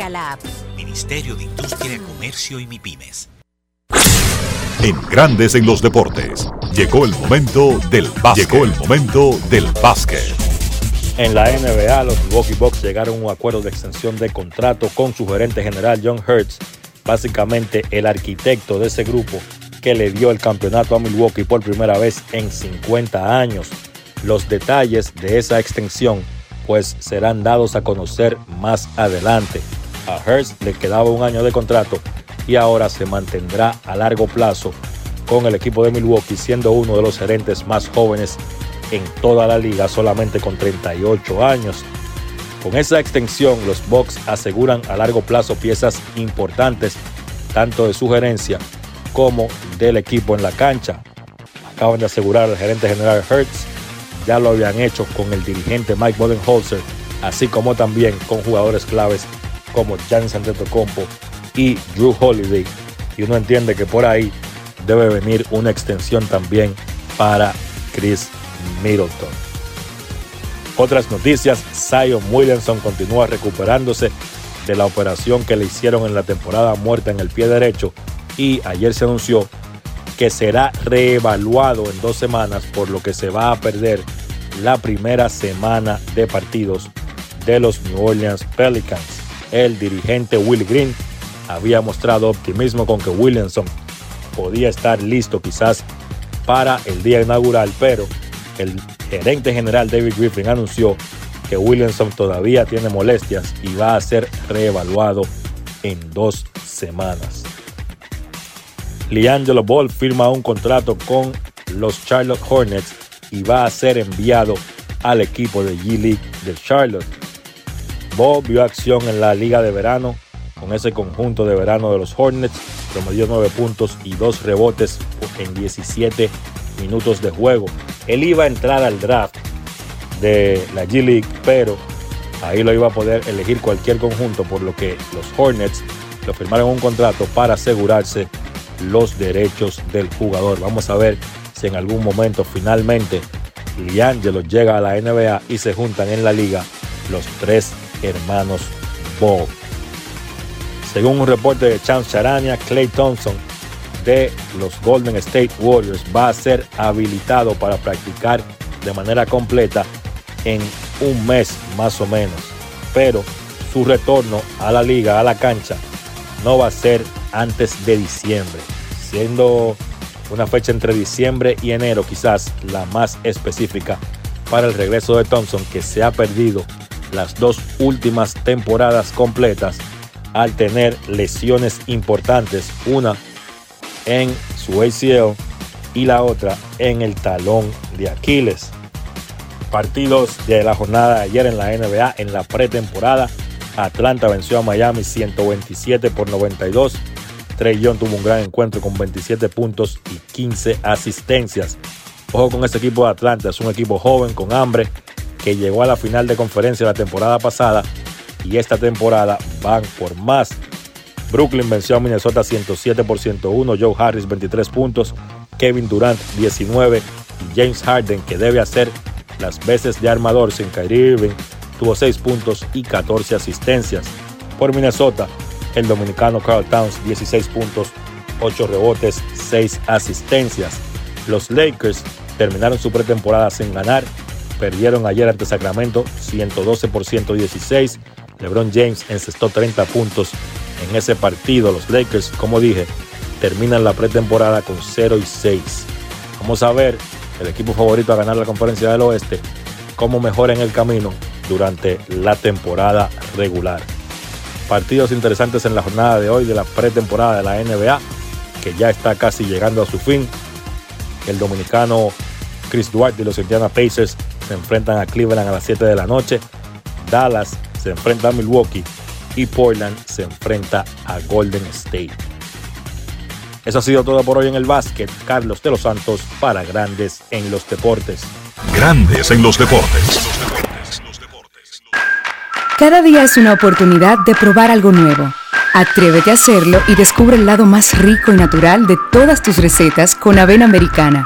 la app. Ministerio de Industria, Comercio y MIPIMES. En Grandes en los deportes. Llegó el momento del básquet. Llegó el momento del básquet. En la NBA, los Milwaukee Bucks llegaron a un acuerdo de extensión de contrato con su gerente general John Hurts, básicamente el arquitecto de ese grupo que le dio el campeonato a Milwaukee por primera vez en 50 años. Los detalles de esa extensión pues serán dados a conocer más adelante. A Hurts le quedaba un año de contrato y ahora se mantendrá a largo plazo con el equipo de Milwaukee siendo uno de los gerentes más jóvenes en toda la liga solamente con 38 años. Con esa extensión, los Bucks aseguran a largo plazo piezas importantes tanto de su gerencia como del equipo en la cancha. Acaban de asegurar al gerente general Hertz, ya lo habían hecho con el dirigente Mike Bodenholzer, así como también con jugadores claves como Giannis Antetokounmpo y Drew Holiday. Y uno entiende que por ahí debe venir una extensión también para Chris Middleton. Otras noticias, Zion Williamson continúa recuperándose de la operación que le hicieron en la temporada muerta en el pie derecho y ayer se anunció que será reevaluado en dos semanas por lo que se va a perder la primera semana de partidos de los New Orleans Pelicans. El dirigente Will Green había mostrado optimismo con que Williamson podía estar listo quizás para el día inaugural, pero el gerente general David Griffin anunció que Williamson todavía tiene molestias y va a ser reevaluado en dos semanas. Liangelo Ball firma un contrato con los Charlotte Hornets y va a ser enviado al equipo de G-League de Charlotte. Vio acción en la liga de verano con ese conjunto de verano de los Hornets, promedió 9 puntos y 2 rebotes en 17 minutos de juego. Él iba a entrar al draft de la G League, pero ahí lo iba a poder elegir cualquier conjunto, por lo que los Hornets lo firmaron un contrato para asegurarse los derechos del jugador. Vamos a ver si en algún momento finalmente Liangelo llega a la NBA y se juntan en la liga los tres hermanos Ball. Según un reporte de Chance Charania, Clay Thompson de los Golden State Warriors va a ser habilitado para practicar de manera completa en un mes más o menos. Pero su retorno a la liga, a la cancha, no va a ser antes de diciembre, siendo una fecha entre diciembre y enero quizás la más específica para el regreso de Thompson que se ha perdido las dos últimas temporadas completas al tener lesiones importantes, una en su ACL y la otra en el talón de Aquiles. Partidos de la jornada de ayer en la NBA en la pretemporada. Atlanta venció a Miami 127 por 92. Trey Young tuvo un gran encuentro con 27 puntos y 15 asistencias. Ojo con este equipo de Atlanta, es un equipo joven con hambre que llegó a la final de conferencia la temporada pasada y esta temporada van por más. Brooklyn venció a Minnesota 107 por 101, Joe Harris 23 puntos, Kevin Durant 19 y James Harden que debe hacer las veces de armador sin Kyrie Irving tuvo 6 puntos y 14 asistencias. Por Minnesota, el dominicano Carl Towns 16 puntos, 8 rebotes, 6 asistencias. Los Lakers terminaron su pretemporada sin ganar, perdieron ayer ante Sacramento 112 por 116. LeBron James encestó 30 puntos en ese partido. Los Lakers, como dije, terminan la pretemporada con 0 y 6. Vamos a ver el equipo favorito a ganar la conferencia del oeste, cómo mejora en el camino durante la temporada regular. Partidos interesantes en la jornada de hoy de la pretemporada de la NBA, que ya está casi llegando a su fin. El dominicano Chris Duarte y los Indiana Pacers se enfrentan a Cleveland a las 7 de la noche. Dallas se enfrenta a Milwaukee y Portland se enfrenta a Golden State. Eso ha sido todo por hoy en el básquet. Carlos de los Santos para Grandes en los Deportes. Grandes en los Deportes. Cada día es una oportunidad de probar algo nuevo. Atrévete a hacerlo y descubre el lado más rico y natural de todas tus recetas con avena americana.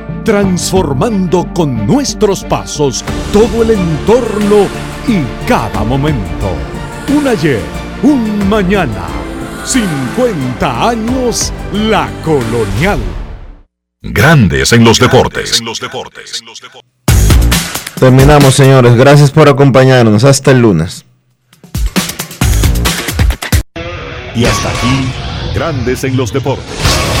transformando con nuestros pasos todo el entorno y cada momento. Un ayer, un mañana, 50 años la colonial. Grandes en los deportes. Terminamos, señores. Gracias por acompañarnos. Hasta el lunes. Y hasta aquí, Grandes en los deportes